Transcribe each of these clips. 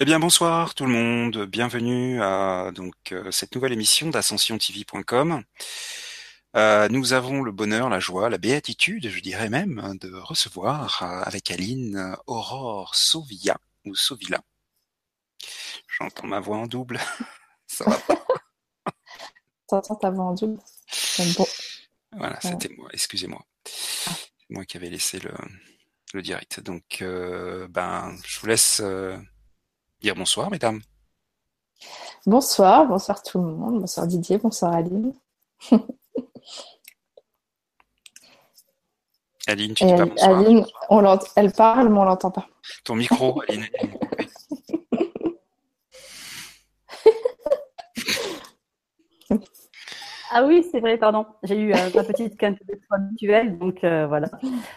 Eh bien bonsoir tout le monde, bienvenue à donc euh, cette nouvelle émission d'ascensiontv.com. Euh, nous avons le bonheur, la joie, la béatitude, je dirais même, de recevoir euh, avec Aline Aurore Sovia ou Sovila. J'entends ma voix en double. Ça va pas. T'entends ta voix en double? Bon. Voilà, c'était moi, excusez-moi. C'est moi qui avais laissé le, le direct. Donc, euh, ben, je vous laisse euh, dire bonsoir, mesdames. Bonsoir, bonsoir tout le monde. Bonsoir Didier, bonsoir Aline. Aline, tu dis pas bonsoir. Aline, on elle parle, mais on l'entend pas. Ton micro, Aline. Ah oui, c'est vrai, pardon. J'ai eu euh, ma petite quinte habituelle, donc euh, voilà.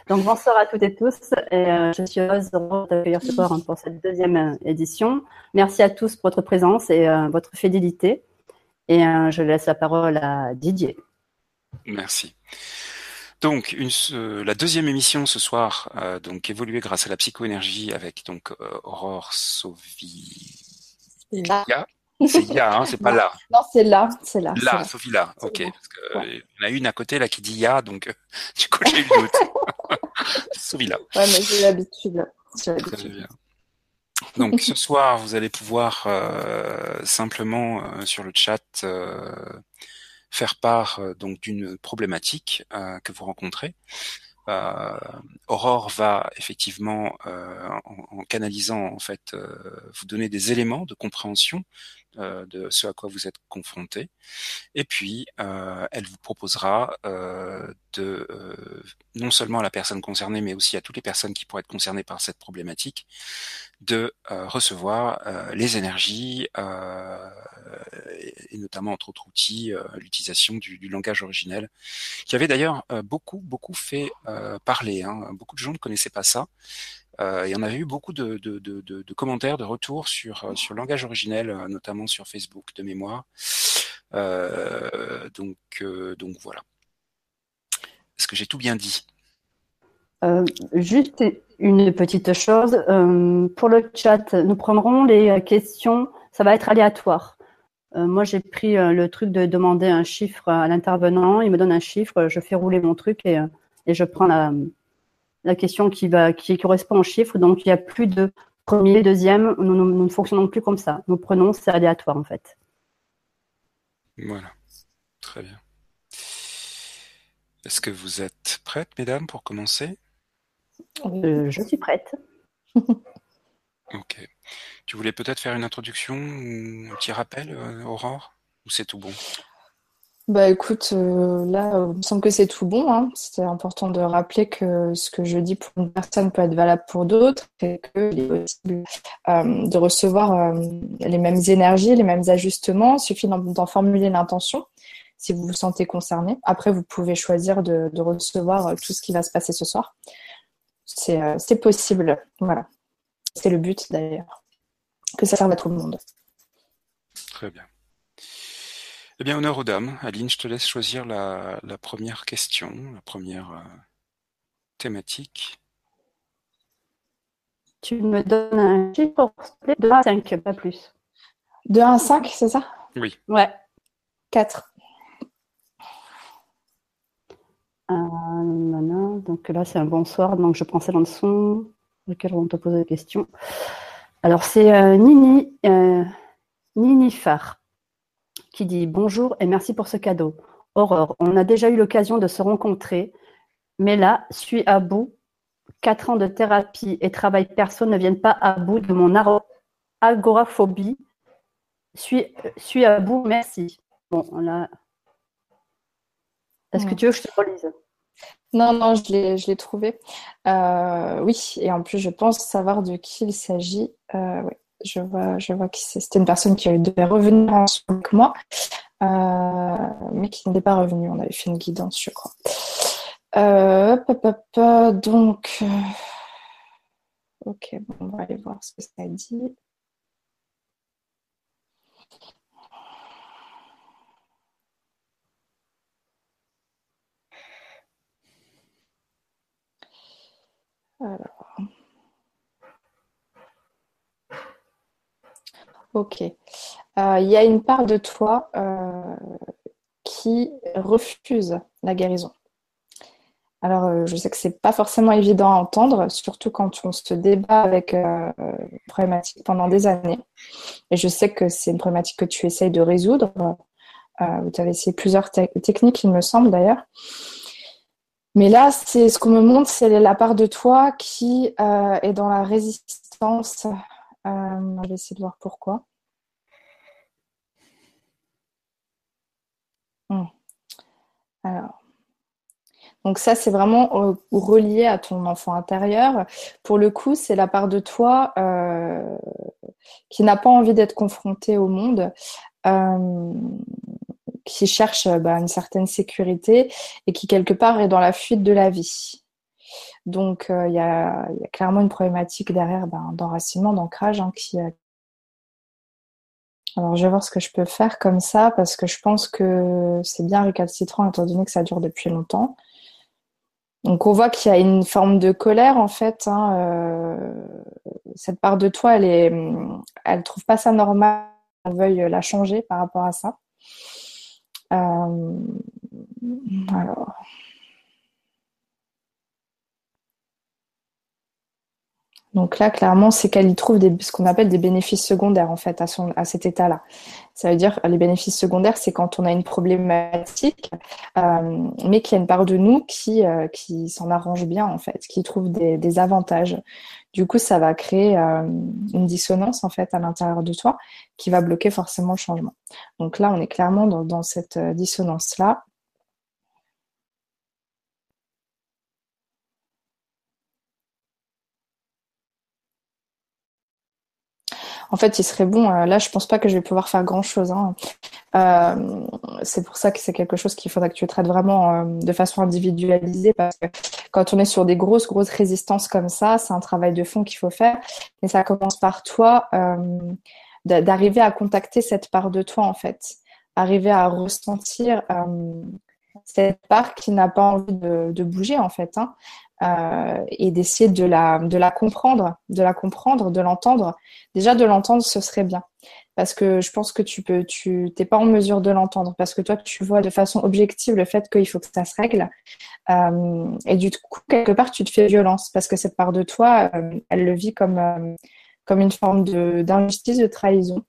Donc bonsoir à toutes et tous. Et, euh, je suis heureuse de t'accueillir ce soir pour cette deuxième euh, édition. Merci à tous pour votre présence et votre fidélité. Et je laisse la parole à Didier. Merci. Donc, la deuxième émission ce soir, donc évoluée grâce à la psychoénergie avec donc Aurore Sauvy. C'est Ya, hein, c'est pas là. Non, c'est là, c'est là. Là, Sophie là. Ok, parce que ouais. il y en a une à côté là qui dit Ya, donc du coup j'ai eu le doute. Sophie là. Ouais, mais j'ai l'habitude. Très bien. Donc ce soir, vous allez pouvoir euh, simplement euh, sur le chat euh, faire part donc d'une problématique que vous rencontrez. Euh, Aurore va effectivement, euh, en, en, canalisant en fait, euh, vous donner des éléments de compréhension de ce à quoi vous êtes confronté, et puis elle vous proposera de non seulement à la personne concernée, mais aussi à toutes les personnes qui pourraient être concernées par cette problématique, de recevoir les énergies et notamment entre autres outils, l'utilisation du, du, langage originel, qui avait d'ailleurs beaucoup beaucoup fait parler. Hein. Beaucoup de gens ne connaissaient pas ça. Euh, et on avait eu beaucoup de, commentaires, de retours sur, sur le langage originel, notamment sur Facebook de mémoire. Euh, donc, voilà. Est-ce que j'ai tout bien dit? Euh, Juste une petite chose. pour le chat, nous prendrons les questions. Ça va être aléatoire. Euh, moi, j'ai pris euh, le truc de demander un chiffre à l'intervenant. Il me donne un chiffre, je fais rouler mon truc et, euh, et je prends la, la question qui, va, qui correspond au chiffre. Donc, il n'y a plus de premier, deuxième. Nous, nous, nous, ne fonctionnons plus comme ça. Nous prenons, c'est aléatoire en fait. Voilà. Très bien. Est-ce que vous êtes prêtes, mesdames, pour commencer? Euh, Je suis prête. ok. Tu voulais peut-être faire une introduction ou un petit rappel, euh, Aurore? Ou c'est tout bon? Bah écoute, euh, là, il me semble que c'est tout bon. Hein. C'est important de rappeler que ce que je dis pour une personne peut être valable pour d'autres et qu'il est possible euh, de recevoir euh, les mêmes énergies, les mêmes ajustements. Il suffit d'en formuler l'intention si vous vous sentez concerné. Après, vous pouvez choisir de recevoir tout ce qui va se passer ce soir. C'est possible. Voilà. C'est le but d'ailleurs que ça serve à tout le monde. Très bien. Eh bien, honneur aux dames. Aline, je te laisse choisir la, la première question, la première euh, thématique. Tu me donnes un chiffre de 1 à 5, pas plus. De 1 à 5, c'est ça? Oui. Ouais. 4. Euh, donc là, c'est un bonsoir. Donc, je prends celle en dessous, lequel on te poser des questions. Alors, c'est euh, Nini, euh, Nini Far qui dit Bonjour et merci pour ce cadeau. Aurore, on a déjà eu l'occasion de se rencontrer, mais là, suis à bout. Quatre ans de thérapie et travail perso ne viennent pas à bout de mon agoraphobie. Suis, suis à bout, merci. Bon, là. Est-ce que tu veux que je te relise? Non, non, je l'ai trouvé. Euh, oui, et en plus, je pense savoir de qui il s'agit. Euh, oui, je vois, je vois que c'était une personne qui devait revenir ensemble avec moi, euh, mais qui n'était pas revenue. On avait fait une guidance, je crois. Euh, hop, hop, hop, donc, euh, ok, bon, on va aller voir ce que ça dit. Alors. Ok. Euh, il y a une part de toi euh, qui refuse la guérison. Alors, euh, je sais que c'est pas forcément évident à entendre, surtout quand on se débat avec une problématique pendant des années. Et je sais que c'est une problématique que tu essayes de résoudre. tu avais essayé plusieurs techniques, il me semble d'ailleurs. Mais là, c'est ce qu'on me montre, c'est la part de toi qui est dans la résistance euh, on va essayer de voir pourquoi. Hmm. Alors. Donc ça, c'est vraiment euh, relié à ton enfant intérieur. Pour le coup, c'est la part de toi euh, qui n'a pas envie d'être confrontée au monde, qui cherche bah, une certaine sécurité et qui quelque part est dans la fuite de la vie. Donc, euh, il y, a, clairement une problématique derrière ben, d'enracinement, d'ancrage hein. Euh, alors, je vais voir ce que je peux faire comme ça parce que je pense que c'est bien récalcitrant étant donné que ça dure depuis longtemps. Donc, on voit qu'il y a une forme de colère en fait. Hein, euh, cette part de toi, elle est, elle trouve pas ça normal. Elle veuille la changer par rapport à ça. alors. Donc là, clairement, c'est qu'elle y trouve ce qu'on appelle des bénéfices secondaires, en fait, à, cet état-là. Ça veut dire, les bénéfices secondaires, c'est quand on a une problématique, euh, mais qu'il y a une part de nous qui, euh, s'en arrange bien, en fait, qui trouve des, avantages. Du coup, ça va créer euh, une dissonance, en fait, à l'intérieur de toi, qui va bloquer forcément le changement. Donc là, on est clairement dans, dans cette dissonance-là. En fait, il serait bon. Euh, là, je pense pas que je vais pouvoir faire grand chose. Hein. Euh, c'est pour ça que c'est quelque chose qu'il faudra que tu traites vraiment euh, de façon individualisée parce que quand on est sur des grosses, grosses résistances comme ça, c'est un travail de fond qu'il faut faire. Mais ça commence par toi d'arriver à contacter cette part de toi, en fait. Arriver à ressentir cette part qui n'a pas envie de, bouger, en fait. Hein. Euh, et d'essayer de la, de la comprendre, de la comprendre, de l'entendre. Déjà, de l'entendre, ce serait bien. Parce que je pense que tu peux, tu t'es pas en mesure de l'entendre. Parce que toi, tu vois de façon objective le fait qu'il faut que ça se règle. Euh, et du coup, quelque part, tu te fais violence. Parce que cette part de toi, euh, elle le vit comme, comme une forme d'injustice, de, trahison.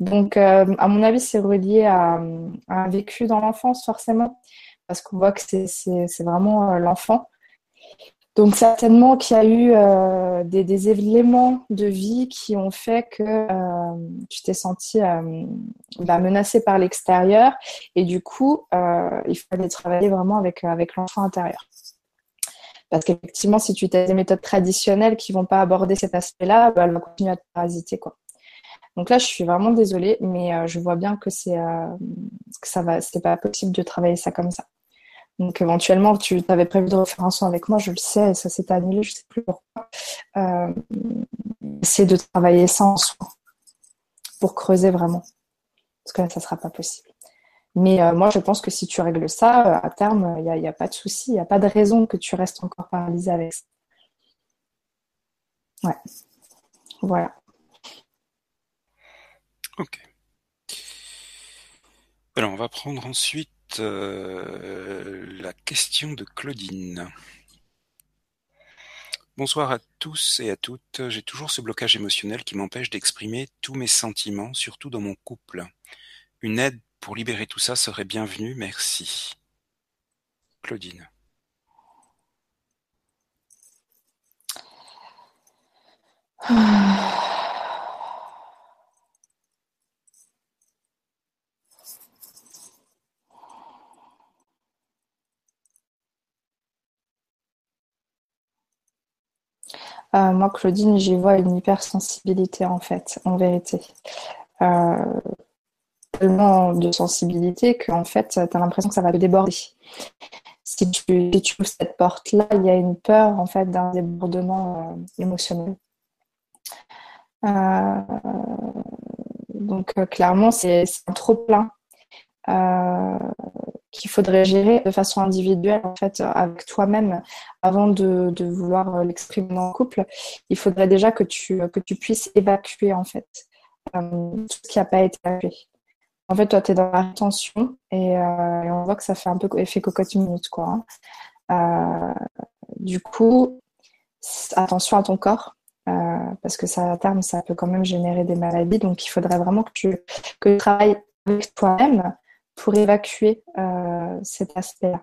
Donc, à mon avis, c'est relié à, à, un vécu dans l'enfance, forcément. Parce qu'on voit que c'est vraiment l'enfant donc certainement qu'il y a eu euh, des, éléments de vie qui ont fait que euh, tu t'es senti euh, bah, menacé par l'extérieur et du coup il fallait travailler vraiment avec, avec l'enfant intérieur. Parce qu'effectivement, si tu as des méthodes traditionnelles qui vont pas aborder cet aspect-là, bah, elle va continuer à te parasiter. Quoi. Donc là, je suis vraiment désolée, mais je vois bien que c'est que ça va, c'est pas possible de travailler ça comme ça. Donc éventuellement, tu avais prévu de refaire un son avec moi, je le sais, et ça s'est annulé, je ne sais plus pourquoi. Euh, c'est de travailler ça en soi pour creuser vraiment. Parce que là, ça ne sera pas possible. Mais euh, moi, je pense que si tu règles ça, euh, à terme, il n'y a, a, pas de souci, il n'y a pas de raison que tu restes encore paralysé avec ça. Ouais. Voilà. Ok. Alors, on va prendre ensuite euh, la question de Claudine. Bonsoir à tous et à toutes. J'ai toujours ce blocage émotionnel qui m'empêche d'exprimer tous mes sentiments, surtout dans mon couple. Une aide pour libérer tout ça serait bienvenue, merci. Claudine. Euh, moi, Claudine, j'y vois une hypersensibilité en fait, en vérité. Euh, tellement de sensibilité qu'en fait, tu as l'impression que ça va te déborder. Si tu, ouvres cette porte-là, il y a une peur en fait d'un débordement euh, émotionnel. donc clairement, c'est un trop plein qu'il faudrait gérer de façon individuelle en fait avec toi-même avant de, de vouloir l'exprimer en couple. Il faudrait déjà que tu que tu puisses évacuer en fait tout ce qui n'a pas été appelé. En fait, toi, tu es dans la rétention et, on voit que ça fait un peu effet cocotte minute. Quoi, hein. du coup, attention à ton corps. parce que ça, à terme, ça peut quand même générer des maladies. Donc, il faudrait vraiment que tu, que tu travailles avec toi-même pour évacuer cet aspect-là.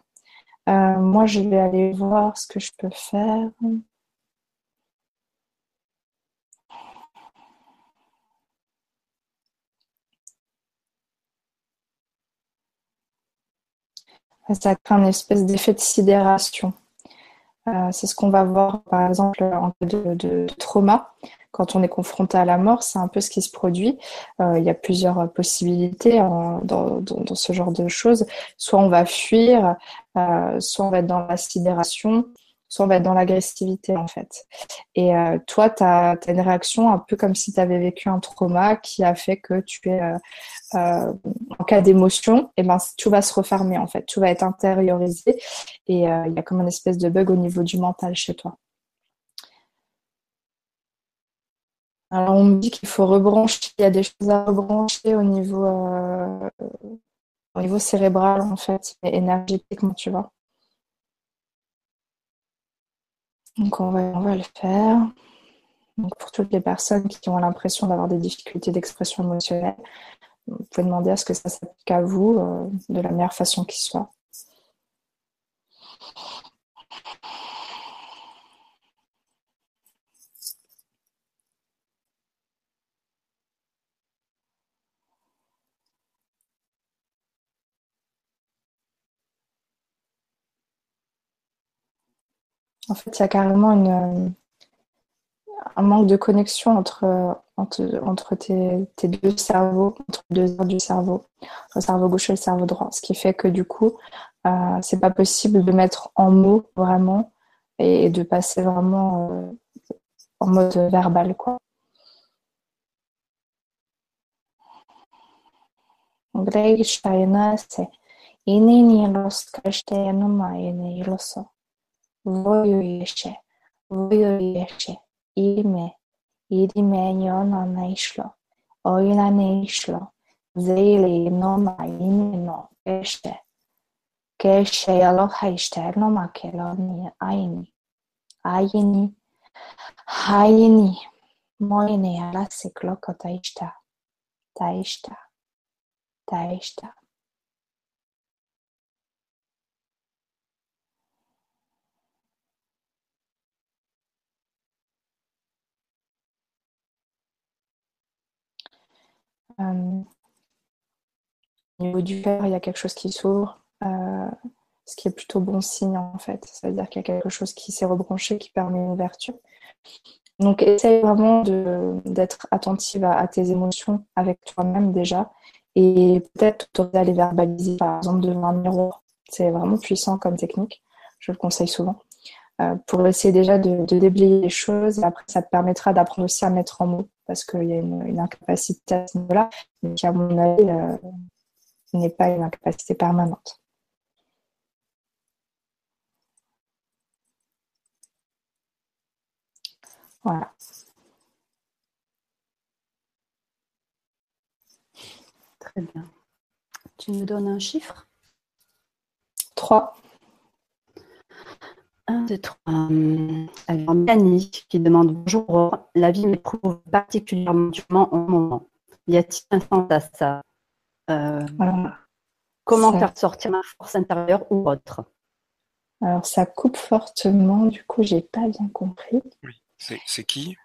moi, je vais aller voir ce que je peux faire. ça crée un espèce d'effet de sidération. Euh, c'est ce qu'on va voir par exemple en cas de, trauma. Quand on est confronté à la mort, c'est un peu ce qui se produit. Euh, il y a plusieurs possibilités dans, ce genre de choses. Soit on va fuir, euh, soit on va être dans la sidération, soit on va être dans l'agressivité en fait. Et euh, toi, tu as, une réaction un peu comme si tu avais vécu un trauma qui a fait que tu es euh, euh, en cas d'émotion, et ben tout va se refermer en fait, tout va être intériorisé et il y a comme une espèce de bug au niveau du mental chez toi. Alors on me dit qu'il faut rebrancher, il y a des choses à rebrancher au niveau, au niveau cérébral en fait, énergétiquement, tu vois. Donc on va, le faire. Pour toutes les personnes qui ont l'impression d'avoir des difficultés d'expression émotionnelle, vous pouvez demander à ce que ça s'applique à vous euh, de la meilleure façon qui soit. En fait, il y a carrément une, un manque de connexion entre, entre, tes, deux cerveaux, entre deux heures du cerveau, le cerveau gauche et le cerveau droit. Ce qui fait que du coup, euh, c'est pas possible de mettre en mots vraiment et de passer vraiment euh, en mode verbal, quoi. vojuješe, vojuješe, ime, idi meni ono naišlo, ovina ne išlo, zeli noma imeno, keše, keše je loha i šternoma keloni ajni, ajni, ajni, moj ne jalasi kloko ta išta, ta. Euh, au niveau du cœur, il y a quelque chose qui s'ouvre, euh, ce qui est plutôt bon signe en fait. C'est-à-dire qu'il y a quelque chose qui s'est rebranché, qui permet une ouverture. Donc essaye vraiment d'être attentive à, tes émotions avec toi-même déjà et peut-être d'aller verbaliser par exemple devant un miroir. C'est vraiment puissant comme technique, je le conseille souvent. Euh, pour essayer déjà de, déblayer les choses. Et après, ça te permettra d'apprendre aussi à mettre en mots parce qu'il y a une, incapacité à ce niveau-là, mais qui, à mon avis, euh, n'est pas une incapacité permanente. Voilà. Très bien. Tu me donnes un chiffre? 3. 1, 2, 3. Alors, Mélanie qui demande Bonjour, la vie m'éprouve particulièrement durement en moment. Y a-t-il un sens à ça? Euh, Comment faire sortir ma force intérieure ou autre? Alors, ça coupe fortement, du coup, j'ai pas bien compris. Oui. C'est qui?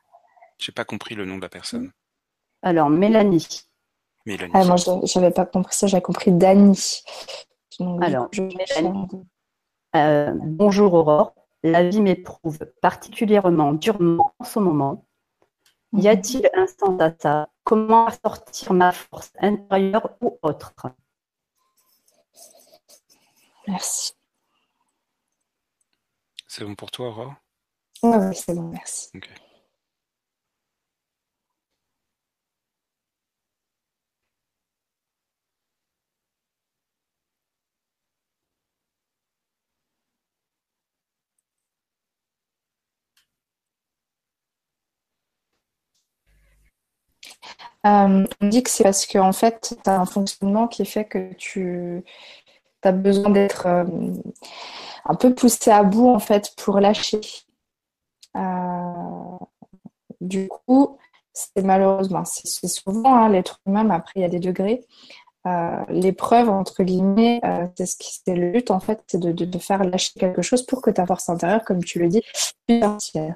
J'ai pas compris le nom de la personne. Alors, Mélanie. Mélanie. Ah, moi, j'avais pas compris ça, j'avais compris Dani. Alors, Mélanie. Euh, bonjour Aurore, la vie m'éprouve particulièrement durement en ce moment. Y a-t-il un sens à ça? Comment sortir ma force intérieure ou autre? Merci. C'est bon pour toi, Aurore? Oui, c'est bon, merci. Euh, on dit que c'est parce que en fait, tu as un fonctionnement qui fait que tu as besoin d'être euh, un peu poussé à bout en fait pour lâcher. Euh, du coup, c'est malheureusement, c'est souvent hein, l'être humain, mais après il y a des degrés. L'épreuve, entre guillemets, c'est ce qui c'est le but en fait, c'est de, de, faire lâcher quelque chose pour que ta force intérieure, comme tu le dis, puisse sortir.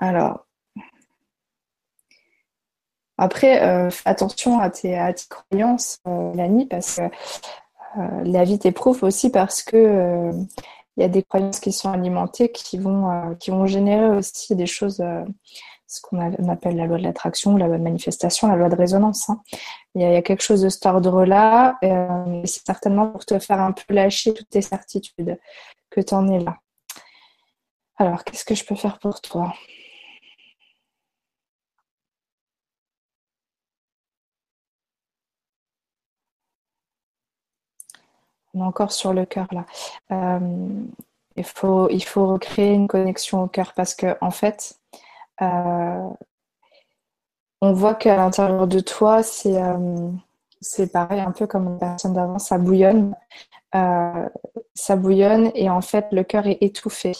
Alors, après, euh, attention à tes, croyances, euh, Lani, parce que euh, la vie t'éprouve aussi parce que il y a des croyances qui sont alimentées qui vont, qui vont générer aussi des choses, ce qu'on appelle la loi de l'attraction, la loi de manifestation, la loi de résonance. Hein. Il, y a, quelque chose de cet ordre-là, et c'est certainement pour te faire un peu lâcher toutes tes certitudes que tu en es là. Alors, qu'est-ce que je peux faire pour toi? On est encore sur le cœur là. Euh, il, faut, il faut recréer une connexion au cœur parce que en fait, euh, on voit qu'à l'intérieur de toi, c'est euh, c'est pareil, un peu comme une personne d'avant, ça bouillonne. ça bouillonne et en fait, le cœur est étouffé.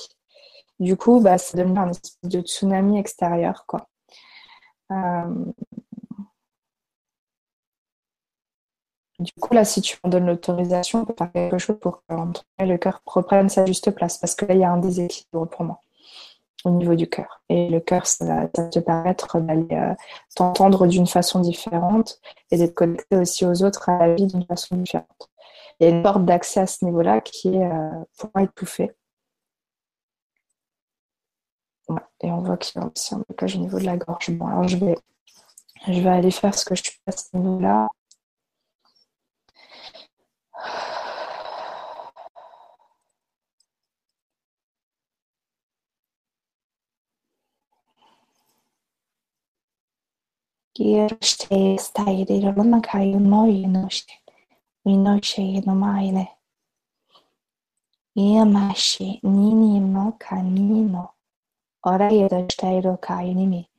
Du coup, bah, ça devient un espèce de tsunami extérieur. Quoi. Du coup, là, si tu me donnes l'autorisation, on peut faire quelque chose pour que le cœur reprenne sa juste place, parce que là, il y a un déséquilibre pour moi au niveau du cœur. Et le cœur, ça va te permettre d'aller euh, t'entendre d'une façon différente et d'être connecté aussi aux autres à la vie d'une façon différente. Il y a une porte d'accès à ce niveau-là qui est euh, pour moi étouffée. Et on voit qu'il y a aussi un blocage au niveau de la gorge. Bon, alors je vais, je vais aller faire ce que je peux à ce niveau-là. Quiero usted estar de la calle no y no esté y no esté no maine. Y amashi ni ni no canino. Ora yo de estar lo calle ni mi.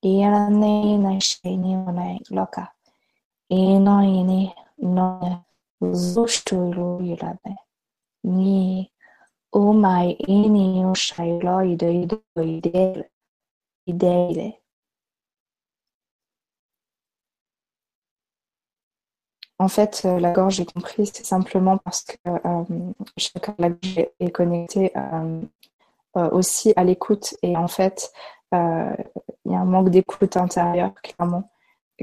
Y era ne no esté ni una loca. Y no y ni no. En fait, euh, la gorge, j'ai compris, c'est simplement parce que euh, chacun est connecté euh, aussi à l'écoute. Et en fait, il y a un manque d'écoute intérieure, clairement,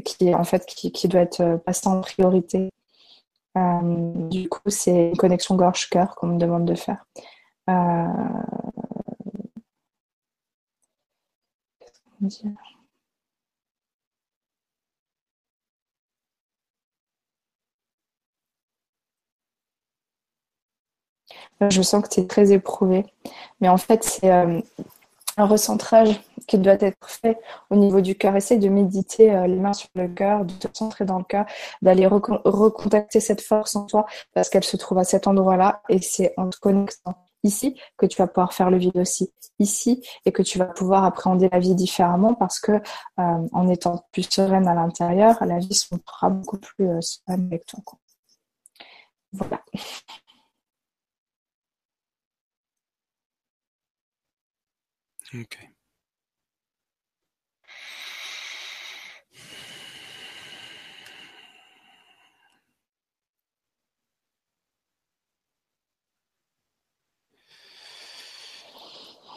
qui, en fait, qui doit être passé en priorité. Du coup, c'est une connexion gorge-cœur qu'on me demande de faire. Dit je sens que tu es très éprouvé. Mais en fait, c'est euh, un recentrage qui doit être fait au niveau du cœur. Essaye de méditer euh, les mains sur le cœur, de te centrer dans le cœur, d'aller recontacter cette force en toi parce qu'elle se trouve à cet endroit-là et c'est en te connectant ici que tu vas pouvoir faire le vide aussi ici et que tu vas pouvoir appréhender la vie différemment parce que euh, en étant plus sereine à l'intérieur, la vie sera beaucoup plus sereine avec toi. Voilà.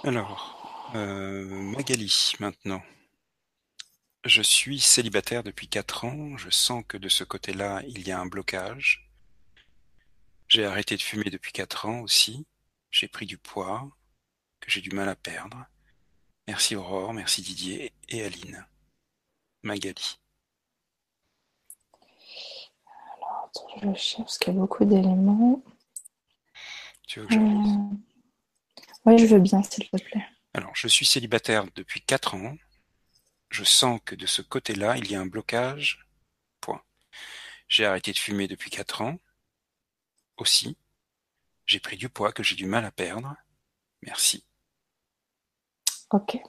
Alors, euh, Magali, maintenant. Je suis célibataire depuis quatre ans. Je sens que de ce côté-là, il y a un blocage. J'ai arrêté de fumer depuis quatre ans aussi. J'ai pris du poids que j'ai du mal à perdre. Merci Aurore, merci Didier et Aline. Magali. Alors, je cherche parce qu'il y a beaucoup d'éléments. Tu veux que je euh, Oui, je veux bien, s'il te plaît. Alors, je suis célibataire depuis 4 ans. Je sens que de ce côté-là, il y a un blocage. Point. J'ai arrêté de fumer depuis 4 ans. Aussi. J'ai pris du poids que j'ai du mal à perdre. Merci. OK。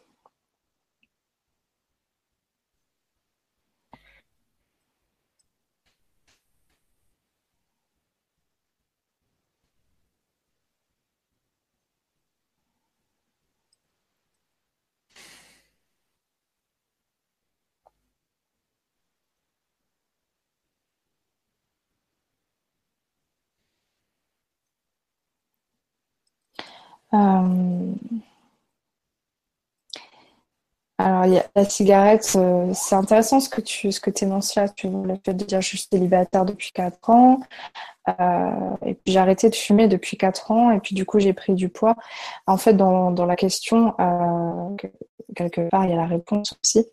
Ähm, alors, la cigarette, euh, c'est intéressant ce que tu ce que énonces là, tu le fait de dire je suis célibataire depuis 4 ans, euh, et puis j'ai arrêté de fumer depuis 4 ans, et puis du coup j'ai pris du poids. En fait, dans, dans la question, quelque part, il y a la réponse aussi.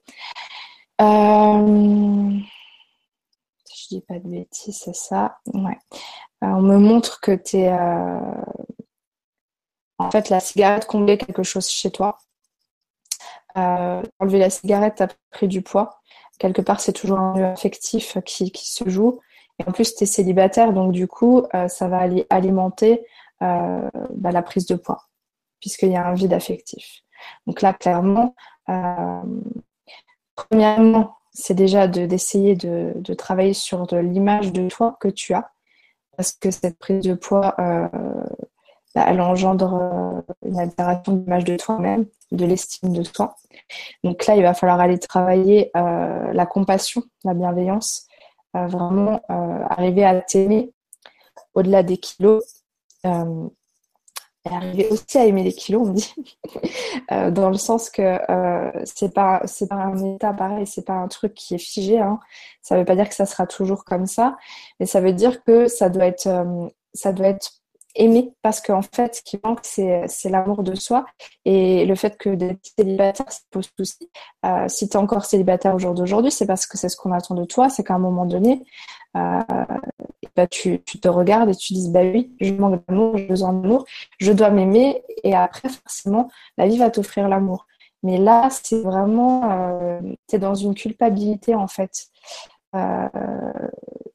si je dis pas de bêtises, c'est ça. Ouais. on me montre que tu es en fait, la cigarette comblait quelque chose chez toi. Euh, enlever la cigarette, as pris du poids. Quelque part, c'est toujours un lieu affectif qui, se joue. Et en plus, tu es célibataire, donc du coup, euh, ça va aller alimenter euh, bah, la prise de poids, puisqu'il y a un vide affectif. Donc là, clairement, premièrement, c'est déjà d'essayer de, de, travailler sur l'image de toi que tu as, parce que cette prise de poids, elle engendre euh, une altération de l'image de toi-même, de l'estime de soi. Donc là, il va falloir aller travailler euh, la compassion, la bienveillance, euh, vraiment arriver à t'aimer au-delà des kilos. et arriver aussi à aimer les kilos, on dit, dans le sens que c'est pas pas un état pareil, c'est pas un truc qui est figé. Hein. Ça veut pas dire que ça sera toujours comme ça, mais ça veut dire que ça doit être ça doit être aimer parce qu'en fait, ce qui manque, c'est, l'amour de soi. Et le fait que d'être célibataire, ça pose souci. Euh, si tu es encore célibataire au jour d'aujourd'hui, c'est parce que c'est ce qu'on attend de toi. C'est qu'à un moment donné, euh, bah, tu, te regardes et tu dis, bah oui, je manque d'amour, j'ai besoin d'amour, je dois m'aimer. Et après, forcément, la vie va t'offrir l'amour. Mais là, c'est vraiment, euh, tu es dans une culpabilité en fait. Euh,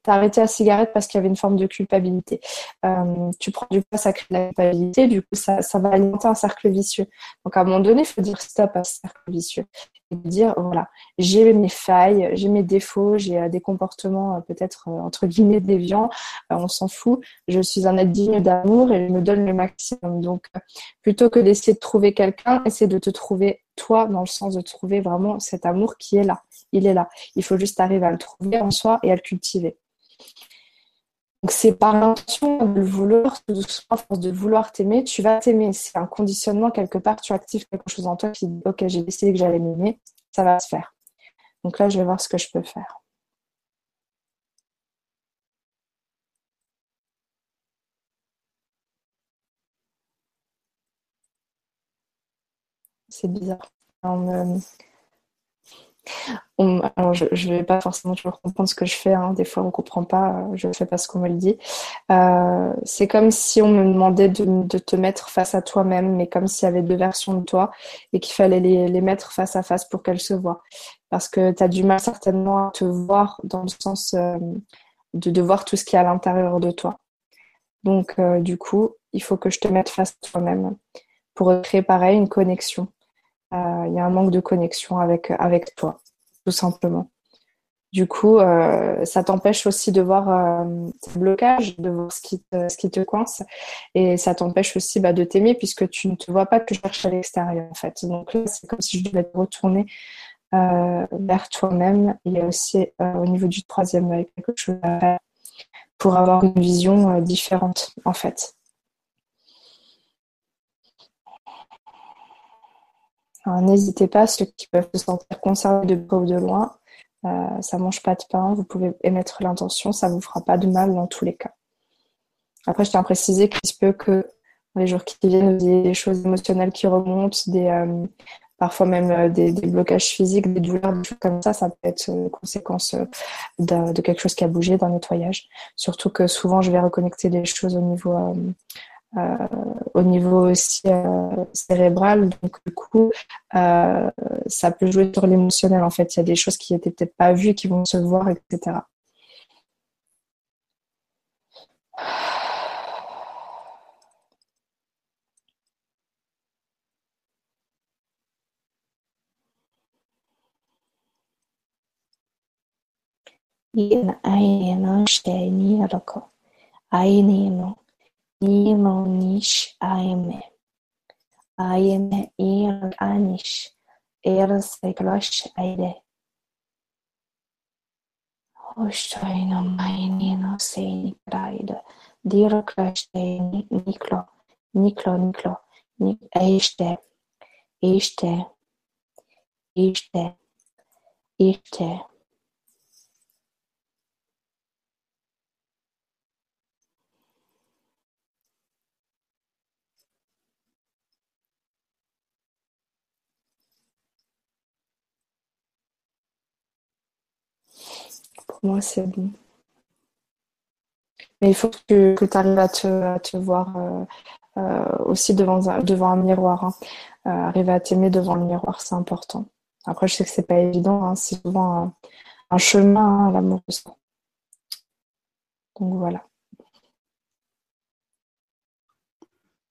t'as arrêté la cigarette parce qu'il y avait une forme de culpabilité. Euh, tu prends du poids, ça crée la culpabilité, du coup, ça, ça va alimenter un cercle vicieux. Donc, à un moment donné, il faut dire stop à ce cercle vicieux. Dire, voilà, j'ai mes failles, j'ai mes défauts, j'ai euh, des comportements euh, peut-être, entre guillemets, déviants, on s'en fout. Je suis un être digne d'amour et je me donne le maximum. Donc, plutôt que d'essayer de trouver quelqu'un, essaie de te trouver toi, dans le sens de trouver vraiment cet amour qui est là. Il est là. Il faut juste arriver à le trouver en soi et à le cultiver. Donc c'est par l'intention de le vouloir, à force de vouloir t'aimer, tu vas t'aimer. C'est un conditionnement quelque part, tu actives quelque chose en toi qui dit ok j'ai décidé que j'allais m'aimer, ça va se faire. Donc là je vais voir ce que je peux faire. C'est bizarre alors je ne vais pas forcément toujours comprendre ce que je fais. Hein. Des fois, on ne comprend pas. Euh, je ne fais pas ce qu'on me le dit. Euh, c'est comme si on me demandait de, te mettre face à toi-même, mais comme s'il y avait deux versions de toi et qu'il fallait les, mettre face à face pour qu'elles se voient. Parce que tu as du mal certainement à te voir dans le sens euh, de, de voir tout ce qui est à l'intérieur de toi. Donc, du coup, il faut que je te mette face à toi-même pour créer pareil une connexion. Il y a un manque de connexion avec, avec toi tout simplement. Du coup, euh, ça t'empêche aussi de voir euh, tes blocages, de voir ce qui te, coince, et ça t'empêche aussi bah, de t'aimer puisque tu ne te vois pas que je cherche à l'extérieur en fait. Donc là, c'est comme si je devais te retourner euh, vers toi-même. Il y a aussi au niveau du troisième quelque chose à faire pour avoir une vision différente en fait. N'hésitez pas, ceux qui peuvent se sentir concernés de près ou de loin, euh, ça mange pas de pain, vous pouvez émettre l'intention, ça vous fera pas de mal dans tous les cas. Après, je tiens à préciser qu'il se peut que les jours qui viennent, vous ayez des choses émotionnelles qui remontent, des, euh, parfois même euh, des, blocages physiques, des douleurs, des choses comme ça, ça peut être une conséquence de, quelque chose qui a bougé, d'un nettoyage. Surtout que souvent, je vais reconnecter des choses au niveau euh, au niveau aussi euh, cérébral. Donc, du coup, euh, ça peut jouer sur l'émotionnel. En fait, il y a des choses qui n'étaient peut-être pas vues, qui vont se voir, etc. Nimonish aime. Aime ir anish. Er seglosh aire. Ostoino maini no sei pride. Dir krashtei niklo. Niklo niklo. Nik eiste. Eiste. Eiste. Eiste. Moi, c'est bon. Mais il faut que, que tu arrives à te, à te voir euh, euh, aussi devant un, devant un miroir. Hein. Euh, arriver à t'aimer devant le miroir, c'est important. Après, je sais que c'est pas évident, hein. c'est souvent un, un chemin, hein, l'amour de soi. Donc voilà.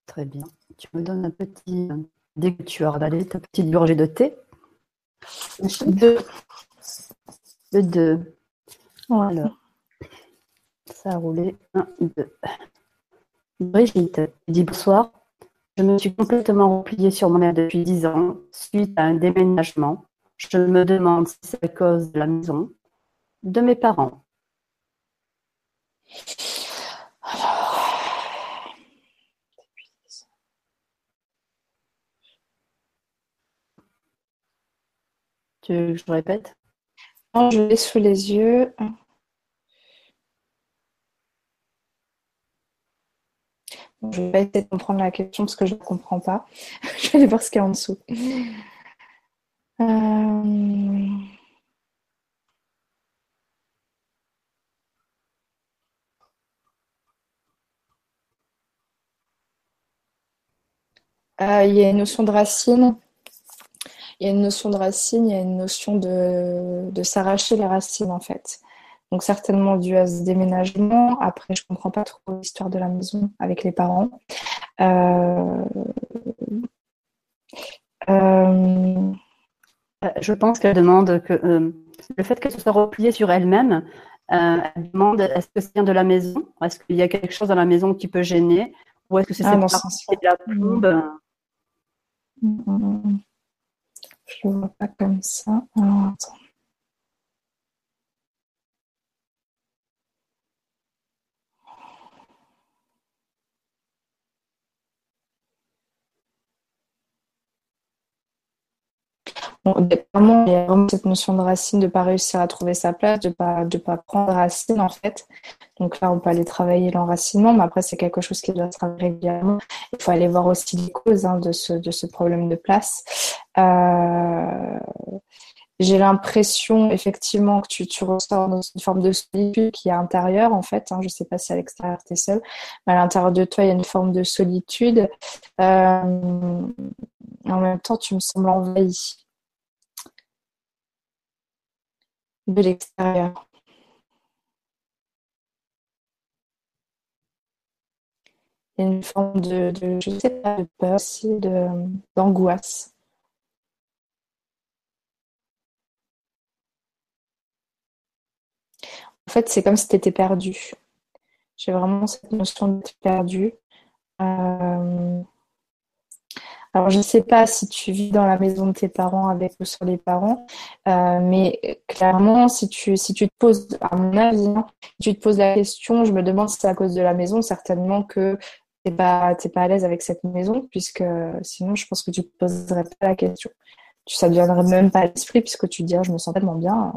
Très bien. Tu me donnes un petit. Dès que tu as regardé ta petite gorgée de thé. Deux. Deux. Voilà. Ça a roulé. Un, deux. Brigitte dit bonsoir. Je me suis complètement repliée sur mon air depuis dix ans suite à un déménagement. Je me demande si c'est à cause de la maison, de mes parents. Tu veux que je répète? Je l'ai sous les yeux. Je vais essayer de comprendre la question parce que je ne comprends pas. je vais aller voir ce qu'il y a en dessous. Euh... Euh, il y a une notion de racine. Il y a une notion de racine, il y a une notion de, de s'arracher les racines en fait. Donc certainement dû à ce déménagement. Après, je comprends pas trop l'histoire de la maison avec les parents. Euh... Euh... Je pense qu'elle demande que euh, le fait qu'elle se soit repliée sur elle-même, elle demande est-ce que ça vient de la maison? Est-ce qu'il y a quelque chose dans la maison qui peut gêner? Ou est-ce que c'est Ah, de la plombe Mm, Je le vois pas comme ça. Alors, attends. Il y a vraiment cette notion de racine, de ne pas réussir à trouver sa place, de pas, de pas prendre racine en fait. Donc là, on peut aller travailler l'enracinement, mais après, c'est quelque chose qui doit se travailler régulièrement. Il faut aller voir aussi les causes hein, de, ce, de ce problème de place. Euh, J'ai l'impression effectivement que tu, tu ressors dans une forme de solitude qui est intérieure en fait. Hein. Je ne sais pas si à l'extérieur tu es seul, mais à l'intérieur de toi, il y a une forme de solitude. Euh, en même temps, tu me sembles envahi de l'extérieur. Il y a une forme de, de je sais pas, de peur aussi, d'angoisse. En fait, c'est comme si tu étais perdu. J'ai vraiment cette notion d'être perdu. Euh, Alors, je ne sais pas si tu vis dans la maison de tes parents avec ou sur les parents, euh, mais clairement, si tu, si tu te poses, à mon avis, hein, tu te poses la question, je me demande si c'est à cause de la maison, certainement que tu n'es pas, t'es pas à l'aise avec cette maison, puisque sinon, je pense que tu ne te poserais pas la question. Tu, ça ne viendrait même pas à l'esprit, puisque tu te je me sens tellement bien.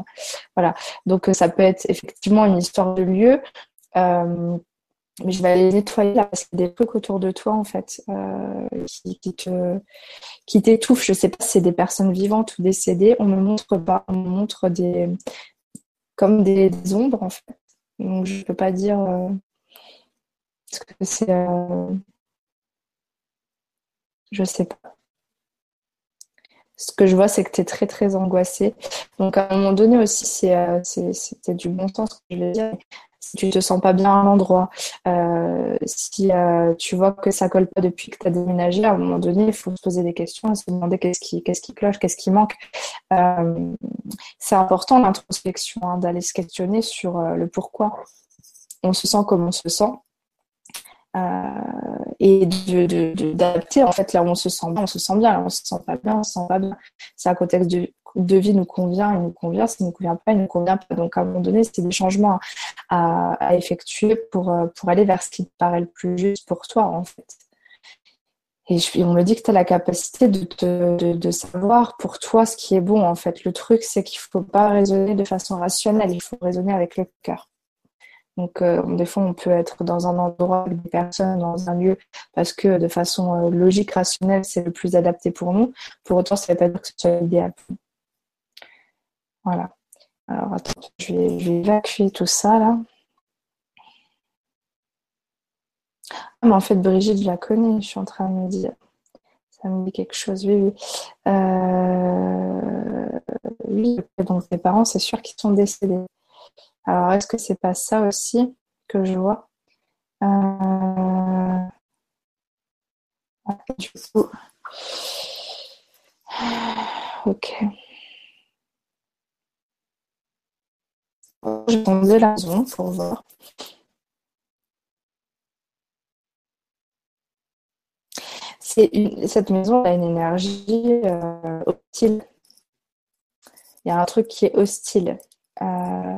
Voilà. Donc, ça peut être effectivement une histoire de lieu. Euh, je vais aller nettoyer là parce qu'il y a des trucs autour de toi en fait euh, qui, qui, t'étouffent. Je sais pas si c'est des personnes vivantes ou décédées. On me montre pas, on me montre des comme des, ombres en fait. Donc je peux pas dire euh, ce que c'est. Euh, je sais pas. Ce que je vois, c'est que tu es très très angoissée. Donc à un moment donné aussi, c'est, euh, c'était du bon sens que je vais dire si tu te sens pas bien à un endroit, euh, si euh, tu vois que ça colle pas depuis que tu as déménagé, à un moment donné, il faut se poser des questions et se demander qu'est-ce qui, qu'est-ce qui cloche, qu'est-ce qui manque. Euh, c'est important l'introspection, hein, d'aller se questionner sur le pourquoi on se sent comme on se sent. Et d'adapter en fait là où on se sent bien, on se sent bien, là où on se sent pas bien, on se sent pas bien. C'est un contexte de, de vie nous convient, il nous convient, ça ne nous convient pas, il ne nous convient pas. Donc à un moment donné, c'est des changements à, effectuer pour, pour aller vers ce qui te paraît le plus juste pour toi en fait. Et, on me dit que tu as la capacité de, de, savoir pour toi ce qui est bon, en fait. Le truc, c'est qu'il ne faut pas raisonner de façon rationnelle, il faut raisonner avec le cœur. Donc, euh, des fois, on peut être dans un endroit avec des personnes, dans un lieu, parce que de façon euh, logique, rationnelle, c'est le plus adapté pour nous. Pour autant, ça ne veut pas dire que ce soit idéal. Voilà. Alors, attends, je vais, évacuer tout ça, là. Ah, mais en fait, Brigitte, je la connais, je suis en train de me dire. Ça me dit quelque chose, oui, oui. Euh, oui, donc mes parents, c'est sûr qu'ils sont décédés. Alors, est-ce que c'est pas ça aussi que je vois? Euh, Du coup, ok. Je vais la zone pour voir. cette maison a une énergie euh, hostile. Il y a un truc qui est hostile. Euh,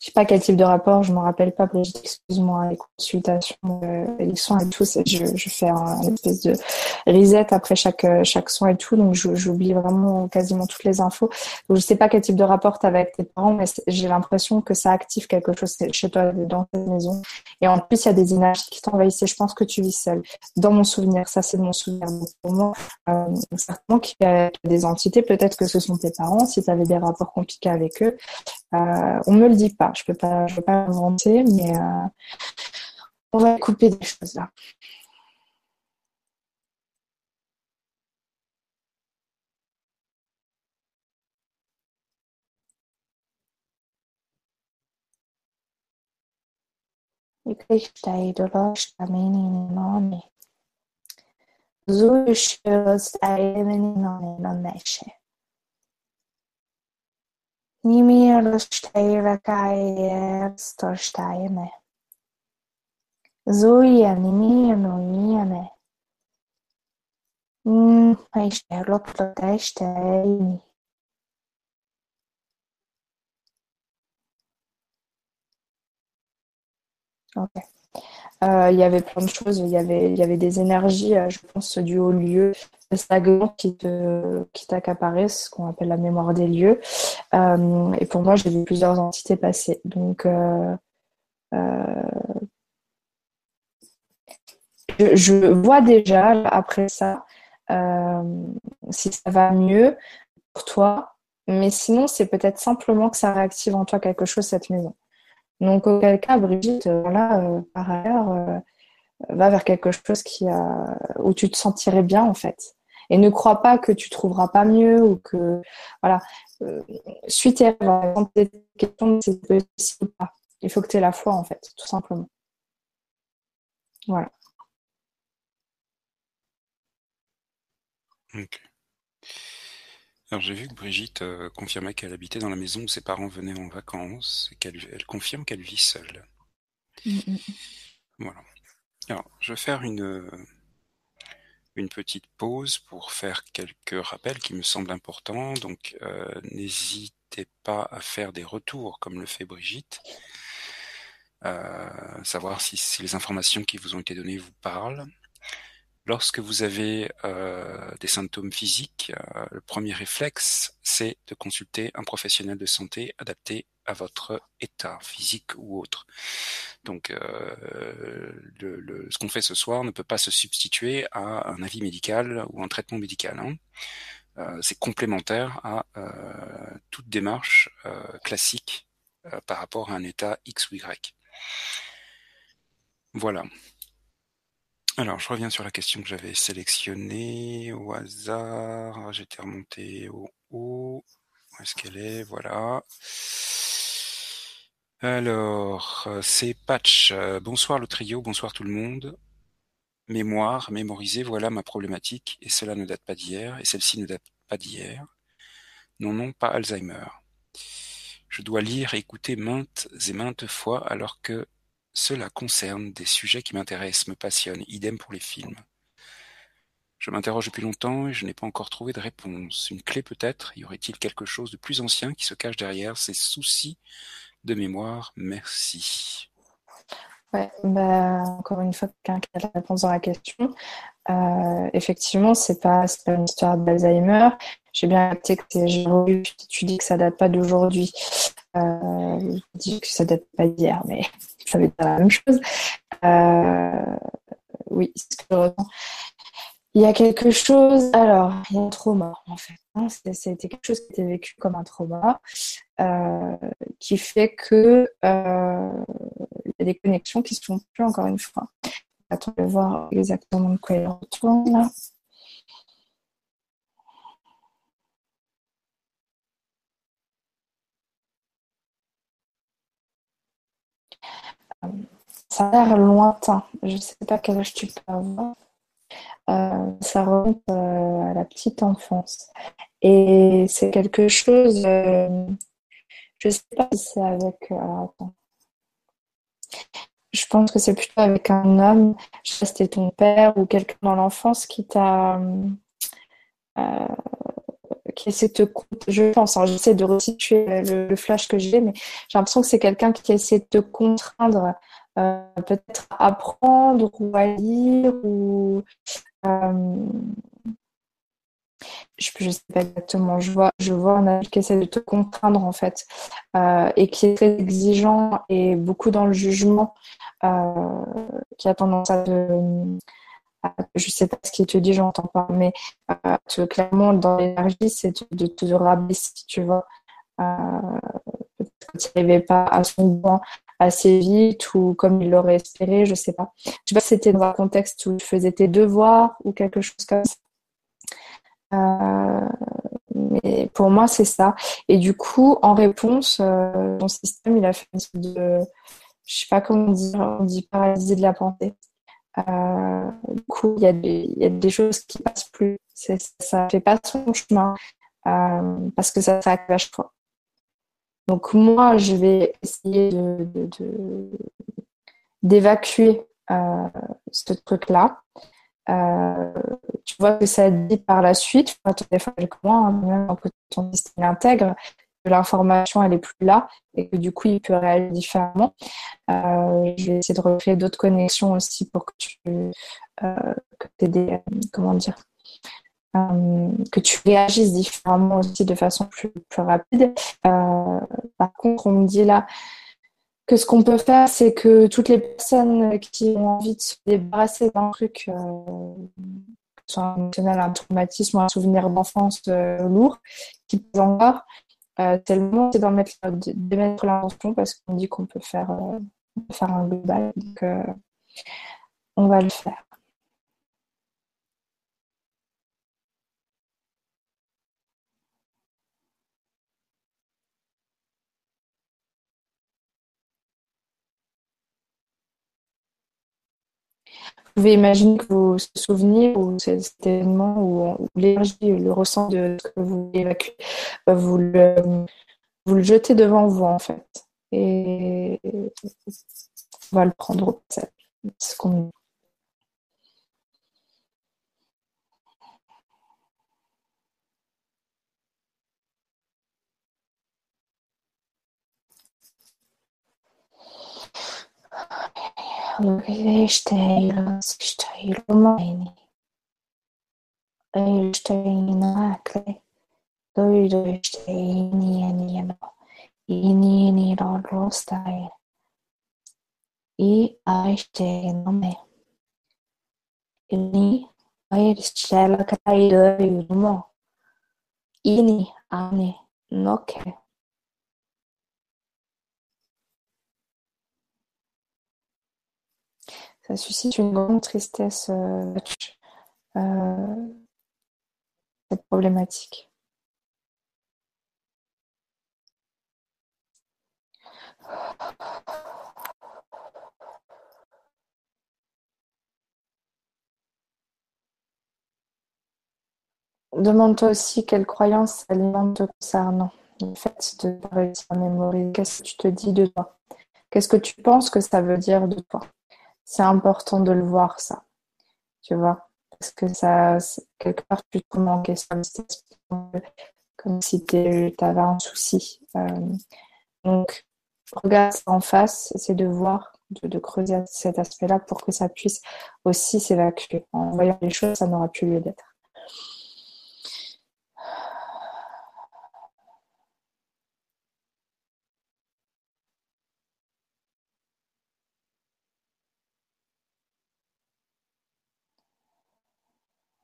je sais pas quel type de rapport, je me rappelle pas, excuse-moi, les consultations, euh, les soins et tout, je, je fais un, espèce de reset après chaque, chaque soin et tout, donc j'oublie vraiment quasiment toutes les infos. Donc, je sais pas quel type de rapport tu avec tes parents, mais j'ai l'impression que ça active quelque chose chez toi dans ta maison. Et en plus, il y a des énergies qui t'envahissaient. Je pense que tu vis seule. Dans mon souvenir, ça c'est mon souvenir. Donc, pour moi, euh, certainement qu'il y a des entités, peut-être que ce sont tes parents, si tu avais des rapports compliqués avec eux. Euh, on me le dit pas. Je peux pas, je peux pas inventer, mais euh, on va couper des choses là. Nimierus teive kaeers to steine. Zuia nimir no iene. Mm, eiste lopto teiste eini. Okay. Il y avait plein de choses. Il y avait, il y avait des énergies, euh, je pense, du haut lieu stagnant qui te qui t'accaparait, ce qu'on appelle la mémoire des lieux. Euh, et pour moi, j'ai vu plusieurs entités passer. Donc, je, vois déjà après ça si ça va mieux pour toi. Mais sinon, c'est peut-être simplement que ça réactive en toi quelque chose cette maison. Donc, auquel cas, Brigitte, là, euh, par ailleurs, euh, va vers quelque chose qui a, où tu te sentirais bien, en fait. Et ne crois pas que tu trouveras pas mieux ou que, voilà, euh, suis tes rêves, questions c'est possible ou pas. Il faut que tu aies la foi, en fait, tout simplement. Voilà. Alors j'ai vu que Brigitte euh, confirmait qu'elle habitait dans la maison où ses parents venaient en vacances et qu'elle elle confirme qu'elle vit seule. Mm, mm. Voilà. Alors je vais faire une, une petite pause pour faire quelques rappels qui me semblent importants. Donc euh, n'hésitez pas à faire des retours comme le fait Brigitte. Euh, savoir si, si les informations qui vous ont été données vous parlent. Lorsque vous avez euh, des symptômes physiques, euh, le premier réflexe, c'est de consulter un professionnel de santé adapté à votre état physique ou autre. Donc, euh, ce qu'on fait ce soir ne peut pas se substituer à un avis médical ou un traitement médical. Hein. c'est complémentaire à toute démarche classique par rapport à un état X ou Y. Voilà. Alors, je reviens sur la question que j'avais sélectionnée au hasard. J'étais remonté au haut. Où est-ce qu'elle est? Voilà. Alors, c'est Patch. Bonsoir le trio, bonsoir tout le monde. Mémoire, mémoriser, voilà ma problématique. Et cela ne date pas d'hier, et celle-ci ne date pas d'hier. Non, non, pas Alzheimer. Je dois lire et écouter maintes et maintes fois alors que cela concerne des sujets qui m'intéressent, me passionnent, idem pour les films. Je m'interroge depuis longtemps et je n'ai pas encore trouvé de réponse. Une clé peut-être? Y aurait-il quelque chose de plus ancien qui se cache derrière ces soucis de mémoire? Merci. Ouais, bah, encore une fois, quelqu'un qui a la réponse dans la question. Euh, effectivement, c'est pas, pas une histoire d'Alzheimer. J'ai bien capté que tu dis que ça date pas d'aujourd'hui. Euh, je dis que ça date pas d'hier, mais ça veut dire la même chose. Euh, oui, ce que je ressens. Il y a quelque chose, alors, il y a un trauma en fait. Hein, C'était quelque chose qui était vécu comme un trauma, euh, qui fait que il y a des connexions qui se font plus encore une fois. Attends de voir exactement de quoi il retourne là. Ça a l'air lointain. Je ne sais pas quel âge tu peux avoir. Euh, ça remonte euh, à la petite enfance. Et c'est quelque chose, euh, je ne sais pas si c'est avec... attends. Je pense que c'est plutôt avec un homme, je sais pas si c'était ton père ou quelqu'un dans l'enfance qui t'a... qui essaie de te... Je pense, hein, j'essaie de resituer le, le flash que j'ai, mais j'ai l'impression que c'est quelqu'un qui essaie de te contraindre peut-être à apprendre ou à lire ou euh, je ne sais pas exactement, je vois, je vois un adulte qui essaie de te contraindre en fait euh, et qui est très exigeant et beaucoup dans le jugement, euh, qui a tendance à te, je sais pas ce qu'il te dit, j'entends pas, mais clairement dans l'énergie c'est de, te rabaisser, tu vois. Peut-être que tu n'arrivais pas à son point assez vite ou comme il l'aurait espéré, je sais pas. Je sais pas si c'était dans un contexte où tu faisais tes devoirs ou quelque chose comme ça. Euh, mais pour moi, c'est ça. Et du coup, en réponse, euh, ton système, il a fait de, je sais pas comment dire, on dit paralysie de la pensée. Euh, du coup, il y, a des, des choses qui passent plus. Ça fait pas son chemin parce que ça s'accroche quoi. Donc moi, je vais essayer d'évacuer euh, ce truc-là. Euh, tu vois que ça dit par la suite, ton téléphone hein, même quand ton système intègre, que l'information elle est plus là et que du coup il peut réagir différemment. Euh, je vais essayer de recréer d'autres connexions aussi pour que tu que aies des comment dire euh, que tu réagisses différemment aussi de façon plus, plus rapide. Euh, par contre, on me dit là que ce qu'on peut faire, c'est que toutes les personnes qui ont envie de se débarrasser d'un truc, euh, que soit un traumatisme ou un souvenir d'enfance euh, lourd, qui peut encore, euh, c'est le d'en mettre, de mettre l'intention parce qu'on dit qu'on peut faire, peut faire un global. Donc, on va le faire. Pouvez imaginer que vos souvenirs ou cet événement ou, l'énergie, le ressent de ce que vous évacuez, euh, vous le, vous le jetez devant vous en fait. Et on va le prendre au passage. Ce Luristeiras steirumaini. Luristeinacle. Luristeinienieno. Inienirolostai. I aisteinome. Ini aisteilakai lurumo. Ini ane noke. Ça suscite une grande tristesse, euh, euh, cette problématique. Demande-toi aussi quelle croyance alimente te concernant le fait de réussir à mémoriser. Qu'est-ce que tu te dis de toi? Qu'est-ce que tu penses que ça veut dire de toi? C'est important de le voir, ça. Tu vois? Parce que ça, quelque part, tu te en question, comme si tu avais un souci. Euh, donc, regarde ça en face, c'est de voir de, creuser cet aspect-là pour que ça puisse aussi s'évacuer. En voyant les choses, ça n'aura plus lieu d'être.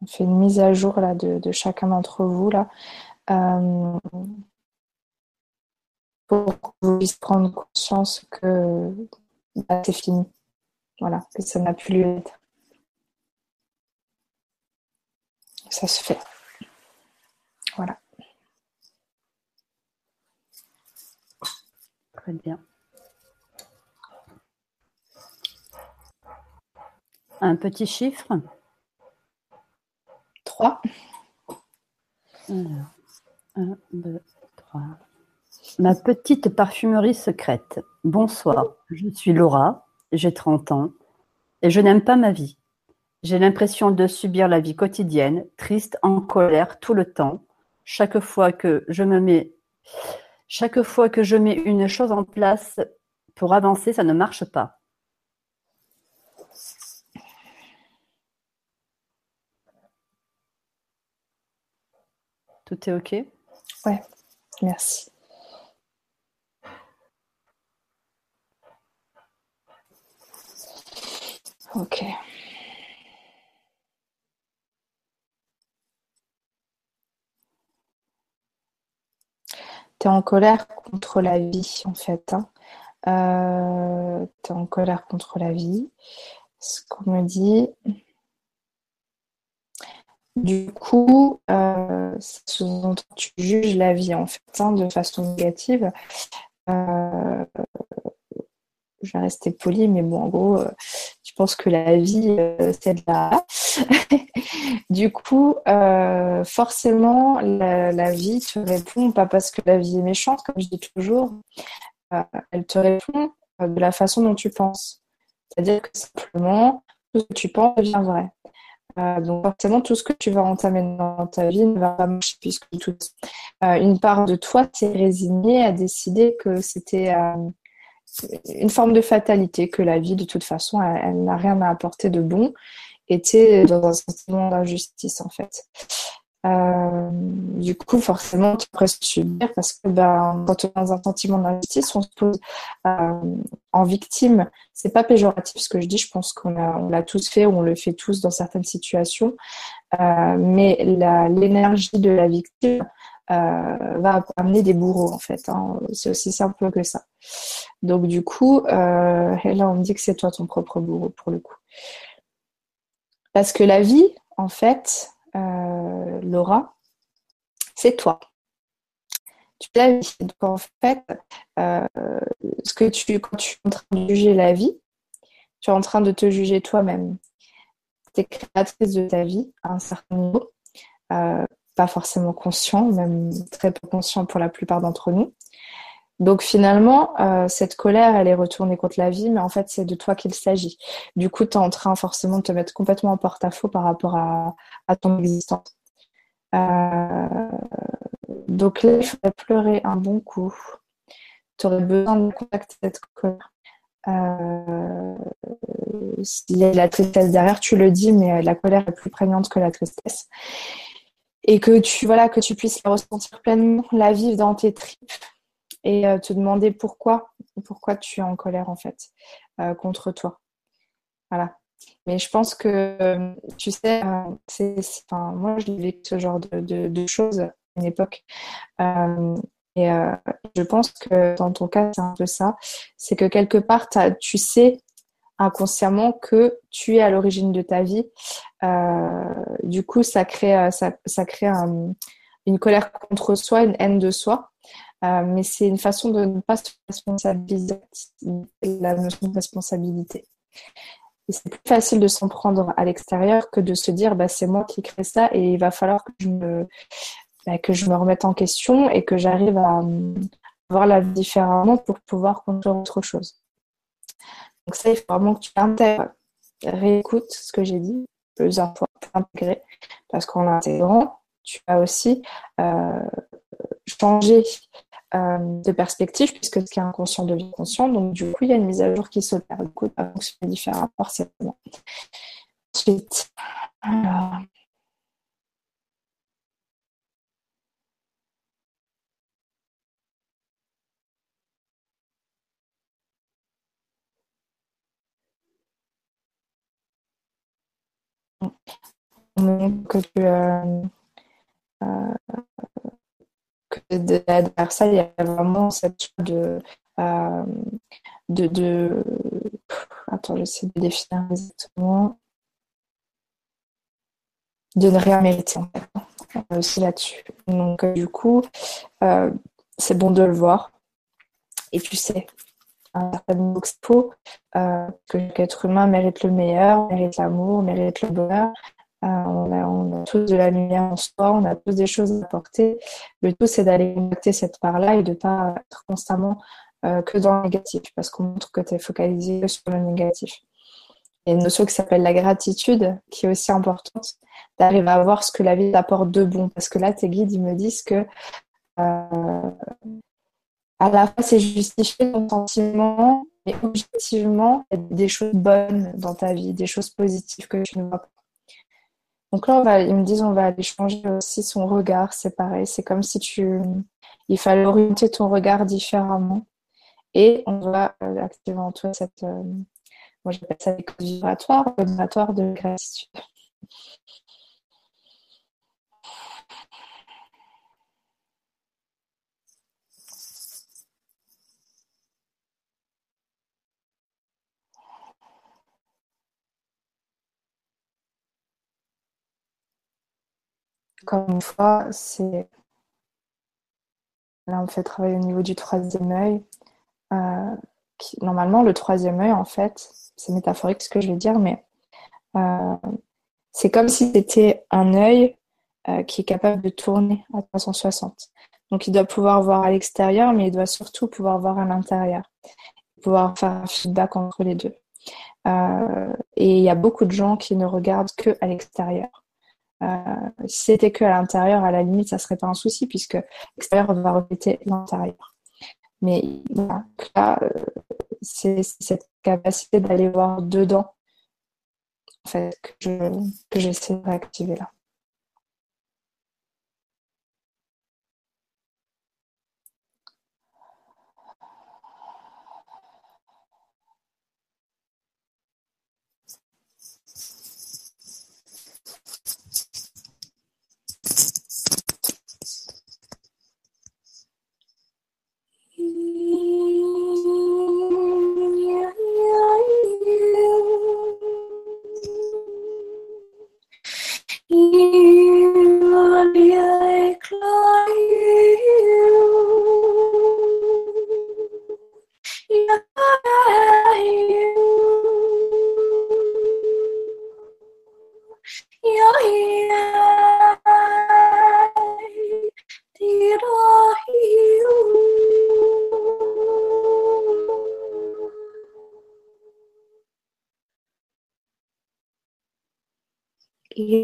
Fait une mise à jour là, de, chacun d'entre vous là. Euh, pour que vous puissiez prendre conscience que bah, c'est fini. Voilà, que ça n'a plus lieu d'être. Ça se fait. Voilà. Très bien. Un petit chiffre? 3. Alors, 1, 2, 3. Ma petite parfumerie secrète. Bonsoir, je suis Laura, j'ai 30 ans et je n'aime pas ma vie. J'ai l'impression de subir la vie quotidienne, triste, en colère tout le temps. Chaque fois que je me mets chaque fois que je mets une chose en place pour avancer, ça ne marche pas. Tout est OK? Ouais, merci. Ok. Tu es en colère contre la vie, en fait. Hein. Euh, tu es en colère contre la vie. Ce qu'on me dit. Du coup, euh, tu juges la vie, en fait, hein, de façon négative. Euh, je vais rester poli, mais bon, en gros, euh, je pense que la vie, c'est de la. du coup, forcément, la, vie te répond, pas parce que la vie est méchante, comme je dis toujours, elle te répond de la façon dont tu penses. C'est-à-dire que simplement, tout ce que tu penses devient vrai. Donc forcément, tout ce que tu vas entamer dans ta vie ne va pas marcher puisque tout, une part de toi s'est résignée à décider que c'était une forme de fatalité que la vie, de toute façon, elle, n'a rien à apporter de bon, était dans un sentiment d'injustice, en fait. Euh, du coup, forcément, tu presque subir parce que quand on est dans un sentiment d'injustice, on se pose euh, en victime. C'est pas péjoratif ce que je dis, je pense qu'on on l'a tous fait ou on le fait tous dans certaines situations. Euh, mais l'énergie de la victime, va amener des bourreaux en fait. Hein. C'est aussi simple que ça. Donc du coup, là on me dit que c'est toi ton propre bourreau pour le coup. Parce que la vie, en fait, euh, Laura, c'est toi. Tu la vie. Donc en fait, ce que tu, quand tu es en train de juger la vie, tu es en train de te juger toi-même. Tu es créatrice de ta vie à un certain niveau pas forcément conscient, même très peu conscient pour la plupart d'entre nous. Donc finalement, euh, cette colère, elle est retournée contre la vie, mais en fait, c'est de toi qu'il s'agit. Du coup, tu es en train forcément de te mettre complètement en porte-à-faux par rapport à, ton existence. Euh, donc là, il faudrait pleurer un bon coup. Tu aurais besoin de contacter cette colère. Euh, S'il y a la tristesse derrière, tu le dis, mais la colère est plus prégnante que la tristesse et que tu voilà que tu puisses la ressentir pleinement, la vivre dans tes tripes et euh, te demander pourquoi pourquoi tu es en colère en fait euh, contre toi. Voilà. Mais je pense que euh, tu sais, c'est, enfin, moi je vécu ce genre de, de, choses à une époque. et je pense que dans ton cas, c'est un peu ça. C'est que quelque part, tu sais inconsciemment que tu es à l'origine de ta vie. Du coup, ça crée, ça, ça crée une colère contre soi, une haine de soi. Euh, mais c'est une façon de ne pas se responsabiliser, la notion de responsabilité. Et c'est plus facile de s'en prendre à l'extérieur que de se dire bah, c'est moi qui crée ça et il va falloir que je me, bah, que je me remette en question et que j'arrive à voir la vie différemment pour pouvoir construire autre chose. Donc ça, il faut vraiment que tu intègres, réécoutes ce que j'ai dit plusieurs fois pour intégrer, parce qu'en l'intégrant, tu as aussi euh, changé de perspective, puisque ce qui est inconscient devient conscient. Donc, du coup, il y a une mise à jour qui s'opère. Du coup, ça fonctionne différemment, forcément. Ensuite, alors, tu euh, euh, ça, il y a vraiment cette chose de, euh, de, de attends, j'essaie de définir exactement de ne rien mériter en fait aussi là-dessus. Donc du coup, c'est bon de le voir. Et tu sais, un certain expo, euh, que chaque être humain mérite le meilleur, mérite l'amour, mérite le bonheur. Euh, on, a, tous de la lumière en soi, on a tous des choses à apporter. Le tout, c'est d'aller connecter cette part-là et de ne pas être constamment euh, que dans le négatif, parce qu'on montre que tu es focalisé sur le négatif. Il y a une notion qui s'appelle la gratitude, qui est aussi importante, d'arriver à voir ce que la vie t'apporte de bon. Parce que là, tes guides, ils me disent que euh, à la fois c'est justifier ton sentiment, mais objectivement, des choses bonnes dans ta vie, des choses positives que tu ne vois pas. Donc là, ils me disent on va aller changer aussi son regard, c'est pareil, c'est comme si tu, il fallait orienter ton regard différemment. Et on va euh, activer en toi cette, euh, moi j'appelle ça les codes vibratoires, vibratoires de gratitude. Comme une fois, c'est. Là, on fait travailler au niveau du troisième œil. Euh, normalement, le troisième œil, en fait, c'est métaphorique ce que je vais dire, mais euh, c'est comme si c'était un œil euh, qui est capable de tourner à 360. Donc, il doit pouvoir voir à l'extérieur, mais il doit surtout pouvoir voir à l'intérieur. Pouvoir faire un feedback entre les deux. et il y a beaucoup de gens qui ne regardent que à l'extérieur. Euh, si c'était que à l'intérieur, à la limite, ça serait pas un souci puisque l'extérieur va refléter l'intérieur. Mais là, euh, c'est cette capacité d'aller voir dedans fait, que j'essaie de réactiver là.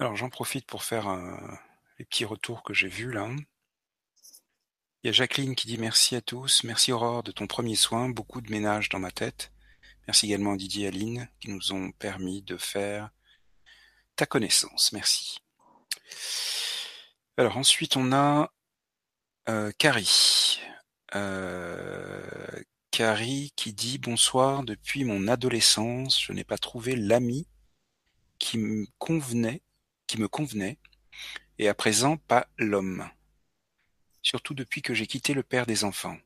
Alors j'en profite pour faire les petits retours que j'ai vus là. Il y a Jacqueline qui dit merci à tous, merci Aurore de ton premier soin, beaucoup de ménage dans ma tête. Merci également Didier et Aline qui nous ont permis de faire ta connaissance. Merci. Alors ensuite on a euh, Carrie. Euh, Carrie qui dit bonsoir, depuis mon adolescence, je n'ai pas trouvé l'ami qui me convenait me convenait, et à présent pas l'homme. Surtout depuis que j'ai quitté le père des enfants.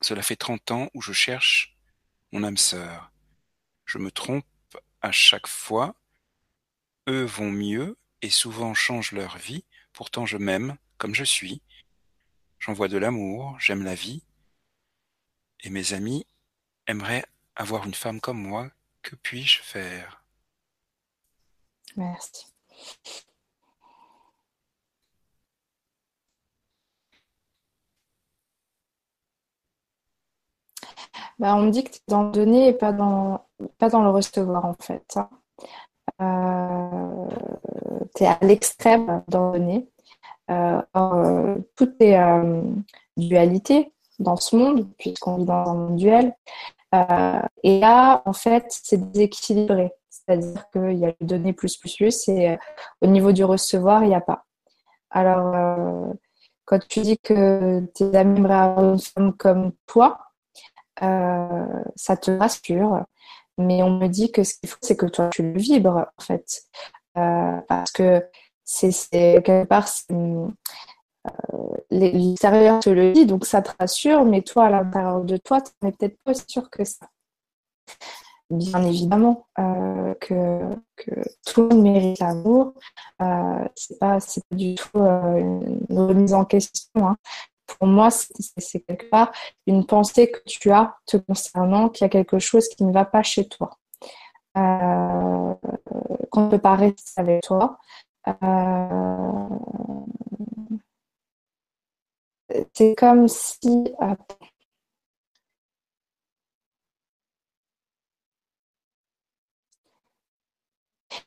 Cela fait trente ans où je cherche mon âme sœur. Je me trompe à chaque fois. Eux vont mieux et souvent changent leur vie. Pourtant je m'aime comme je suis. j'envoie de l'amour, j'aime la vie, et mes amis aimeraient avoir une femme comme moi. Que puis-je faire? Merci. Bah, on me dit que tu es dans le donner et pas dans, pas dans le recevoir en fait. Hein. Euh, tu es à l'extrême dans le donner. Euh, euh, tout est euh, dualité dans ce monde, puisqu'on vit dans un monde duel. et là, en fait, c'est déséquilibré. C'est-à-dire qu'il y a le donner plus plus plus et au niveau du recevoir, il n'y a pas. Alors, quand tu dis que tes amis aimeraient avoir une femme comme toi, euh, ça te rassure. Mais on me dit que ce qu'il faut, c'est que toi, tu le vibres, en fait. Euh, parce que c'est quelque part, euh, l'extérieur te le dit, donc ça te rassure, mais toi, à l'intérieur de toi, tu n'es peut-être pas sûr que ça. Bien évidemment euh, que, tout le monde mérite l'amour. Euh, c'est pas, du tout euh, une remise en question. Hein pour moi, c'est quelque part une pensée que tu as te concernant, qu'il y a quelque chose qui ne va pas chez toi, euh, qu'on ne peut pas rester avec toi. C'est comme si...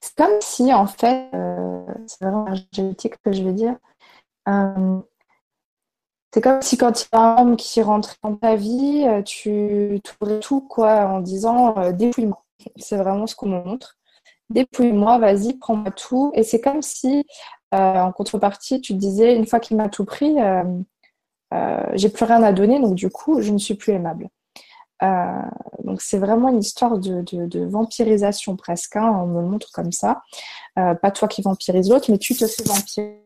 c'est comme si, en fait, euh, c'est vraiment énergétique que je vais dire, c'est comme si quand il y a un homme qui rentre dans ta vie, euh, tu ouvrais tout quoi en disant euh, dépouille-moi. C'est vraiment ce qu'on me montre. Dépouille-moi, vas-y, prends-moi tout. Et c'est comme si, euh, en contrepartie, tu te disais une fois qu'il m'a tout pris, j'ai plus rien à donner, donc du coup, je ne suis plus aimable. Donc c'est vraiment une histoire de, vampirisation presque. Hein, on me montre comme ça. pas toi qui vampirise l'autre, mais tu te fais vampiriser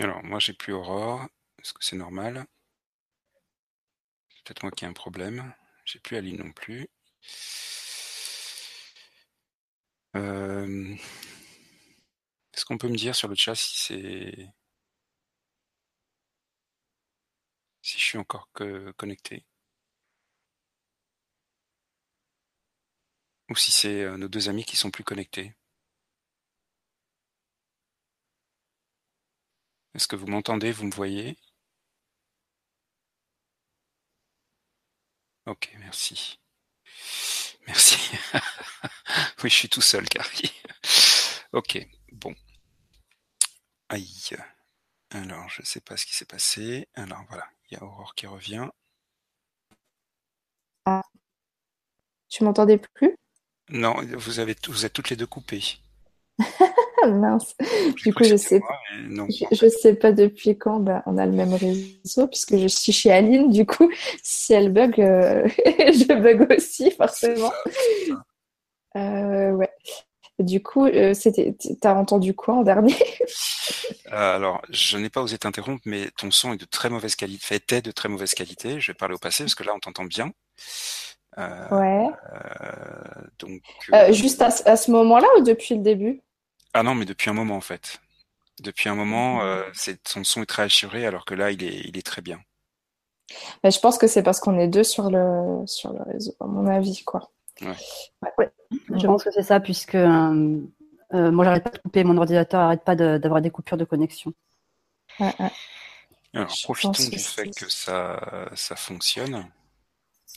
Alors, moi, j'ai plus Aurore. Est-ce que c'est normal Peut-être moi qui ai un problème. J'ai plus Aline non plus. Euh, est-ce qu'on peut me dire sur le chat si c'est. Si je suis encore connecté Ou si c'est euh, nos deux amis qui sont plus connectés Est-ce que vous m'entendez Vous me voyez? Ok, merci. Merci. oui, je suis tout seul, Carrie. ok, bon. Aïe. Alors, je ne sais pas ce qui s'est passé. Alors voilà, il y a Aurore qui revient. Ah. Tu m'entendais plus? Non, vous, avez, vous êtes toutes les deux coupées. Mince. Du coup, je sais, je, sais pas depuis quand bah, on a le même réseau, puisque je suis chez Aline. Du coup, si elle bug, euh, je bug aussi, forcément. Euh, ouais. Du coup, euh, c'était, t'as entendu quoi en dernier? Alors, je n'ai pas osé t'interrompre, mais ton son est de très mauvaise qualité, était de très mauvaise qualité. Je vais parler au passé parce que là, on t'entend bien. ouais. donc. juste à, à ce moment-là ou depuis le début? Ah non, mais depuis un moment en fait. Depuis un moment, euh, son son est très assuré, alors que là, il est, il est très bien. je pense que c'est parce qu'on est deux sur le, sur le réseau, à mon avis, quoi. Ouais. Je pense que c'est ça, puisque euh, euh, moi, j'arrête pas de couper, mon ordinateur n'arrête pas d'avoir des coupures de connexion. Alors, profitons du fait que ça, ça fonctionne.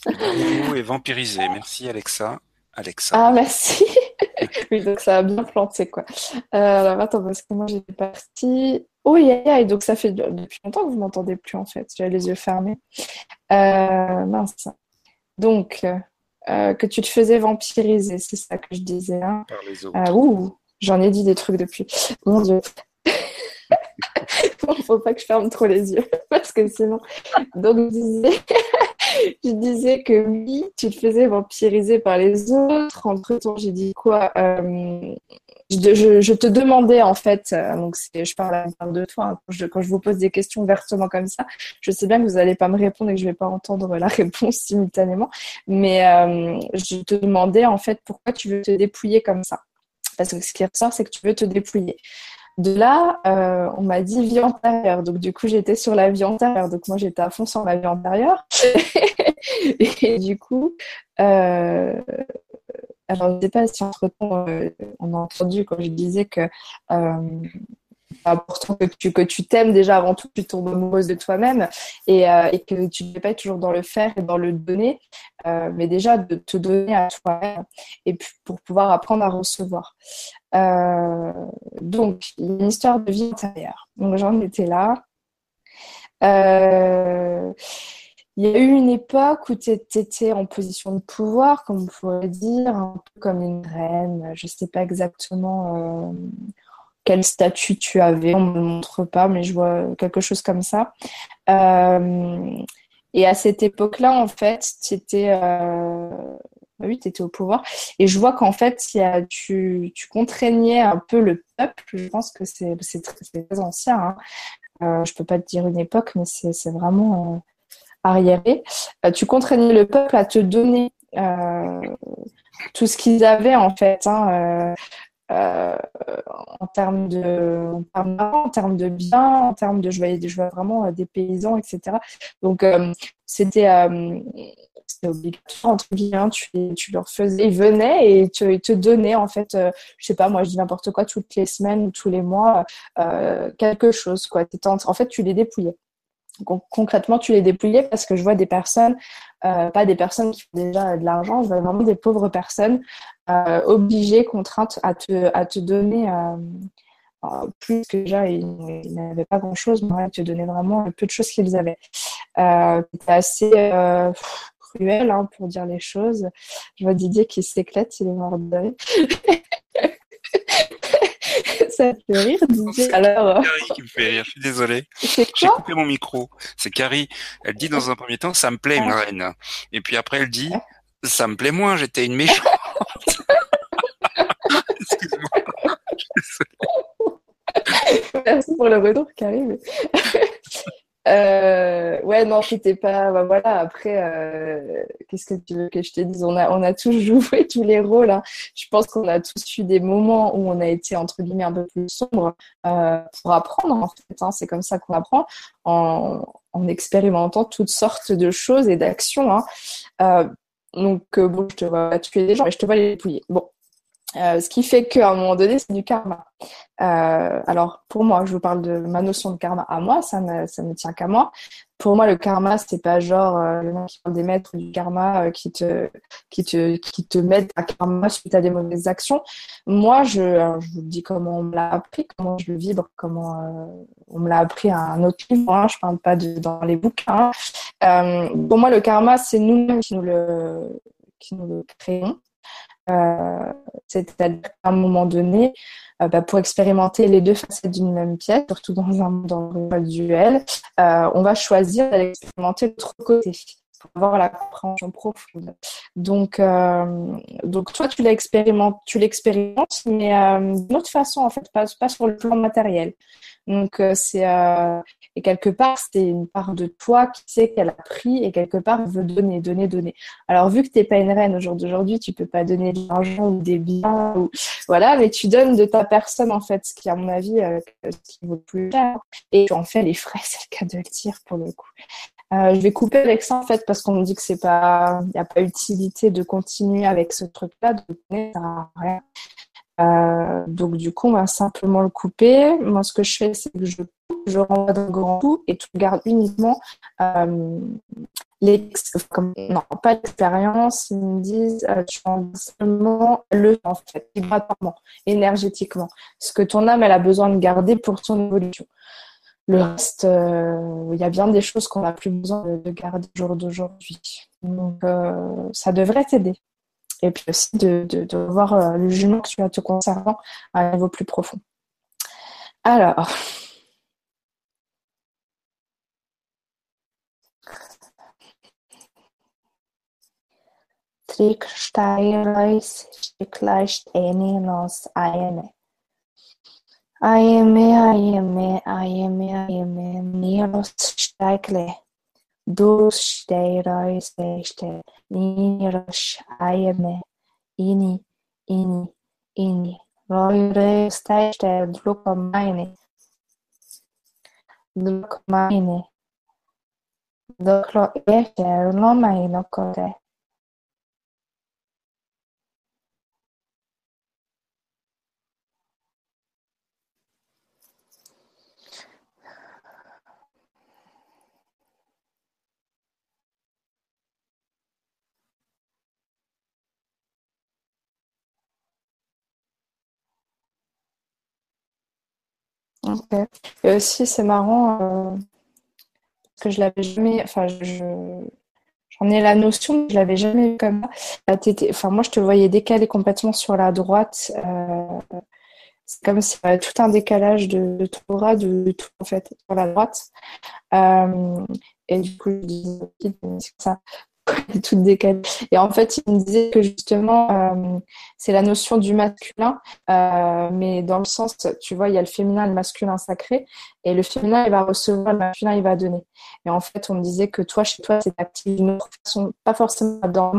Le mot est vampirisé. Merci, Alexa. Alexa. Ah, merci. oui, donc ça a bien planté, quoi. Euh, alors, attends, parce que moi, j'étais partie. Oh, et donc ça fait depuis longtemps que vous m'entendez plus, en fait. J'avais les yeux fermés. Euh, mince. Donc, euh, que tu te faisais vampiriser, c'est ça que je disais. Hein. Par les autres. ouh, j'en ai dit des trucs depuis. Mon Dieu. bon, faut pas que je ferme trop les yeux, parce que sinon. Donc, je disais. je disais que oui, tu te faisais vampiriser par les autres. Entre temps, j'ai dit quoi euh, je, te demandais en fait, euh, donc je parle de toi, hein, quand, je, vous pose des questions ouvertement comme ça, je sais bien que vous n'allez pas me répondre et que je ne vais pas entendre la réponse simultanément, mais euh, je te demandais en fait pourquoi tu veux te dépouiller comme ça? Parce que ce qui ressort, c'est que tu veux te dépouiller. De là, euh, on m'a dit vie antérieure. Donc, du coup, j'étais sur la vie antérieure. Donc, moi, j'étais à fond sur ma vie antérieure. et du coup, euh, alors, je ne sais pas si entre-temps, euh, on a entendu quand je disais que important que tu que tu t'aimes déjà avant tout, tu tombes amoureuse de toi-même et, euh, et, que tu n'es pas toujours dans le faire et dans le donner, euh, mais déjà de te donner à toi-même et pour pouvoir apprendre à recevoir. Euh, donc, il y a une histoire de vie intérieure. Donc, j'en étais là. il y a eu une époque où tu étais en position de pouvoir, comme on pourrait dire, un peu comme une reine. Je ne sais pas exactement quel statut tu avais. On ne me montre pas, mais je vois quelque chose comme ça. Euh, et à cette époque-là, en fait, tu étais, euh, bah oui, au pouvoir. Et je vois qu'en fait, tu, contraignais un peu le peuple. Je pense que c'est très, ancien. Hein. Euh, je peux pas te dire une époque, mais c'est vraiment arriéré. Tu contraignais le peuple à te donner tout ce qu'ils avaient en fait. Hein, en termes de en termes, de biens, en termes de je voyais, je vois vraiment euh, des paysans, etc. Donc euh, c'était obligatoire entre guillemets, hein, tu, tu leur faisais, ils venaient et te, ils te donnaient en fait, je sais pas, moi je dis n'importe quoi toutes les semaines ou tous les mois quelque chose quoi. En fait, tu les dépouillais concrètement, tu les dépouillais parce que je vois des personnes, euh, pas des personnes qui ont déjà de l'argent, je vois vraiment des pauvres personnes euh, obligées, contraintes à te, à te donner euh, euh plus que déjà, ils, n'avaient pas grand-chose, mais ils te donnaient vraiment peu de choses qu'ils avaient. Euh, C'était assez euh, cruel hein, pour dire les choses. Je vois Didier qui s'éclate, il est mort de ça te fait rire, C'est Alors... Carrie qui me fait rire, je suis désolé. J'ai coupé mon micro. C'est Carrie. Elle dit dans un premier temps, ça me plaît une reine. Et puis après, elle dit, ça me plaît moins, j'étais une méchante. Excuse-moi. Merci pour le retour, Carrie. Euh, ouais, non, c'était pas. Bah, voilà, après, euh, qu'est-ce que tu veux que je te dise? On a, on a tous joué tous les rôles. Hein. Je pense qu'on a tous eu des moments où on a été, entre guillemets, un peu plus sombre euh, pour apprendre, en fait. Hein. C'est comme ça qu'on apprend, en, en, expérimentant toutes sortes de choses et d'actions. Hein. Euh, donc, euh, bon, je te vois tuer des gens, mais je te vois les dépouiller. Bon, euh, ce qui fait qu'à un moment donné, c'est du karma. Euh, alors, pour moi, je vous parle de ma notion de karma à moi, ça ne, ça ne tient qu'à moi. Pour moi, le karma, c'est pas genre euh, le nom qui parle des maîtres du karma qui te qui te qui te mettent à karma suite à des mauvaises actions. Moi, je, je vous dis comment on me l'a appris, comment je le vibre, comment on me l'a appris à un autre livre. Hein, je parle pas de dans les bouquins. pour moi, le karma, c'est nous-mêmes qui nous le qui nous le créons. Euh, c'est-à-dire qu'à un moment donné, euh, bah, pour expérimenter les deux facettes d'une même pièce, surtout dans un dans duel, euh, on va choisir d'expérimenter l'autre côté avoir la compréhension profonde. Donc, donc toi, tu l'expérimentes, tu l'expérimentes, mais d'une autre façon, en fait, pas, pas sur le plan matériel. Donc, c'est et quelque part, c'est une part de toi qui sait qu'elle a pris et quelque part veut donner, donner, donner. Alors, vu que tu n'es pas une reine au jour d'aujourd'hui, tu peux pas donner de l'argent ou des biens, ou voilà, mais tu donnes de ta personne, en fait, ce qui, à mon avis, euh, vaut plus cher. Et tu en fais les frais, c'est le cas de le dire pour le coup. Euh, je vais couper avec ça en fait parce qu'on me dit que c'est pas, il n'y a pas utilité de continuer avec ce truc-là, de ça rien. Euh, donc du coup, on va simplement le couper. Moi, ce que je fais, c'est que je je renvoie d'un grand coup et tu gardes uniquement euh, comme, non, pas l'expérience. Ils me disent euh, tu en seulement le en fait, vibratoirement, énergétiquement. Ce que ton âme elle a besoin de garder pour son évolution. Le reste, euh, il y a bien des choses qu'on n'a plus besoin de, garder au jour d'aujourd'hui. Donc, euh, ça devrait t'aider et puis aussi de, voir euh, le jugement que tu as te concernant à un niveau plus profond. Alors, aime. Aime, aime, aime, aime, niros steikle, dus steirois este, niros aime, ini, ini, ini, loire steiste, drupa meine, drupa meine, dokro este, loma inocote, Et aussi, c'est marrant euh, parce que je l'avais jamais. Enfin, je, j'en ai la notion, mais je l'avais jamais vu comme ça. Enfin, moi, je te voyais décaler complètement sur la droite. Euh, c'est comme s'il y avait tout un décalage de, de ton bras, de, tout en fait, sur la droite. Euh, et du coup, je dis, ça Et en fait, il me disait que justement, euh, c'est la notion du masculin, euh, mais dans le sens, tu vois, il y a le féminin et le masculin sacré, et le féminin, il va recevoir, le masculin, il va donner. Et en fait, on me disait que toi, chez toi, c'est actif d'une autre façon, pas forcément dans,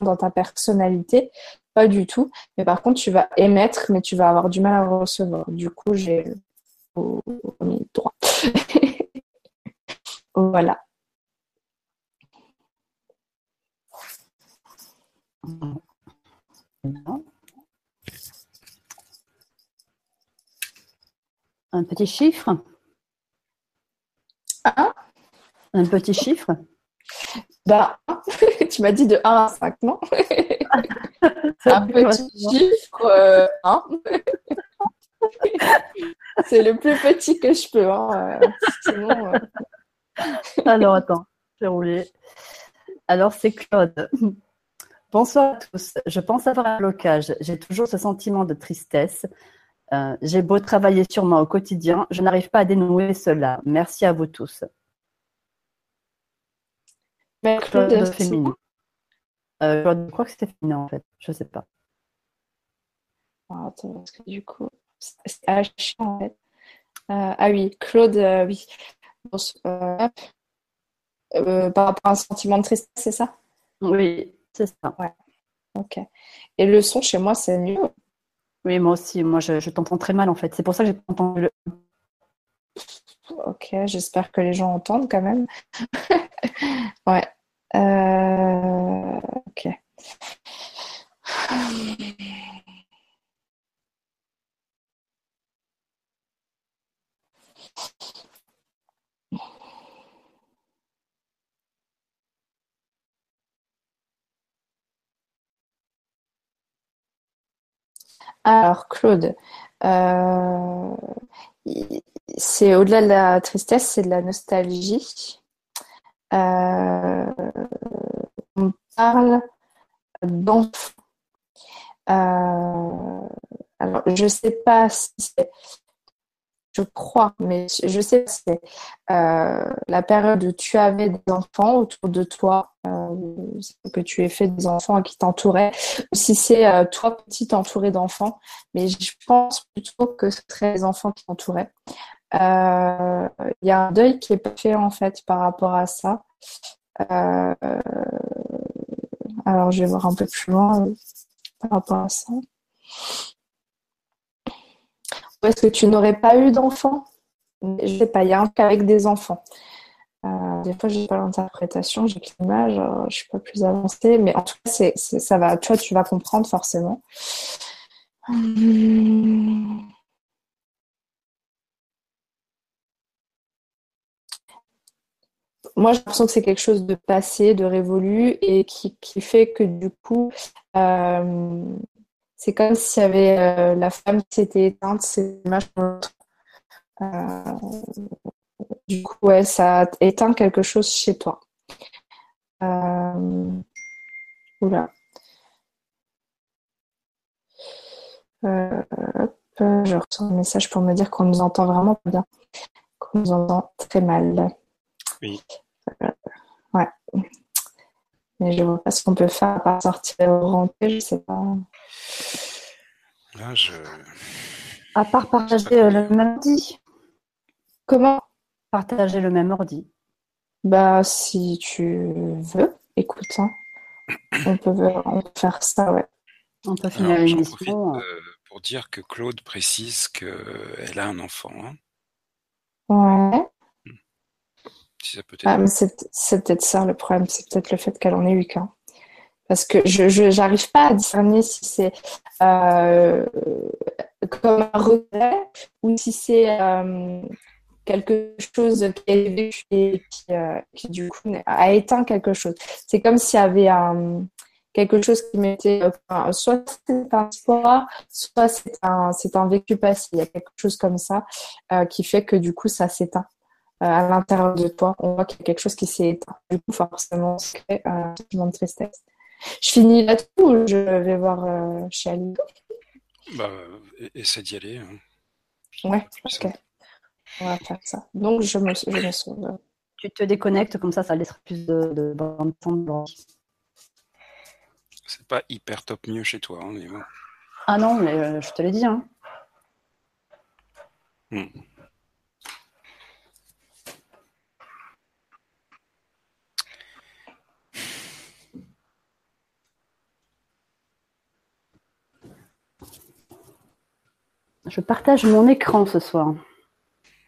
dans, ta personnalité, pas du tout, mais par contre, tu vas émettre, mais tu vas avoir du mal à recevoir. Du coup, j'ai mis droit. voilà. Un petit chiffre ah. Un petit chiffre bah, tu m'as dit de 1 à 5, non? Un petit chiffre, euh, C'est le plus petit que je peux. Hein. Euh. Alors, attends, je vais rouler. Alors, c'est Claude. Bonsoir à tous. Je pense avoir un blocage. J'ai toujours ce sentiment de tristesse. Euh, j'ai beau travailler sur moi au quotidien, je n'arrive pas à dénouer cela. Merci à vous tous. Claude féminin. Euh, je crois que c'était féminin en fait. Je ne sais pas. Ah, attends, parce que du coup, c'est H en fait. Euh, ah oui, Claude, oui. par rapport à un sentiment de tristesse, c'est ça? Oui. C'est ça. Ouais. Ok. Et le son chez moi, c'est mieux? Oui, moi aussi. Moi, je, t'entends très mal en fait. C'est pour ça que j'ai pas entendu le. Ok, j'espère que les gens entendent quand même. ouais. Euh... Ok. Alors, Claude, euh, c'est au-delà de la tristesse, c'est de la nostalgie. Euh, on parle d'enfants. Euh, alors, je ne sais pas si c'est je crois, mais je sais que c'est euh, la période où tu avais des enfants autour de toi, euh, que tu aies fait des enfants qui t'entouraient, ou si c'est euh, toi petit entouré d'enfants, mais je pense plutôt que ce serait les enfants qui t'entouraient. Il y a un deuil qui est fait en fait par rapport à ça. alors je vais voir un peu plus loin par rapport à ça est-ce que tu n'aurais pas eu d'enfants Je ne sais pas, il y a un cas avec des enfants. Euh, des fois, je n'ai pas l'interprétation, j'ai que l'image, euh, je ne suis pas plus avancée, mais en tout cas, ça va, toi, tu vas comprendre forcément. Moi, j'ai l'impression que c'est quelque chose de passé, de révolu, et qui, fait que du coup, euh, c'est comme s'il y avait euh, la femme qui s'était éteinte, c'est l'image euh, du coup, ouais, ça éteint quelque chose chez toi. Euh, oula. Euh, je reçois un message pour me dire qu'on nous entend vraiment bien, qu'on nous entend très mal. Oui. ouais. Mais je vois pas ce qu'on peut faire à part sortir au rentrer, je sais pas. Là, je. À part partager euh, le même ordi. Comment? Partager le même ordi. Bah, si tu veux, écoute, hein. on, peut, faire ça, ouais. On peut finir l'émission. Euh, pour dire que Claude précise qu'elle a un enfant. hein. Ouais. Si ça peut Ah, c'est peut-être ça le problème, c'est peut-être le fait qu'elle en ait eu qu'un. Parce que je j'arrive pas à discerner si c'est euh, comme un regret ou si c'est euh, quelque chose qui est vécu et qui, euh, qui, du coup a éteint quelque chose. C'est comme s'il y avait un, quelque chose qui mettait, euh, enfin, soit c'est un espoir, soit c'est un, c'est un vécu passé. Il y a quelque chose comme ça euh, qui fait que du coup ça s'éteint à l'intérieur de toi. On voit qu'il y a quelque chose qui s'est éteint. Du coup, forcément, ça crée un sentiment de tristesse. Je finis là-dessus ou je vais voir euh, chez Ali Bah, essaie d'y aller. hein. Ouais, ok. On va faire ça. Donc, je me, je me sauve. Tu te déconnectes, comme ça, ça laisse plus de, de bande. C'est pas hyper top mieux chez toi, hein, mais bon. Ah non, mais euh, je te l'ai dit. Hein. Hmm. Je partage mon écran ce soir.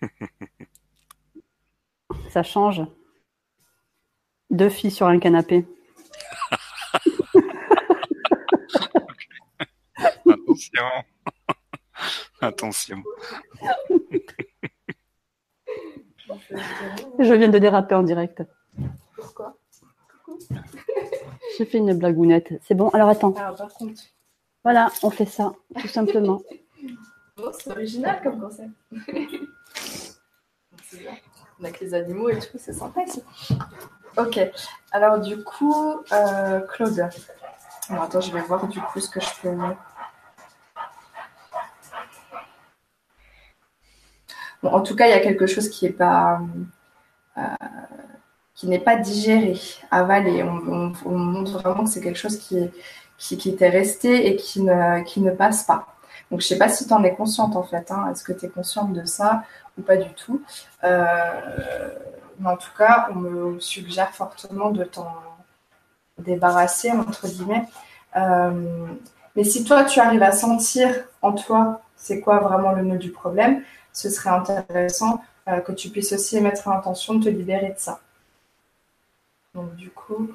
Ça change. Deux filles sur un canapé. Attention. Attention. Je viens de déraper en direct. Pourquoi? J'ai fait une blagounette. C'est bon Alors attends. Alors, par contre, Voilà, on fait ça, tout simplement. Bon, c'est original comme concept. Avec les animaux et tout, c'est sympa ici. Ok. Alors, du coup, euh, Claude. Alors, attends, je vais voir du coup ce que je peux. Bon, en tout cas, il y a quelque chose qui pas. euh, qui n'est pas digéré, avalé. On, on- on montre vraiment que c'est quelque chose qui, qui, qui t'est resté et qui ne, qui ne passe pas. Donc, je sais pas si tu en es consciente en fait. hein. Est-ce que tu es consciente de ça ou pas du tout? Euh, Mais en tout cas, on me suggère fortement de t'en débarrasser, entre guillemets. Euh, mais si toi, tu arrives à sentir en toi c'est quoi vraiment le nœud du problème, ce serait intéressant euh, que tu puisses aussi mettre l'intention de te libérer de ça. Donc, du coup,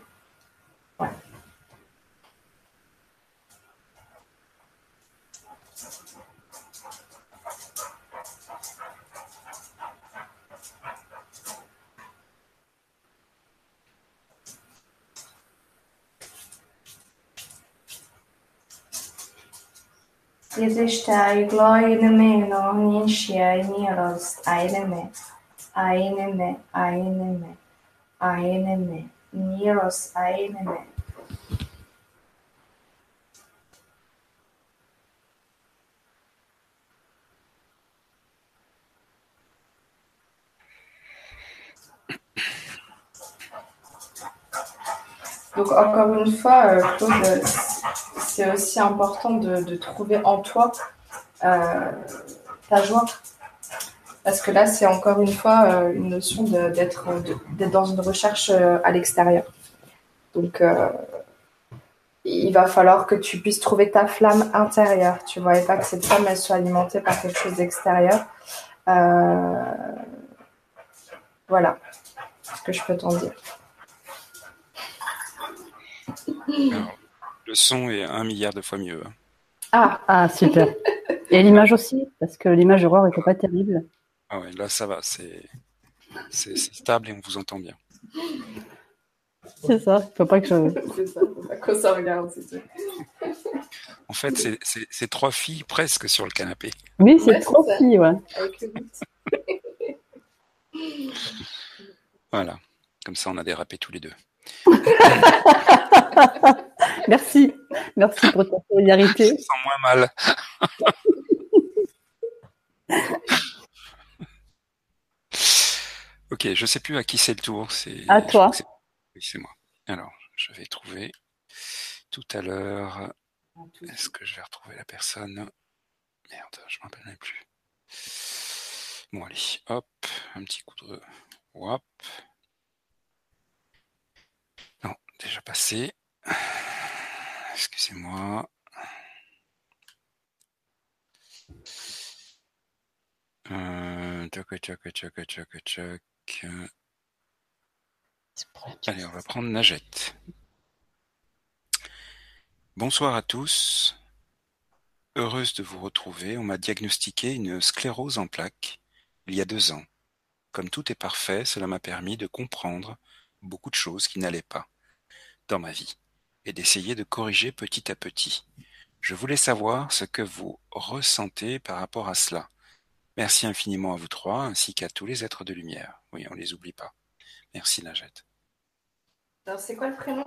Exercitai gloieneme non me miros aeneme, aeneme, aeneme, aeneme, miros aeneme. Encore une fois, Claude, euh, c'est aussi important de, trouver en toi euh, ta joie. Parce que là, c'est encore une fois euh, une notion d'être dans une recherche à l'extérieur. Donc, il va falloir que tu puisses trouver ta flamme intérieure, tu vois, et pas que cette flamme, soit alimentée par quelque chose d'extérieur. Voilà ce que je peux t'en dire. Alors, le son est un milliard de fois mieux. hein. Ah, Ah, super. Et l'image aussi, parce que l'image Roar n'était pas terrible. Ah ouais, là ça va, c'est c'est c'est stable et on vous entend bien. C'est ça, il faut pas que je... c'est ça, faut pas qu'on ça regarde, c'est tout. En fait, c'est- c'est c'est trois filles presque sur le canapé. Oui, c'est Ouais, c'est trop ça. petit, ouais. Voilà. Comme ça, on a dérapé tous les deux. Merci. Merci pour ta solidarité. Sans moins mal. ok, je sais plus à qui c'est le tour. C'est À je toi. Oui, c'est moi. Alors, je vais trouver tout à l'heure. Est-ce que je vais retrouver la personne? Merde, je me rappelle même plus. Bon, allez, hop, un petit coup de. Hop déjà passé. Excusez-moi. Euh, Allez, on va prendre Najette. Bonsoir à tous. Heureuse de vous retrouver. On m'a diagnostiqué une sclérose en plaques il y a deux ans. Comme tout est parfait, cela m'a permis de comprendre beaucoup de choses qui n'allaient pas dans ma vie et d'essayer de corriger petit à petit. Je voulais savoir ce que vous ressentez par rapport à cela. Merci infiniment à vous trois ainsi qu'à tous les êtres de lumière. Oui, on les oublie pas. Merci Najette. Alors c'est quoi le prénom?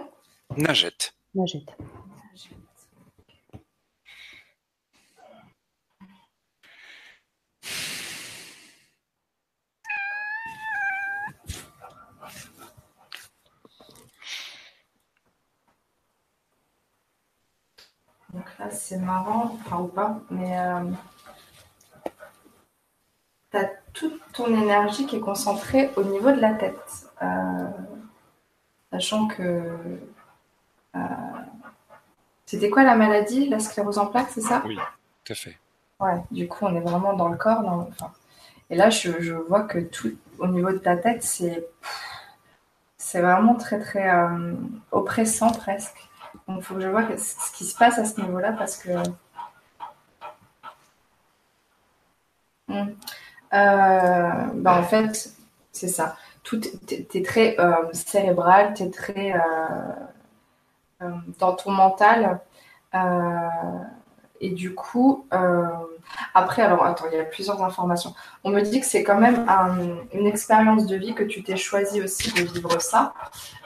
Najette. Najette. Donc là, c'est marrant, enfin ou pas, mais euh, tu as toute ton énergie qui est concentrée au niveau de la tête. Euh, sachant que. euh, C'était quoi la maladie La sclérose en plaques, c'est ça? Oui, tout à fait. Ouais, du coup, on est vraiment dans le corps. Dans... enfin, et là, je, je vois que tout au niveau de ta tête, c'est c'est vraiment très, très euh, oppressant presque. Il faut que je vois ce qui se passe à ce niveau-là parce que. Hmm. Euh, bah, en fait, c'est ça. Tout, t'es, t'es très euh, cérébral, t'es très euh, euh, dans ton mental. Et du coup, après, alors attends, il y a plusieurs informations. On me dit que c'est quand même un- une expérience de vie que tu t'es choisi aussi de vivre ça.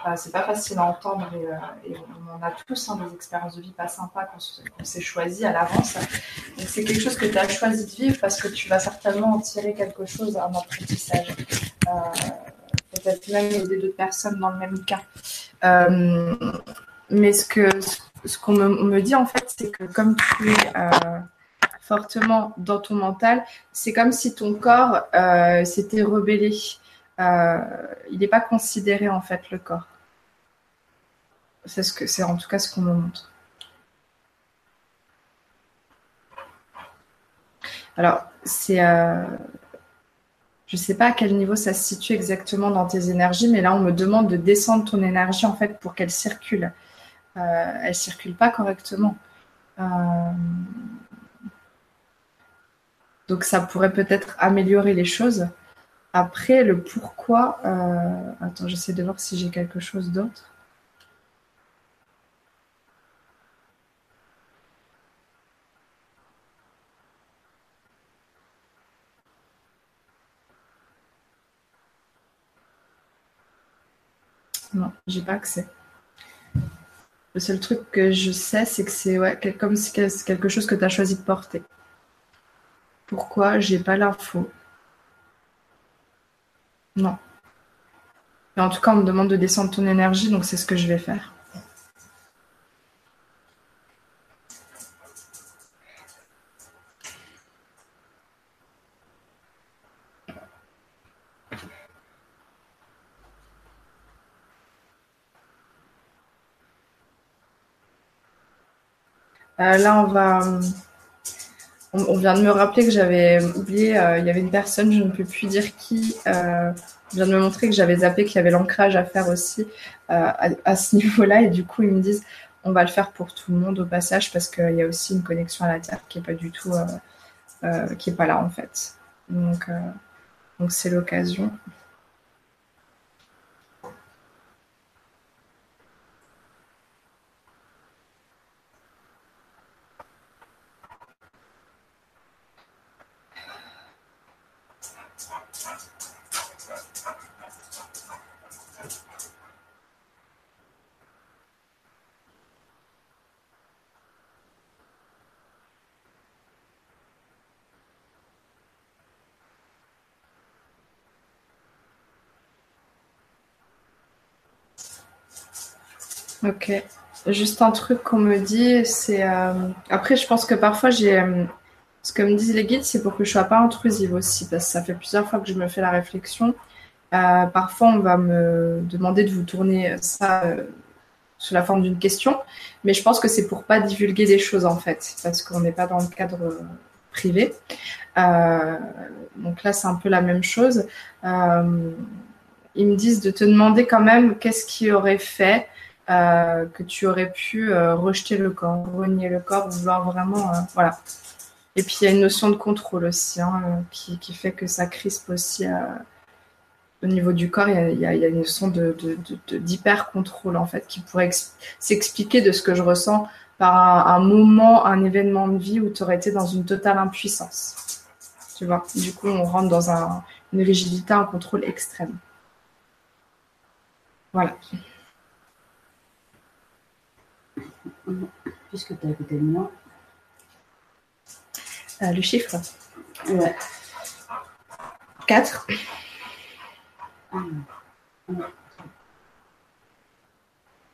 Euh, c'est pas facile à entendre et, euh, on a tous hein, des expériences de vie pas sympas qu'on s'est choisi à l'avance. Donc c'est quelque chose que tu as choisi de vivre parce que tu vas certainement en tirer quelque chose, un apprentissage. Euh, Peut-être même aider d'autres personnes dans le même cas. Euh, mais ce que ce qu'on me, me dit en fait, c'est que comme tu es fortement dans ton mental, c'est comme si ton corps euh, s'était rebellé. Euh, il n'est pas considéré en fait le corps. C'est ce que c'est en tout cas ce qu'on me montre. Alors c'est euh, je sais pas à quel niveau ça se situe exactement dans tes énergies, mais là on me demande de descendre ton énergie en fait pour qu'elle circule. Euh, elle circule pas correctement. Donc ça pourrait peut-être améliorer les choses. Après, le pourquoi. euh, Attends, j'essaie de voir si j'ai quelque chose d'autre. Non, j'ai pas accès. Le seul truc que je sais, c'est que c'est ouais, comme si quelque chose que tu as choisi de porter. Pourquoi J'ai pas l'info? Non. Mais en tout cas, on me demande de descendre ton énergie, donc c'est ce que je vais faire. Euh, là, on va. On, vient de me rappeler que j'avais oublié, euh, il y avait une personne, je ne peux plus dire qui, euh, vient de me montrer que j'avais zappé qu'il y avait l'ancrage à faire aussi euh, à, ce niveau-là. Et du coup, ils me disent, on va le faire pour tout le monde au passage parce qu'il y a aussi une connexion à la Terre qui est pas du tout, euh, qui pas là en fait. Donc, donc c'est l'occasion. Ok. Juste un truc qu'on me dit, c'est. euh, Après, je pense que parfois, j'ai. euh, Ce que me disent les guides, c'est pour que je sois pas intrusive aussi, parce que ça fait plusieurs fois que je me fais la réflexion. Euh, parfois, on va me demander de vous tourner ça sous la forme d'une question, mais je pense que c'est pour pas divulguer des choses en fait, parce qu'on n'est pas dans le cadre privée. donc là, c'est un peu la même chose. ils me disent de te demander quand même qu'est-ce qui aurait fait que tu aurais pu rejeter le corps, renier le corps, vouloir vraiment, voilà. Et puis il y a une notion de contrôle aussi hein, qui, qui, fait que ça crispe aussi au niveau du corps, il y a, une notion d'hyper-contrôle, en fait, qui pourrait s'expliquer de ce que je ressens par un, moment, un événement de vie où tu aurais été dans une totale impuissance. Tu vois? Du coup, on rentre dans une rigidité, un contrôle extrême. Voilà. Puisque tu as écouté le nom. Euh, le chiffre Ouais. 4.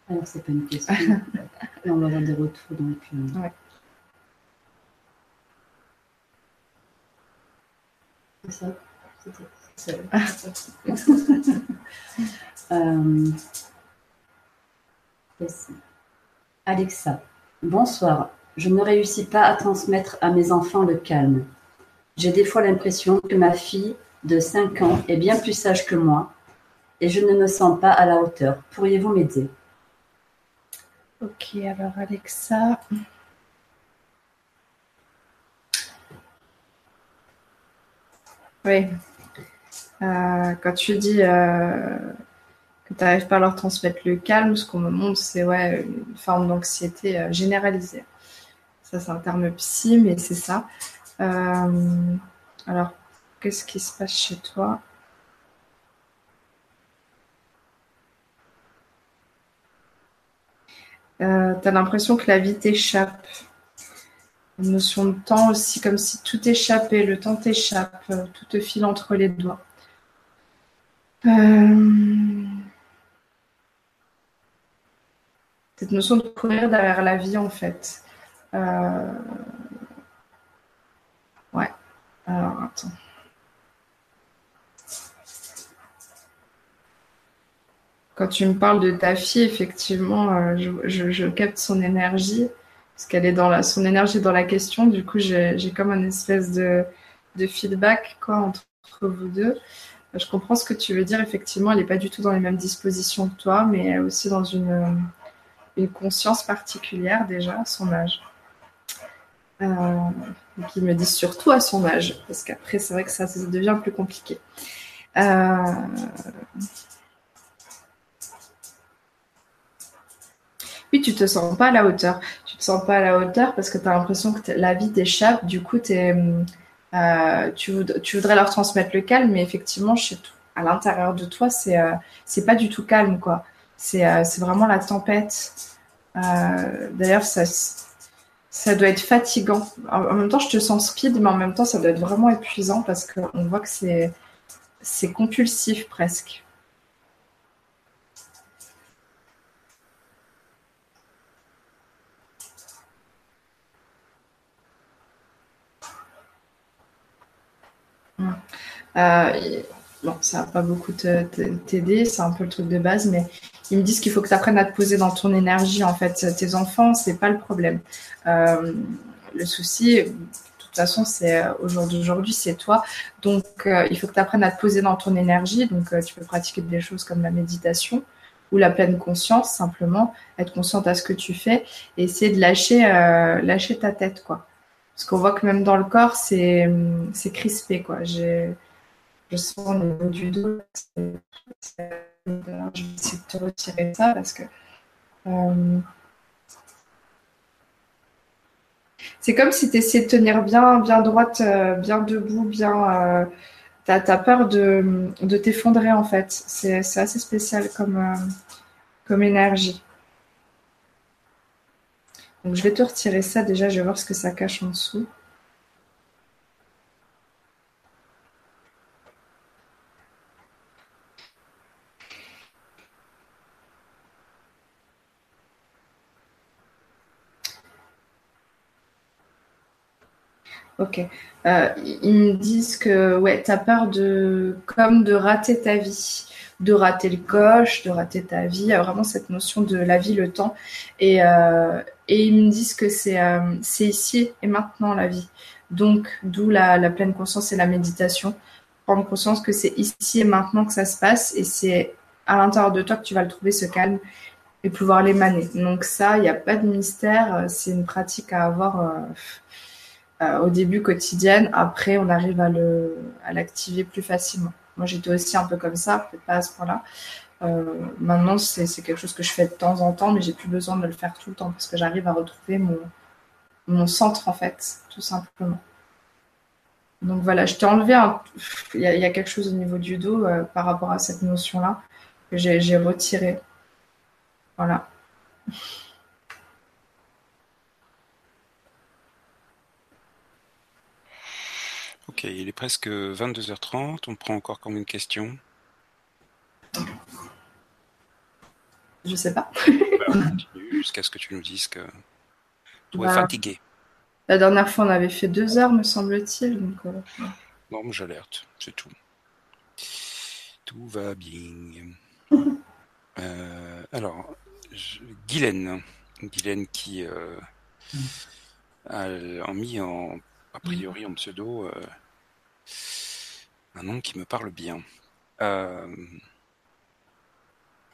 Alors, c'est pas une question. on va avoir des retours. Donc, euh... ouais. C'est ça. C'est ça. euh... Alexa, bonsoir. Je ne réussis pas à transmettre à mes enfants le calme. J'ai des fois l'impression que ma fille de 5 ans est bien plus sage que moi et je ne me sens pas à la hauteur. Pourriez-vous m'aider? Ok, alors Alexa. Oui. Euh, quand tu dis euh, que tu n'arrives pas à leur transmettre le calme, ce qu'on me montre, c'est ouais, une forme d'anxiété euh, généralisée. Ça, c'est un terme psy, mais c'est ça. alors, Qu'est-ce qui se passe chez toi? Euh, Tu as l'impression que la vie t'échappe. Une notion de temps aussi, comme si tout t'échappait, le temps t'échappe, euh, tout te file entre les doigts. Euh, cette notion de courir derrière la vie, en fait. Ouais. Alors, attends. Quand tu me parles de ta fille, effectivement, euh, je, capte son énergie, parce qu'elle est dans la, son énergie dans la question. Du coup, j'ai comme un espèce de, feedback quoi, entre, vous deux. Je comprends ce que tu veux dire. Effectivement, elle n'est pas du tout dans les mêmes dispositions que toi, mais elle est aussi dans une, une conscience particulière déjà à son âge. Euh, me disent surtout à son âge, parce qu'après, c'est vrai que ça, devient plus compliqué. Euh, oui, tu te sens pas à la hauteur. Tu te sens pas à la hauteur parce que tu as l'impression que la vie t'échappe. Du coup, euh, tu, voudrais leur transmettre le calme, mais effectivement, à l'intérieur de toi, c'est euh, c'est pas du tout calme, quoi. C'est euh, vraiment la tempête. D'ailleurs, ça, ça doit être fatigant. En, même temps, je te sens speed, mais en même temps, ça doit être vraiment épuisant parce qu'on voit que c'est compulsif presque. Euh, bon, ça va pas beaucoup t'aider, c'est un peu le truc de base, mais ils me disent qu'il faut que tu apprennes à te poser dans ton énergie. En fait, tes enfants, c'est pas le problème. Euh, le souci, de toute façon, c'est euh, aujourd'hui, c'est toi. Donc, il faut que tu apprennes à te poser dans ton énergie. Donc, tu peux pratiquer des choses comme la méditation ou la pleine conscience, simplement être consciente à ce que tu fais et essayer de lâcher, lâcher ta tête, quoi. Parce qu'on voit que même dans le corps, c'est crispé, quoi. Je sens au niveau du dos. Je vais essayer de te retirer ça parce que. Euh, c'est comme si tu essayais de tenir bien, bien droite, euh, bien debout, bien. Euh, tu as, peur de, de t'effondrer en fait. C'est assez spécial comme, comme énergie. Donc je vais te retirer ça déjà, je vais voir ce que ça cache en dessous. Ok. Euh, ils me disent que ouais, tu as peur de comme de rater ta vie, de rater le coche, de rater ta vie. Il y a vraiment cette notion de la vie, le temps. Et, euh, et ils me disent que c'est euh, ici et maintenant la vie. Donc, d'où la, la pleine conscience et la méditation. Prendre conscience que c'est ici et maintenant que ça se passe et c'est à l'intérieur de toi que tu vas le trouver ce calme et pouvoir l'émaner. Donc ça, il n'y a pas de mystère. C'est une pratique à avoir euh, au début quotidienne. Après, on arrive à l'activer plus facilement. Moi, j'étais aussi un peu comme ça, peut-être pas à ce point-là. Euh, maintenant, c'est quelque chose que je fais de temps en temps, mais j'ai plus besoin de le faire tout le temps parce que j'arrive à retrouver mon, centre, en fait, tout simplement. Donc voilà, je t'ai enlevé un... il, y a, quelque chose au niveau du dos euh, par rapport à cette notion-là que j'ai retiré. Voilà. Ok, il est presque 22h30. On prend encore combien de questions Je sais pas. Bah, jusqu'à ce que tu nous dises que tu es bah, fatigué. La dernière fois, on avait fait deux heures, me semble-t-il. Euh, bon, j'alerte, c'est tout. Tout va bien. euh, alors, je... Guylaine. Guylaine qui euh, a mis en, a priori en pseudo un nom qui me parle bien. Euh,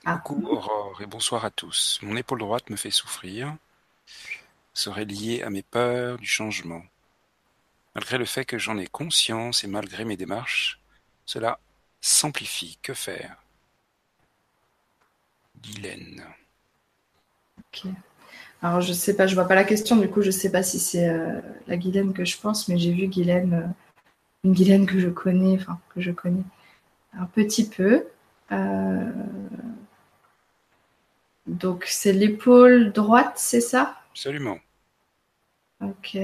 ah. Coucou Aurore et bonsoir à tous. Mon épaule droite me fait souffrir. Serait lié à mes peurs du changement. Malgré le fait que j'en ai conscience et malgré mes démarches, cela s'amplifie. Que faire? Guylaine. Ok. Alors je sais pas, je vois pas la question, du coup je sais pas si c'est euh, la Guylaine que je pense, mais j'ai vu Guylaine, euh, une Guylaine que je connais, enfin que je connais un petit peu. Euh, donc c'est l'épaule droite, c'est ça? Absolument. Ok.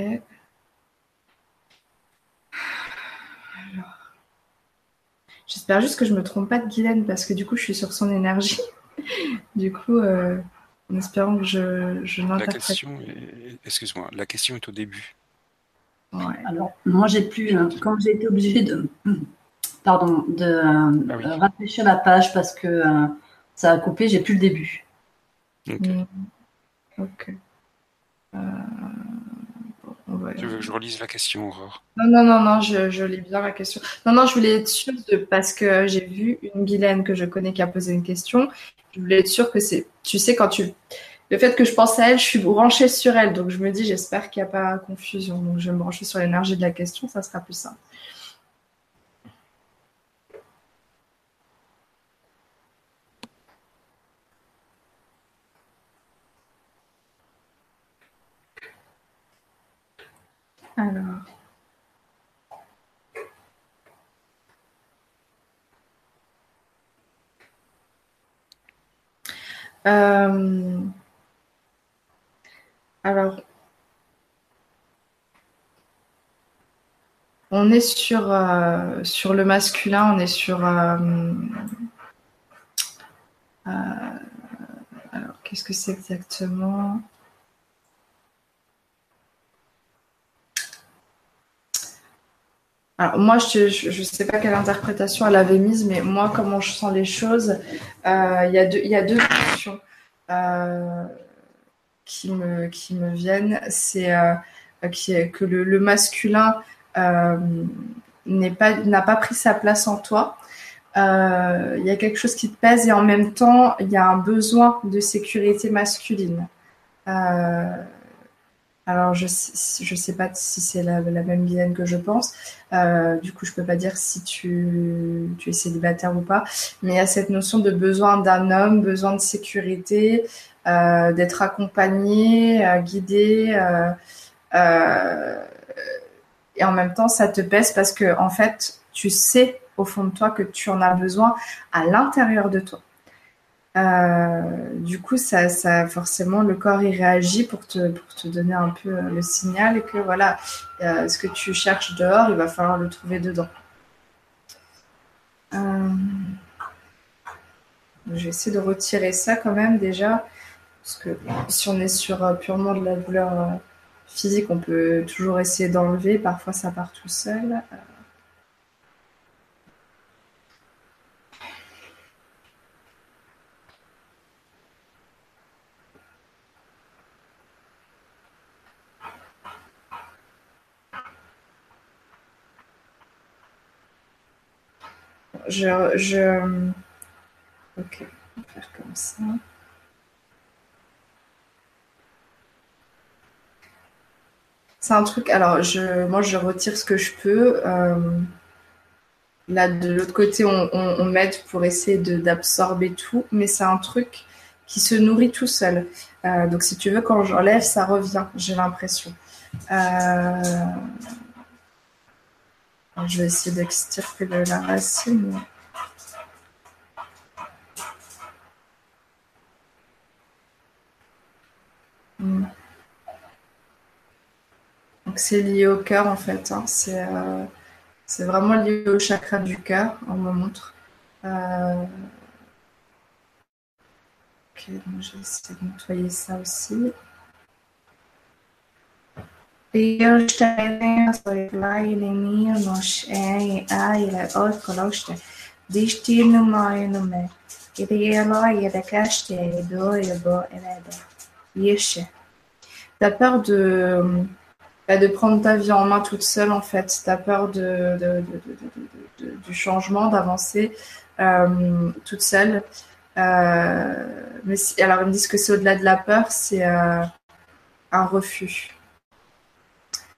J'espère juste que je me trompe pas de Guylaine parce que du coup je suis sur son énergie. du coup, en espérant que je, je La question, excuse-moi, la question est au début. Alors, moi, j'ai plus, euh, quand j'ai été obligée de, pardon, de euh, ah rafraîchir la page parce que euh, ça a coupé, j'ai plus le début. Ok. Mm. tu veux que je relise la question, Aurore? Non, non, non, non, je, je, lis bien la question. Non, non, je voulais être sûre de, parce que j'ai vu une Guylaine que je connais qui a posé une question je voulais être sûre que c'est. Tu sais, quand tu. Le fait que je pense à elle, je suis branchée sur elle. Donc je me dis, j'espère qu'il n'y a pas confusion. Donc je vais me brancher sur l'énergie de la question, ça sera plus simple. Alors. Euh, alors, on est sur, euh, sur le masculin, on est sur... Euh, alors, qu'est-ce que c'est exactement? Alors, moi, je ne sais pas quelle interprétation elle avait mise, mais moi, comment je sens les choses, euh, il y, a deux, questions. Euh, qui, me, qui me viennent. C'est euh, que le, masculin n'a pas, pris sa place en toi. Il y a quelque chose qui te pèse et en même temps, il y a un besoin de sécurité masculine. Alors, je ne sais pas si c'est la, même Guylaine que je pense. Euh, du coup, je ne peux pas dire si tu, es célibataire ou pas. Mais il y a cette notion de besoin d'un homme, besoin de sécurité, euh, d'être accompagné, euh, guidé. et en même temps, ça te pèse parce que, en fait, tu sais au fond de toi que tu en as besoin à l'intérieur de toi. Euh, du coup, ça, ça, forcément, le corps il réagit pour te, pour te donner un peu euh, le signal et que voilà, euh, ce que tu cherches dehors, il va falloir le trouver dedans. je vais essayer de retirer ça quand même déjà, parce que si on est sur purement de la douleur physique, on peut toujours essayer d'enlever. Parfois, ça part tout seul. je, je... Ok, on va faire comme ça. C'est un truc, alors je, moi je retire ce que je peux. Euh, là de l'autre côté, on, m'aide pour essayer d'absorber tout, mais c'est un truc qui se nourrit tout seul. Euh, donc si tu veux, quand j'enlève, ça revient, j'ai l'impression. Euh, je vais essayer d'extirper la racine. Hmm. C'est lié au cœur en fait. Hein. Euh, c'est vraiment lié au chakra du cœur, on me montre. Euh, ok, donc je vais essayer de nettoyer ça aussi. De, bah, de prendre ta vie en main toute seule en fait. T'as peur de, du changement, d'avancer euh, toute seule. Euh, mais alors ils me disent que c'est au-delà de la peur, c'est euh, un refus.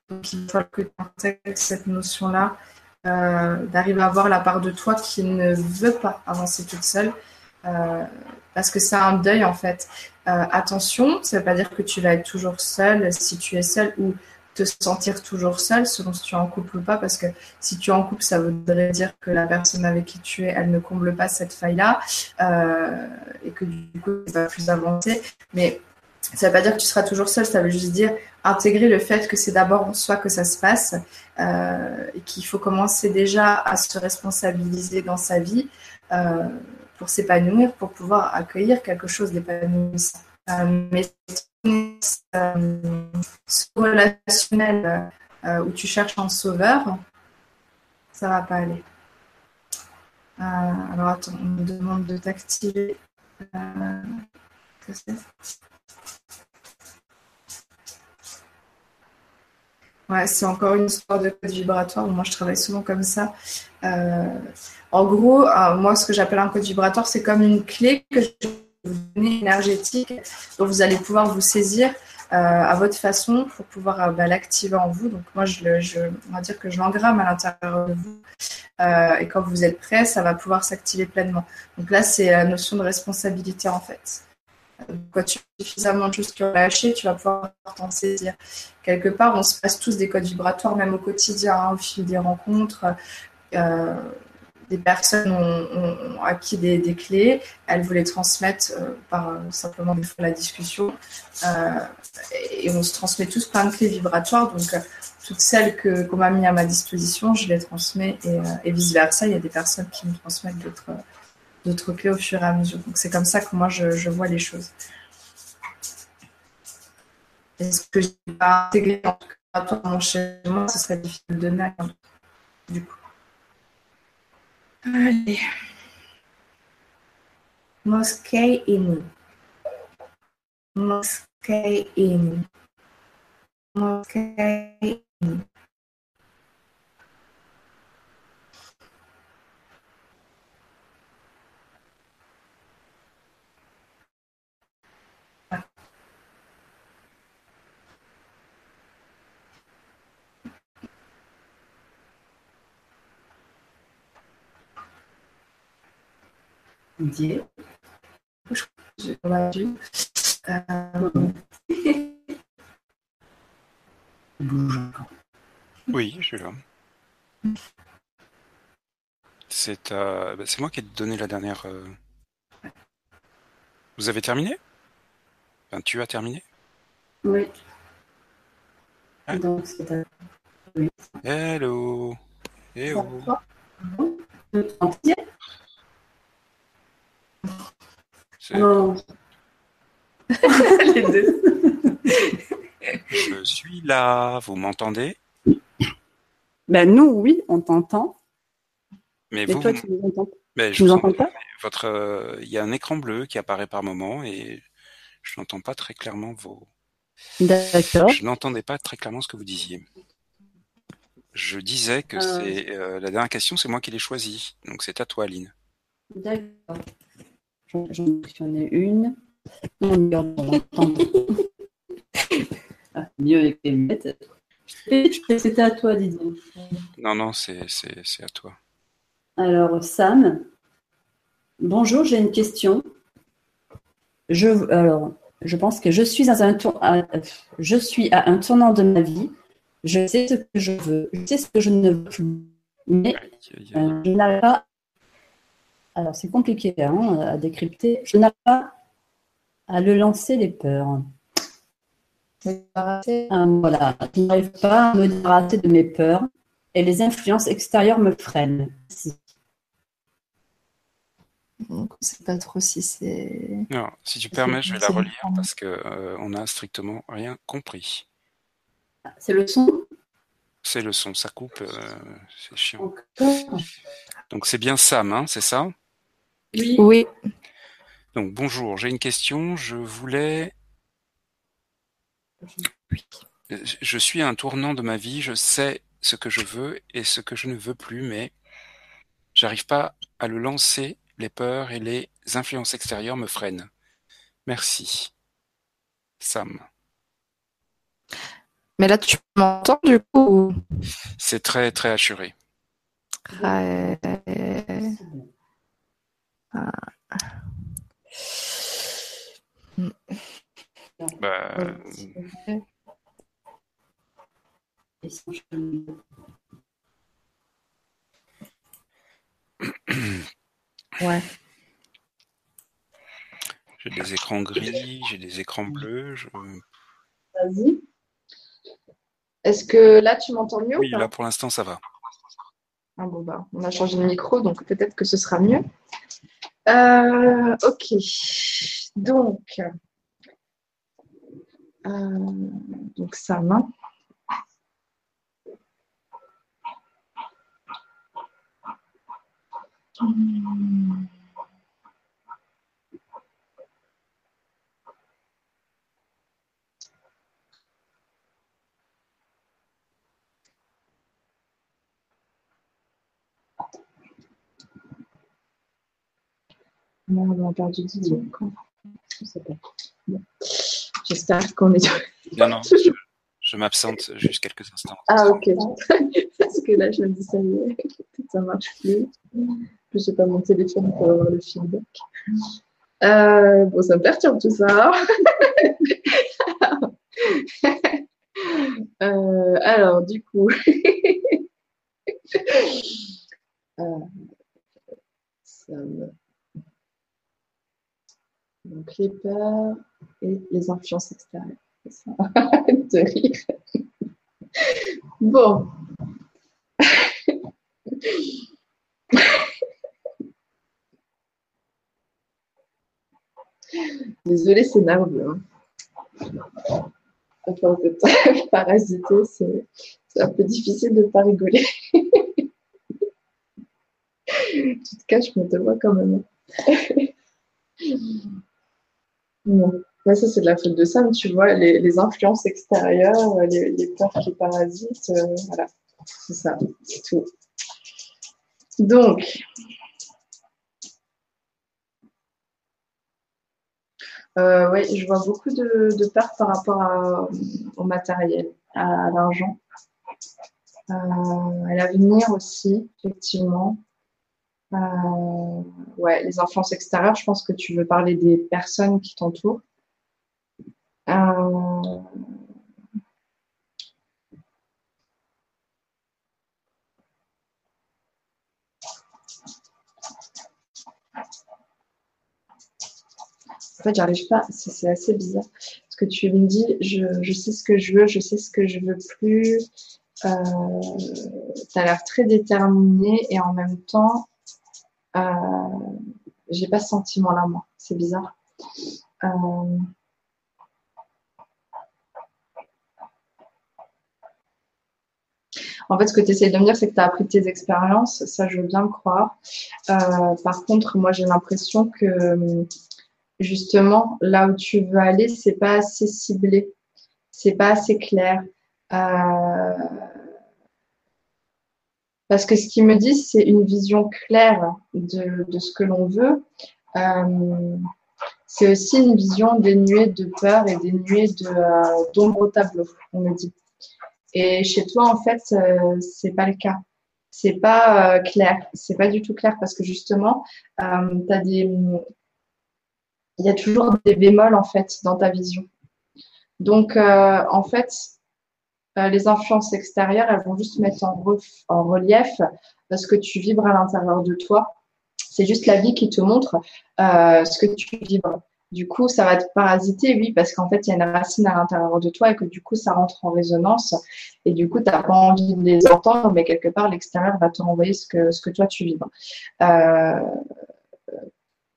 Donc il faut que tu intègres cette notion-là, d'arriver à voir la part de toi qui ne veut pas avancer toute seule, parce que c'est un deuil en fait. Attention, ça ne veut pas dire que tu vas être toujours seule si tu es seule ou te sentir toujours seule selon si tu es en couple ou pas, parce que si tu es en couple, ça voudrait dire que la personne avec qui tu es, elle ne comble pas cette faille-là et que du coup, tu vas plus avancer. Mais ça ne veut pas dire que tu seras toujours seul, ça veut juste dire intégrer le fait que c'est d'abord en soi que ça se passe euh, et qu'il faut commencer déjà à se responsabiliser dans sa vie euh, pour s'épanouir, pour pouvoir accueillir quelque chose d'épanouissant. Euh, mais ce relationnel où tu cherches un sauveur, ça va pas aller. alors attends, on me demande de t'activer. Ouais, c'est encore une histoire de code vibratoire. Moi, je travaille souvent comme ça. Euh, en gros, euh, moi, ce que j'appelle un code vibratoire, c'est comme une clé que je vous donner énergétique, dont vous allez pouvoir vous saisir euh, à votre façon pour pouvoir bah, l'activer en vous. Donc, moi, je, on va dire que je l'engramme à l'intérieur de vous. et quand vous êtes prêt, ça va pouvoir s'activer pleinement. Donc là, c'est la notion de responsabilité, en fait quand tu as suffisamment de choses qui ont lâché, tu vas pouvoir t'en saisir. Quelque part, on se passe tous des codes vibratoires, même au quotidien, hein, au fil des rencontres. Euh, des personnes ont, acquis des, clés, elles vous les transmettent euh, par euh, simplement des fois la discussion. et on se transmet tous plein de clés vibratoires. Donc, toutes celles que, qu'on m'a mis à ma disposition, je les transmets et, vice-versa. Il y a des personnes qui me transmettent d'autres clés au fur et à mesure. Donc c'est comme ça que moi je, vois les choses. Est-ce que je n'ai pas en tout cas mon schéma, ce serait difficile de donner du coup. Ai. Mosqueino. Mosquei Mosqueino. Oui, je suis là. C'est euh, bah, c'est moi qui ai donné la dernière. Euh, Vous avez terminé? Enfin, Tu as terminé? Oui. Donc, c'est oui. Hello. Hello. Non. Les deux. Je suis là, vous m'entendez? Ben nous, oui, on t'entend. Mais Mais vous, toi, tu nous entends? Mais je tu nous vous entends entends. pas? Votre, euh, il y a un écran bleu qui apparaît par moment et je n'entends pas très clairement vos. D'accord. Je n'entendais pas très clairement ce que vous disiez. Je disais que Euh. c'est euh, la dernière question, c'est moi qui l'ai choisie, donc c'est à toi, Aline. D'accord. J'en ai une. On. Ah, mieux avec les lunettes. C'était à toi, Didier. Non, non, c'est c'est c'est à toi. Alors, Sam, bonjour, j'ai une question. Je, alors, je pense que je suis, dans un tour, à- je suis à un tournant de ma vie. Je sais ce que je veux, je sais ce que je ne veux plus. Mais euh, je n'arrive pas. Alors, c'est compliqué hein, à décrypter. Je n'arrive pas à le lancer les peurs. Ah, voilà, je n'arrive pas à me débarrasser de mes peurs et les influences extérieures me freinent. Merci. Donc, on sait pas trop si c'est. Non, si tu permets, je vais la relire parce que euh, on n'a strictement rien compris. C'est le son C'est le son, ça coupe, euh, c'est chiant. Donc c'est bien Sam, hein, c'est ça? Oui. Oui. Donc bonjour, j'ai une question. Je voulais. Je- Je suis à un tournant de ma vie. Je sais ce que je veux et ce que je ne veux plus, mais j'arrive pas à le lancer. Les peurs et les influences extérieures me freinent. Merci. Sam. Mais là, tu m'entends du coup C'est très très assuré. Ouais. Bah, Ouais. j'ai des écrans gris, j'ai des écrans bleus. je- Vas-y. Est-ce que là, tu m'entends mieux Oui, ou là pour l'instant ça va. Ah bon, bah, on a changé de micro, donc peut-être que ce sera mieux. Euh, ok. Donc, euh, donc ça main. Hmm. Merde, on a perdu Didier encore. Je sais pas. Bon. J'espère qu'on est Non, non, je, je m'absente juste quelques instants. Ah ok. Parce que là je me dis ça y est, ça marche plus. Puis j'ai pas mon téléphone pour avoir le feedback. Euh, bon, ça me perturbe tout ça. Euh, alors du coup, euh, ça me- donc les peurs et les influences extérieures. Ça. De rire. Bon. Désolée, c'est nerveux. hein. À force de te parasiter, c'est un peu difficile de ne pas rigoler. tu te caches, mais on te voit quand même. Ouais, ça, c'est de la faute de Sam, tu vois, les, les influences extérieures, les, les peurs qui parasitent, euh, voilà, c'est ça, c'est tout. Donc, euh, oui, je vois beaucoup de, de peurs par rapport au matériel, à l'argent, euh, à l'avenir aussi, effectivement. Euh, ouais, les influences extérieures, je pense que tu veux parler des personnes qui t'entourent. Euh, En fait, j'arrive pas, c'est assez bizarre. Parce que tu me dis, je, je sais ce que je veux, je sais ce que je veux plus. Euh, tu as l'air très déterminé et en même temps, euh, j'ai pas ce sentiment-là, moi. C'est bizarre. Euh, en fait, ce que tu essayes de me dire, c'est que tu as appris tes expériences. Ça, je veux bien le croire. Euh, par contre, moi, j'ai l'impression que justement, là où tu veux aller, c'est pas assez ciblé. C'est pas assez clair parce que ce qu'ils me disent, c'est une vision claire de, ce que l'on veut. Euh, c'est aussi une vision dénuée de peur et dénuée de, d'ombre au tableau, on me dit. Et chez toi, en fait, euh, c'est pas le cas. C'est pas euh, clair. C'est pas du tout clair parce que justement, euh, des, il y a toujours des bémols en fait dans ta vision. Donc, euh, en fait, euh, les influences extérieures, elles vont juste mettre en, relief ce que tu vibres à l'intérieur de toi. C'est juste la vie qui te montre euh, ce que tu vibres. Du coup, ça va te parasiter, oui, parce qu'en fait, il y a une racine à l'intérieur de toi et que du coup, ça rentre en résonance. Et du coup, tu n'as pas envie de les entendre, mais quelque part, l'extérieur va te renvoyer ce que, ce que toi, tu vibres. Euh,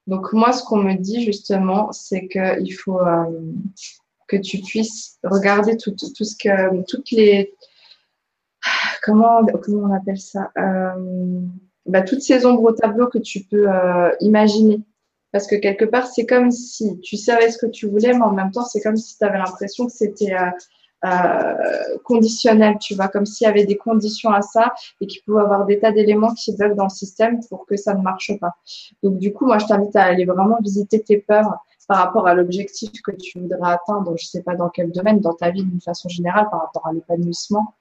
donc, moi, ce qu'on me dit justement, c'est qu'il faut euh, que tu puisses regarder tout, ce que, toutes les. Comment, comment on appelle ça euh, bah, Toutes ces ombres au tableau que tu peux euh, imaginer parce que quelque part, c'est comme si tu savais ce que tu voulais, mais en même temps, c'est comme si tu avais l'impression que c'était euh, conditionnel, tu vois, comme s'il y avait des conditions à ça et qu'il pouvait avoir des tas d'éléments qui bloquent dans le système pour que ça ne marche pas. Donc, du coup, moi, je t'invite à aller vraiment visiter tes peurs par rapport à l'objectif que tu voudrais atteindre, je ne sais pas dans quel domaine, dans ta vie d'une façon générale, par rapport à l'épanouissement,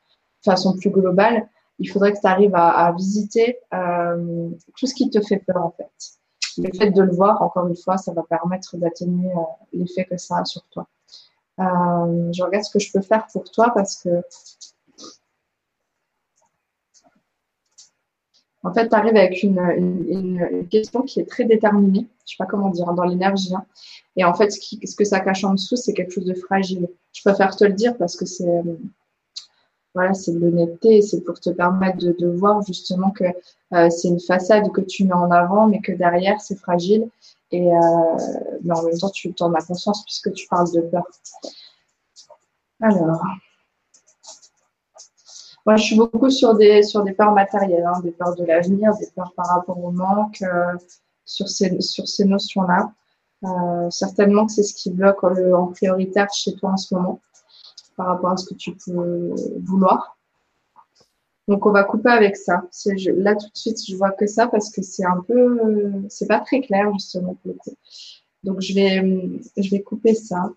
de façon plus globale. Il faudrait que tu arrives à, visiter euh, tout ce qui te fait peur, en fait le fait de le voir, encore une fois, ça va permettre d'atténuer euh, l'effet que ça a sur toi. Euh, je regarde ce que je peux faire pour toi parce que En fait, tu arrives avec une, question qui est très déterminée, je sais pas comment dire, dans l'énergie. Hein. Et en fait, ce, que ça cache en dessous, c'est quelque chose de fragile. Je préfère te le dire parce que c'est voilà, c'est de l'honnêteté, c'est pour te permettre de, voir justement que euh, c'est une façade que tu mets en avant, mais que derrière c'est fragile. Et euh, mais en même temps, tu en as conscience puisque tu parles de peur. Alors, moi, je suis beaucoup sur des sur des peurs matérielles, hein, des peurs de l'avenir, des peurs par rapport au manque, euh, sur ces notions-là. certainement que c'est ce qui bloque en prioritaire chez toi en ce moment par rapport à ce que tu peux vouloir. Donc on va couper avec ça. Là tout de suite, je vois que ça parce que c'est un peu, c'est pas très clair justement. Donc je vais couper ça.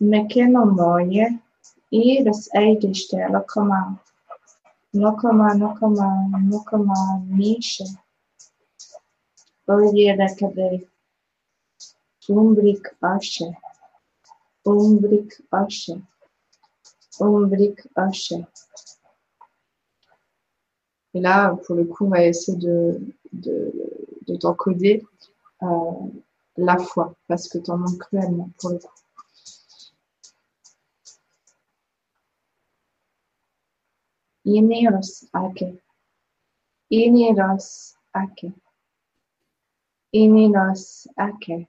Mekeno moje i rozejdziesz lokoma, lokoma, lokoma, lokoma, mniejsze. Oje, kiedy umbrik ashe. Ombric Asha. Ombric Asha. Et là, pour le coup, on va essayer de, de, de t'encoder euh, la foi, parce que tu en manques cruellement pour le coup. Ineros aqui. Ineros aqui. Ineros aqui.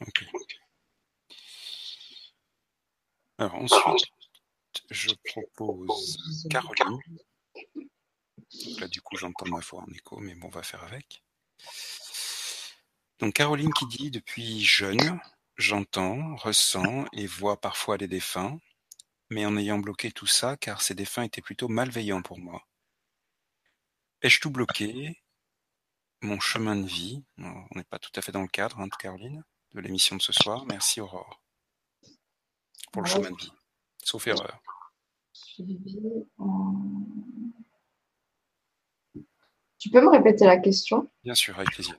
Okay. É, Alors ensuite, je propose Caroline. là, du coup, j'entends ma voix en écho, mais bon, on va faire avec. Donc Caroline qui dit depuis jeune, j'entends, ressens et vois parfois les défunts, mais en ayant bloqué tout ça, car ces défunts étaient plutôt malveillants pour moi. Ai-je tout bloqué? Mon chemin de vie? On n'est pas tout à fait dans le cadre, hein, de Caroline, de l'émission de ce soir. Merci Aurore. Pour le chemin de vie. Sauf erreur. Tu peux me répéter la question? Bien sûr, avec plaisir.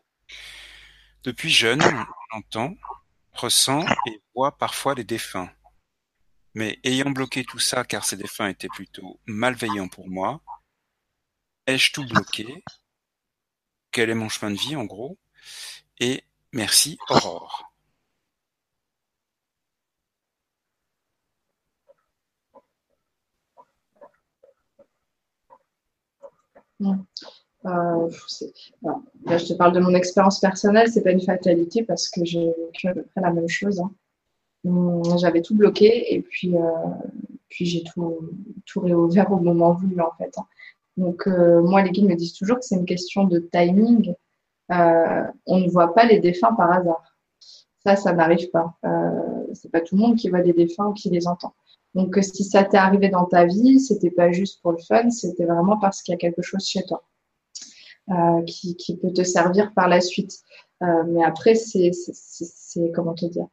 Depuis jeune, j'entends, ressens et vois parfois les défunts. Mais ayant bloqué tout ça car ces défunts étaient plutôt malveillants pour moi, Ai-je tout bloqué? Quel est mon chemin de vie en gros? Et merci Aurore. Euh, Là, je te parle de mon expérience personnelle, c'est pas une fatalité parce que j'ai vécu à peu près la même chose. Hein. Mm, j'avais tout bloqué et puis, euh, puis j'ai tout, tout réouvert au moment voulu en fait. Hein. Donc euh, moi, les guides me disent toujours que c'est une question de timing. On ne voit pas les défunts par hasard. Ça, ça n'arrive pas. c'est pas tout le monde qui voit des défunts ou qui les entend. Donc si ça t'est arrivé dans ta vie, c'était pas juste pour le fun, c'était vraiment parce qu'il y a quelque chose chez toi. Euh, qui, peut te servir par la suite. Euh, mais après, c'est comment te dire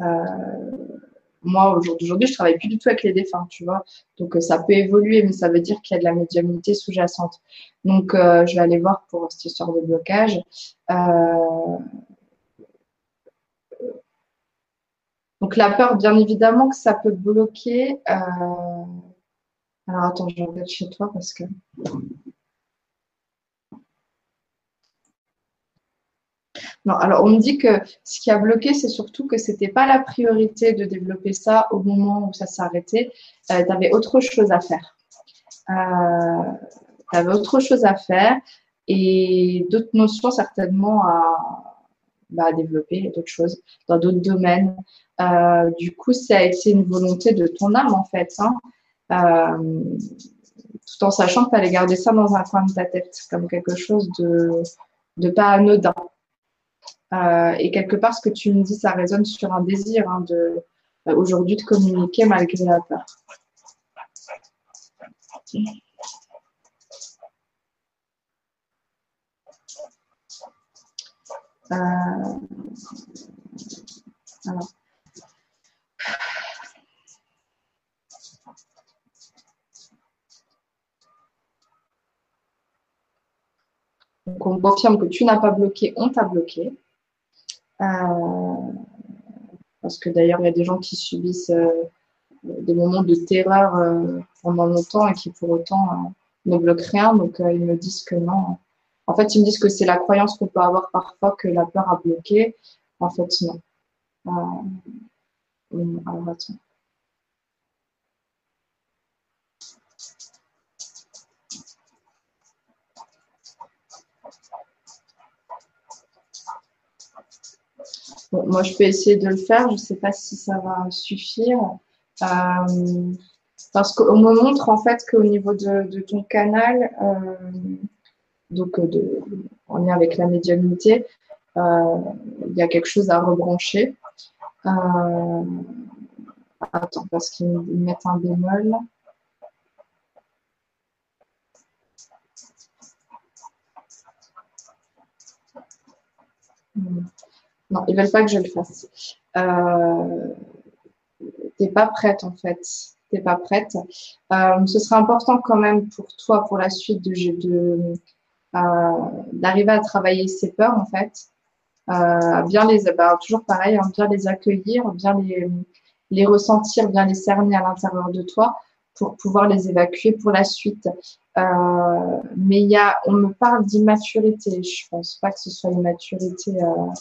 euh, moi aujourd'hui je travaille plus du tout avec les défunts tu vois donc ça peut évoluer mais ça veut dire qu'il y a de la médiumnité sous-jacente donc je vais aller voir pour cette histoire de blocage donc la peur bien évidemment que ça peut bloquer alors attends je vais chez toi parce que Non, alors on me dit que ce qui a bloqué, c'est surtout que ce n'était pas la priorité de développer ça au moment où ça s'est arrêté. Euh, tu avais autre chose à faire. Euh, tu avais autre chose à faire et d'autres notions certainement bah, à, développer, d'autres choses dans d'autres domaines. Euh, du coup, ça a été une volonté de ton âme en fait. Hein. tout en sachant que tu allais garder ça dans un coin de ta tête, comme quelque chose de, pas anodin. Euh, et quelque part, ce que tu me dis, ça résonne sur un désir hein, de euh, aujourd'hui de communiquer malgré la peur. Euh, Donc, on confirme que tu n'as pas bloqué, on t'a bloqué. Euh, parce que d'ailleurs, il y a des gens qui subissent euh, des moments de terreur pendant longtemps et qui pour autant ne bloquent rien. Donc, ils me disent que non. En fait, ils me disent que c'est la croyance qu'on peut avoir parfois que la peur a bloqué. En fait, non. alors, attends. moi, je peux essayer de le faire. Je ne sais pas si ça va suffire. Euh, parce qu'on me montre en fait qu'au niveau de, ton canal, euh, donc euh, en lien avec la médiumnité, il y a quelque chose à rebrancher. attends, parce qu'ils mettent un bémol. Non, ils veulent pas que je le fasse. Euh, t'es pas prête en fait. T'es pas prête. Euh, ce serait important quand même pour toi, pour la suite, de, de euh, d'arriver à travailler ces peurs en fait. Euh, bien les, bah, toujours pareil, hein, bien les accueillir, bien les, les ressentir, bien les cerner à l'intérieur de toi pour pouvoir les évacuer pour la suite. Euh, mais il y a, on me parle d'immaturité. Je pense pas que ce soit une maturité euh,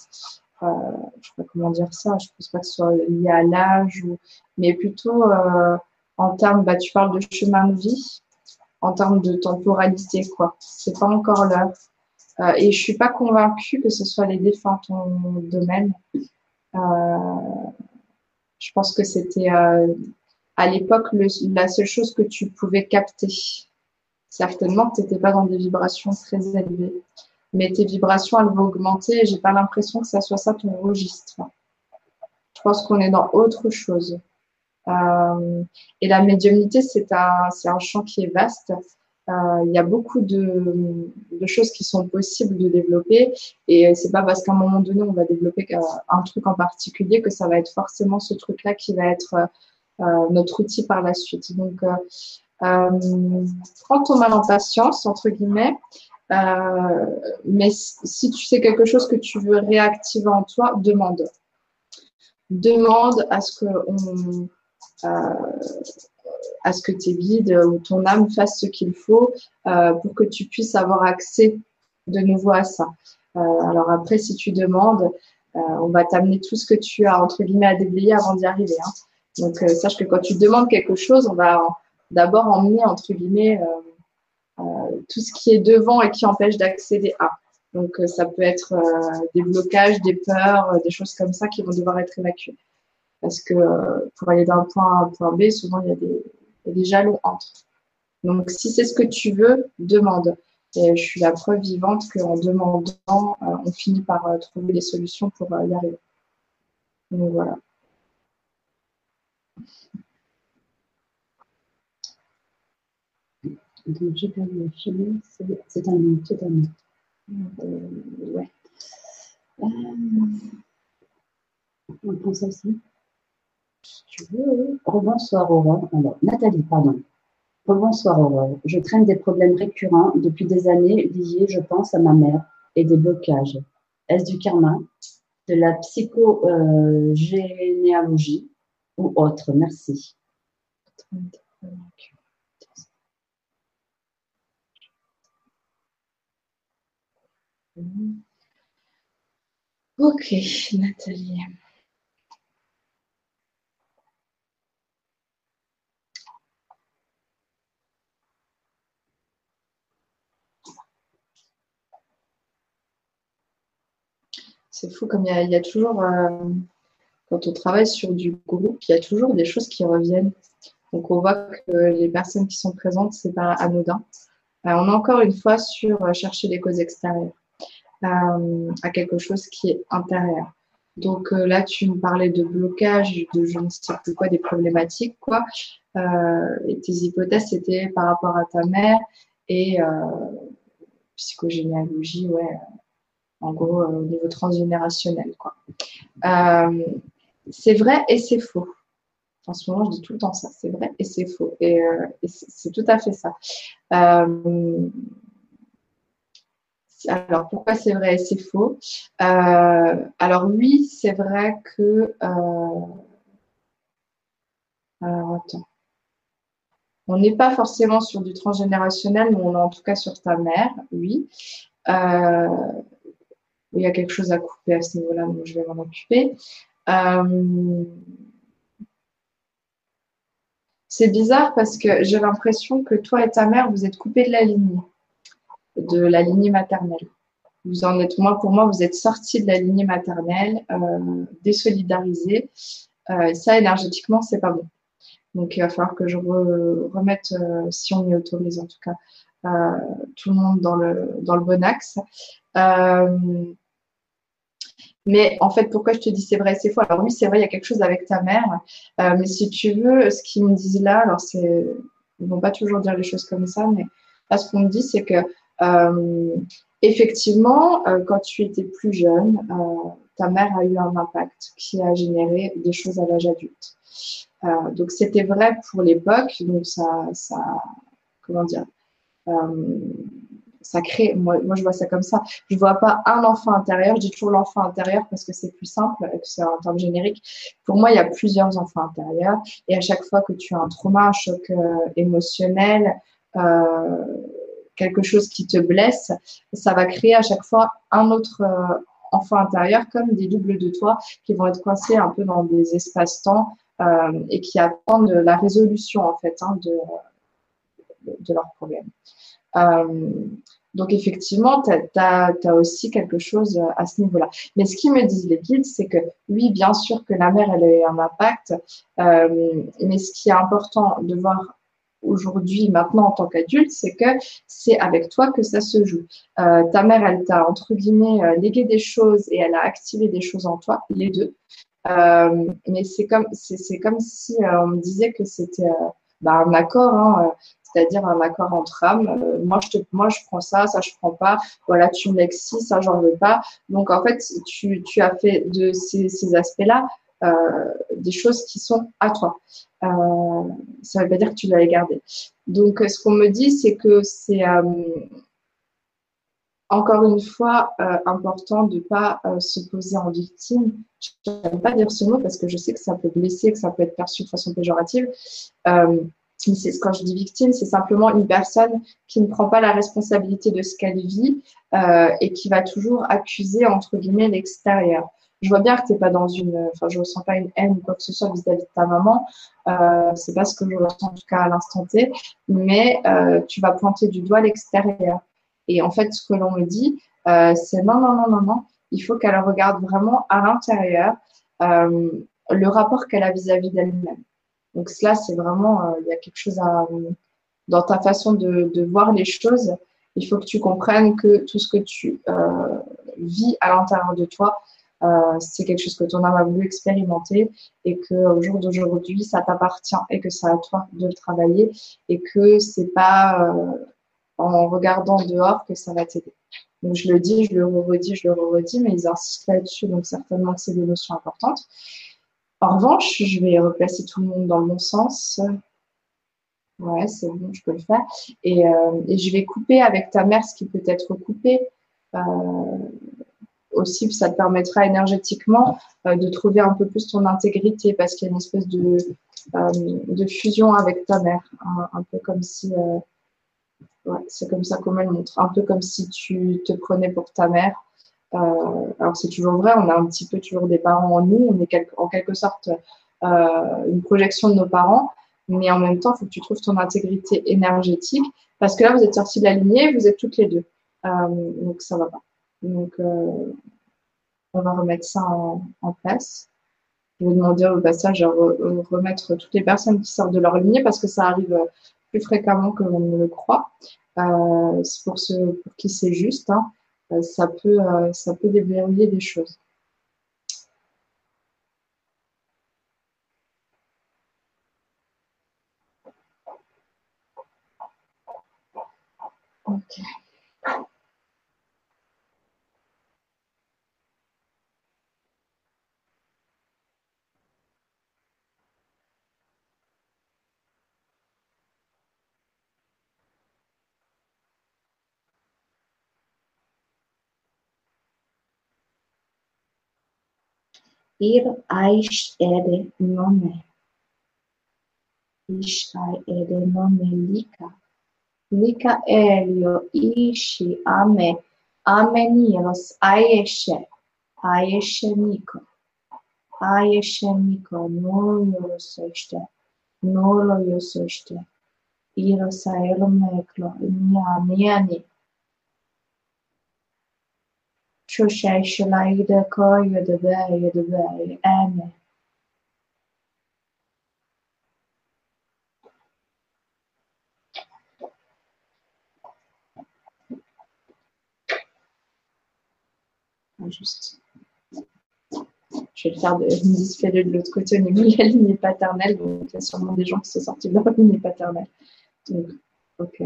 euh, je sais pas comment dire ça, je pense pas que ce soit lié à l'âge, mais plutôt euh, en termes, bah, tu parles de chemin de vie, en termes de temporalité, quoi. C'est pas encore l'heure. Euh, et je suis pas convaincue que ce soit les défunts ton domaine. je pense que c'était à l'époque la seule chose que tu pouvais capter. Certainement tu n'étais pas dans des vibrations très élevées mais tes vibrations, elles vont augmenter j'ai pas l'impression que ça soit ça ton registre. Je pense qu'on est dans autre chose. Euh, et la médiumnité, c'est un, c'est un champ qui est vaste. Euh, il y a beaucoup de, choses qui sont possibles de développer et c'est pas parce qu'à un moment donné on va développer un truc en particulier que ça va être forcément ce truc-là qui va être euh, notre outil par la suite. Donc, prends ton mal en patience entre guillemets mais si tu sais quelque chose que tu veux réactiver en toi, demande. Demande à ce que on, euh, à ce que tes guides ou ton âme fassent ce qu'il faut euh, pour que tu puisses avoir accès de nouveau à ça. alors après, si tu demandes, on va t'amener tout ce que tu as entre guillemets à déblayer avant d'y arriver. Hein. Donc sache que quand tu demandes quelque chose, on va d'abord emmener entre guillemets tout ce qui est devant et qui empêche d'accéder à. Donc, ça peut être des blocages, des peurs, des choses comme ça qui vont devoir être évacuées. Parce que pour aller d'un point A à un point B, souvent, il y a des, il y a des jalons entre. Donc, si c'est ce que tu veux, demande. Et je suis la preuve vivante qu'en demandant, euh, on finit par euh, trouver des solutions pour euh, y arriver. Donc voilà. Donc, j'ai perdu le. C'est un nom, c'est un nom. ouais. on prend ça aussi. Si tu veux. Rebonsoir, Aurore. Alors, Nathalie, pardon. Bonsoir Aurore. Je traîne des problèmes récurrents depuis des années liés, je pense, à ma mère et des blocages. Est-ce du karma, de la psychogénéalogie ou autre? Merci. Ok, Nathalie. C'est fou comme il y, a toujours, euh, quand on travaille sur du groupe, il y a toujours des choses qui reviennent. Donc on voit que les personnes qui sont présentes, c'est pas anodin. Euh, on est encore une fois sur euh, chercher des causes extérieures à quelque chose qui est intérieur. Donc là, tu me parlais de blocage, de je ne sais plus quoi, des problématiques, quoi. et tes hypothèses, c'était par rapport à ta mère et psychogénéalogie, ouais, en gros, euh, au niveau transgénérationnel. Quoi. Euh, c'est vrai et c'est faux. En ce moment, je dis tout le temps ça, c'est vrai et c'est faux. Et, euh, c'est tout à fait ça. alors, pourquoi c'est vrai et c'est faux? Alors, oui, c'est vrai que... alors, attends. On n'est pas forcément sur du transgénérationnel, mais on est en tout cas sur ta mère, oui il y a quelque chose à couper à ce niveau-là, donc je vais m'en occuper. Euh, c'est bizarre parce que j'ai l'impression que toi et ta mère, vous êtes coupés de la lignée, de la lignée maternelle. Vous en êtes, moi, pour moi, vous êtes sortis de la lignée maternelle, euh, désolidarisés. Euh, ça, énergétiquement, c'est pas bon. Donc, il va falloir que je remette, si on m'y autorise en tout cas, tout le monde dans le bon axe. Euh, mais en fait, pourquoi je te dis c'est vrai, c'est faux Alors oui, c'est vrai, il y a quelque chose avec ta mère. Euh, mais si tu veux, ce qu'ils me disent là, alors c'est, ils vont pas toujours dire les choses comme ça, mais là, ce qu'on me dit, c'est que euh, effectivement, quand tu étais plus jeune, ta mère a eu un impact qui a généré des choses à l'âge adulte. donc c'était vrai pour l'époque, donc ça, ça, comment dire, ça crée, moi, moi je vois ça comme ça. Je vois pas un enfant intérieur, je dis toujours l'enfant intérieur parce que c'est plus simple, que c'est un terme générique. Pour moi, il y a plusieurs enfants intérieurs et à chaque fois que tu as un trauma, un choc euh, émotionnel, euh, quelque chose qui te blesse, ça va créer à chaque fois un autre euh, enfant intérieur comme des doubles de toi qui vont être coincés un peu dans des espaces-temps euh, et qui attendent la résolution en fait hein, de, de, leurs problèmes. Euh, donc effectivement, tu as, aussi quelque chose euh, à ce niveau-là. Mais ce qu'ils me disent les guides, c'est que oui, bien sûr que la mère, elle a eu un impact, euh, mais ce qui est important de voir aujourd'hui, maintenant en tant qu'adulte, c'est que c'est avec toi que ça se joue. Ta mère, elle t'a, entre guillemets, légué des choses et elle a activé des choses en toi, les deux. mais c'est comme, c'est, comme si on me disait que c'était bah, un accord. Hein, c'est-à-dire un accord entre âmes. Euh, moi, je te, moi, je prends ça, ça, je prends pas. Voilà, tu me l'exis, ça, j'en veux pas. Donc, en fait, tu, tu as fait de ces, ces aspects-là euh, des choses qui sont à toi. Euh, ça veut pas dire que tu les garder. Donc, ce qu'on me dit, c'est que c'est euh, encore une fois important de pas se poser en victime. Je n'aime pas dire ce mot parce que je sais que ça peut blesser, que ça peut être perçu de façon péjorative. Euh, quand je dis victime, c'est simplement une personne qui ne prend pas la responsabilité de ce qu'elle vit euh, et qui va toujours accuser entre guillemets l'extérieur. je vois bien que tu n'es pas dans une. Enfin, je ressens pas une haine ou quoi que ce soit vis-à-vis de ta maman. Euh, c'est pas ce que je ressens en tout cas à l'instant T. Mais euh, tu vas pointer du doigt l'extérieur. Et en fait, ce que l'on me dit, euh, c'est non, non, non, non, non. Il faut qu'elle regarde vraiment à l'intérieur le rapport qu'elle a vis-à-vis d'elle-même. Donc cela, c'est vraiment, euh, il y a quelque chose dans ta façon de, voir les choses. Il faut que tu comprennes que tout ce que tu euh, vis à l'intérieur de toi, euh, c'est quelque chose que ton âme a voulu expérimenter et que au jour d'aujourd'hui, ça t'appartient et que c'est à toi de le travailler et que c'est pas en regardant dehors que ça va t'aider. Donc je le dis, je le redis, je le redis, mais ils insistent là-dessus, donc certainement que c'est des notions importantes. En revanche, je vais replacer tout le monde dans le bon sens. Ouais, c'est bon, je peux le faire. Et, euh, je vais couper avec ta mère ce qui peut être coupé. Euh, aussi, ça te permettra énergétiquement euh, de trouver un peu plus ton intégrité parce qu'il y a une espèce de, fusion avec ta mère. Un, un peu comme si. Ouais, c'est comme ça qu'on me le montre. Un peu comme si tu te prenais pour ta mère. Alors, c'est toujours vrai, on a un petit peu toujours des parents en nous. On est en quelque sorte une projection de nos parents mais en même temps, il faut que tu trouves ton intégrité énergétique, parce que là, vous êtes sortis de la lignée, vous êtes toutes les deux. Euh, donc, ça va pas. Donc, euh, on va remettre ça en, en, place. Je vais demander au passage re, remettre toutes les personnes qui sortent de leur lignée, parce que ça arrive plus fréquemment que l'on ne le croit. Euh, pour ceux pour qui c'est juste, hein, ça peut, ça peut déverrouiller des choses. ir-aish ede nome. Ishai ede nome lika. Lika elio, ishi, ame, amenios, aeshe, aeshe niko. Aeshe niko, nulo soiste, nulo yo soiste. Iro sa elomeklo, nia, niani, ame juste. Je vais le faire de de l'autre côté au niveau de la lignée paternelle. Donc, il y a sûrement des gens qui sont sortis de leur lignée paternelle. Donc, ok.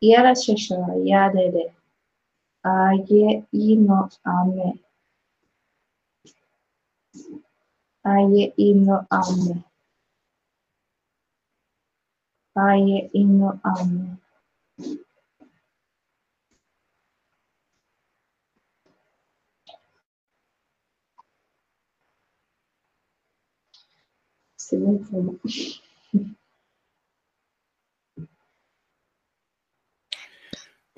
Yara shesha yadede. Aye ino ame. Aye ino ame. Aye ino ame. C'est bon pour moi.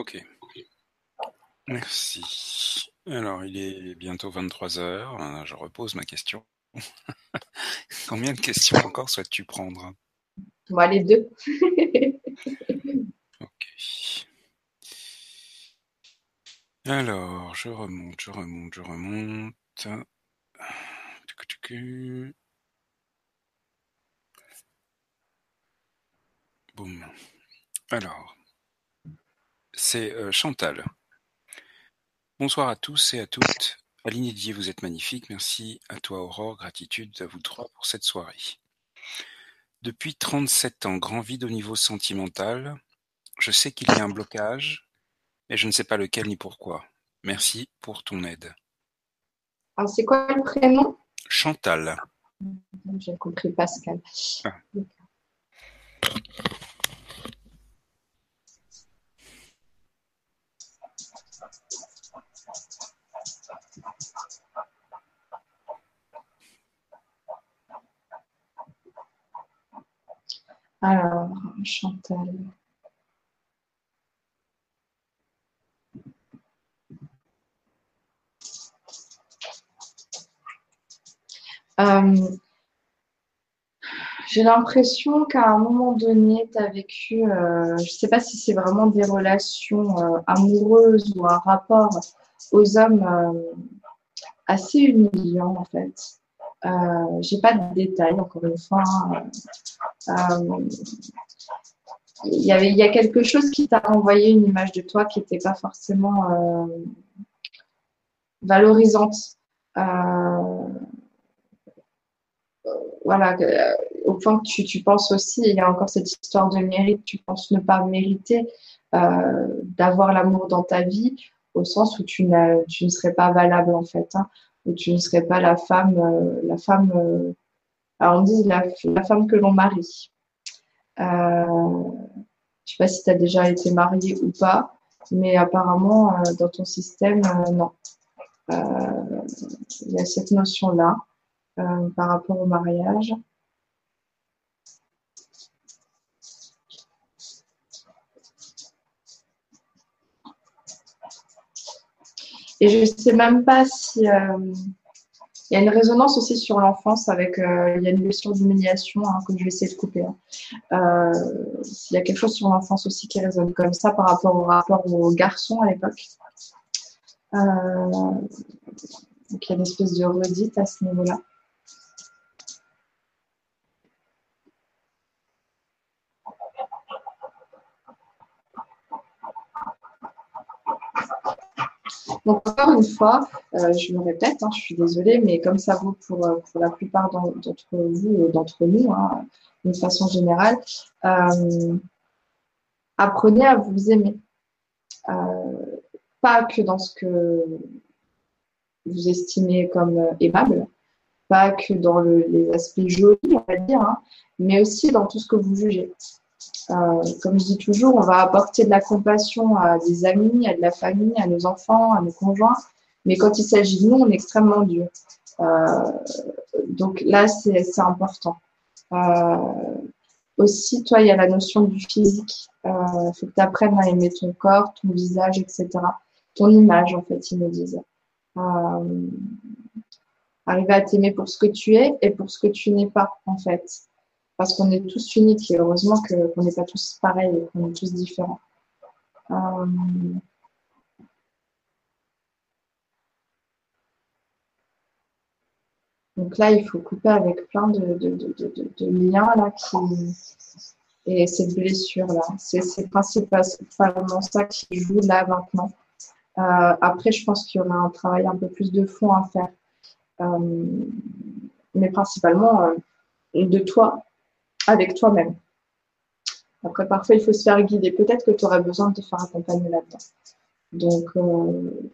Ok. Merci. Alors, il est bientôt 23 heures. Je repose ma question. Combien de questions encore souhaites-tu prendre? Moi, les deux. ok. Alors, je remonte, je remonte, je remonte. Boum. Alors, c'est euh, Chantal. Bonsoir à tous et à toutes. Aline Didier, vous êtes magnifique. Merci à toi, Aurore. Gratitude à vous trois pour cette soirée. Depuis trente-sept ans, grand vide au niveau sentimental. Je sais qu'il y a un blocage, et je ne sais pas lequel ni pourquoi. Merci pour ton aide. Alors, c'est quoi le prénom? Chantal. J'ai compris Pascal. Ah. Alors, Chantal. Euh, j'ai l'impression qu'à un moment donné, tu as vécu, euh, je ne sais pas si c'est vraiment des relations euh, amoureuses ou un rapport aux hommes assez humiliant en fait. J'ai pas de détails, encore une fois. Hein. il y, y a quelque chose qui t'a renvoyé une image de toi qui n'était pas forcément valorisante voilà, euh, au point que tu, penses aussi, il y a encore cette histoire de mérite, tu penses ne pas mériter euh, d'avoir l'amour dans ta vie, au sens où tu, tu ne serais pas valable en fait, hein, où tu ne serais pas la femme, euh, la femme, alors on dit la, femme que l'on marie. je ne sais pas si tu as déjà été mariée ou pas, mais apparemment dans ton système, non. Il y a cette notion-là. Euh, par rapport au mariage. Et je ne sais même pas si euh, y a une résonance aussi sur l'enfance avec euh, il y a une blessure d'humiliation hein, que je vais essayer de couper. Hein. il y a quelque chose sur l'enfance aussi qui résonne comme ça par rapport au rapport aux garçons à l'époque. donc il y a une espèce de redite à ce niveau-là. Donc, encore une fois, euh, je me répète, hein, je suis désolée, mais comme ça vaut pour, euh, pour la plupart d'entre vous, d'entre nous, hein, d'une façon générale, euh, apprenez à vous aimer. pas que dans ce que vous estimez comme aimable, pas que dans les aspects jolis, on va dire, hein, mais aussi dans tout ce que vous jugez. Euh, comme je dis toujours, on va apporter de la compassion à des amis, à de la famille, à nos enfants, à nos conjoints. Mais quand il s'agit de nous, on est extrêmement dur. Euh, donc là, c'est important. Euh, aussi, toi, il y a la notion du physique. Il faut que tu apprennes à aimer ton corps, ton visage, etc. Ton image, en fait, ils me disent. arriver à t'aimer pour ce que tu es et pour ce que tu n'es pas, en fait parce qu'on est tous uniques et heureusement qu'on n'est pas tous pareils et qu'on est tous différents. Euh, donc là, il faut couper avec plein de, liens là et cette blessure là. C'est principalement ça qui joue là maintenant. Euh, après, je pense qu'il y aura un travail un peu plus de fond à faire. Euh, mais principalement de toi, avec toi-même. Après, parfois, il faut se faire guider. Peut-être que tu auras besoin de te faire accompagner là-dedans. Donc, euh,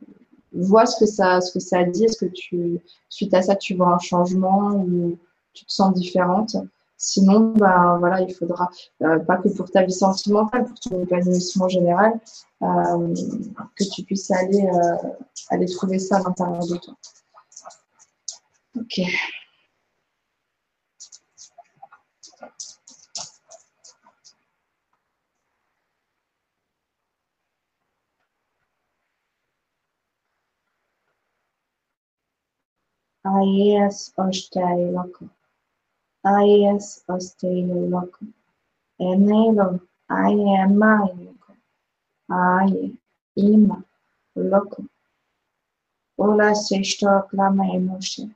vois ce que ça, ce que ça dit. Est-ce que tu, suite à ça, tu vois un changement ou tu te sens différente? Sinon, ben voilà, il faudra euh, pas que pour ta vie sentimentale, pour ton épanouissement général, euh, que tu puisses aller aller trouver ça à l'intérieur de toi. Ok. Aeas ostei locum. Aeas ostei loco. Enero é aie é mai loco. Aie é ima loco. Ola sexto aclama emoshe.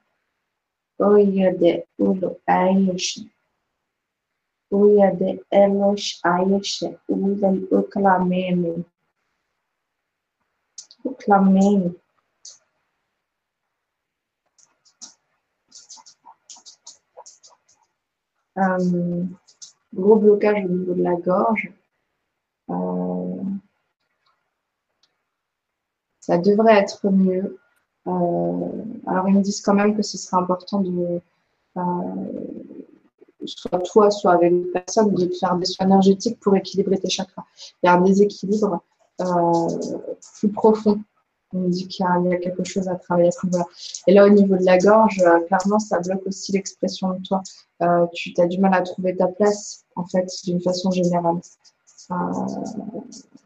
Oia de ulo aieshe. Uia de elos aieshe. Uia de uclameme. Uclameme. Euh, gros blocage au niveau de la gorge. Euh, ça devrait être mieux. Euh, alors ils me disent quand même que ce serait important de soit toi, soit avec une personne, de faire des soins énergétiques pour équilibrer tes chakras. Il y a un déséquilibre plus profond On me dit qu'il y, a quelque chose à travailler à ce niveau-là. Et là, au niveau de la gorge, euh, clairement, ça bloque aussi l'expression de toi. Euh, tu as du mal à trouver ta place, en fait, d'une façon générale. Euh,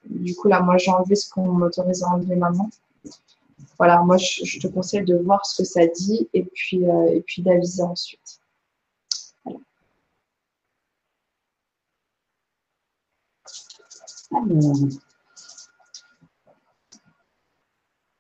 du coup, là, moi, j'ai enlevé ce qu'on m'autorise à enlever maintenant. Voilà, moi, je, te conseille de voir ce que ça dit et puis, et puis d'aviser ensuite.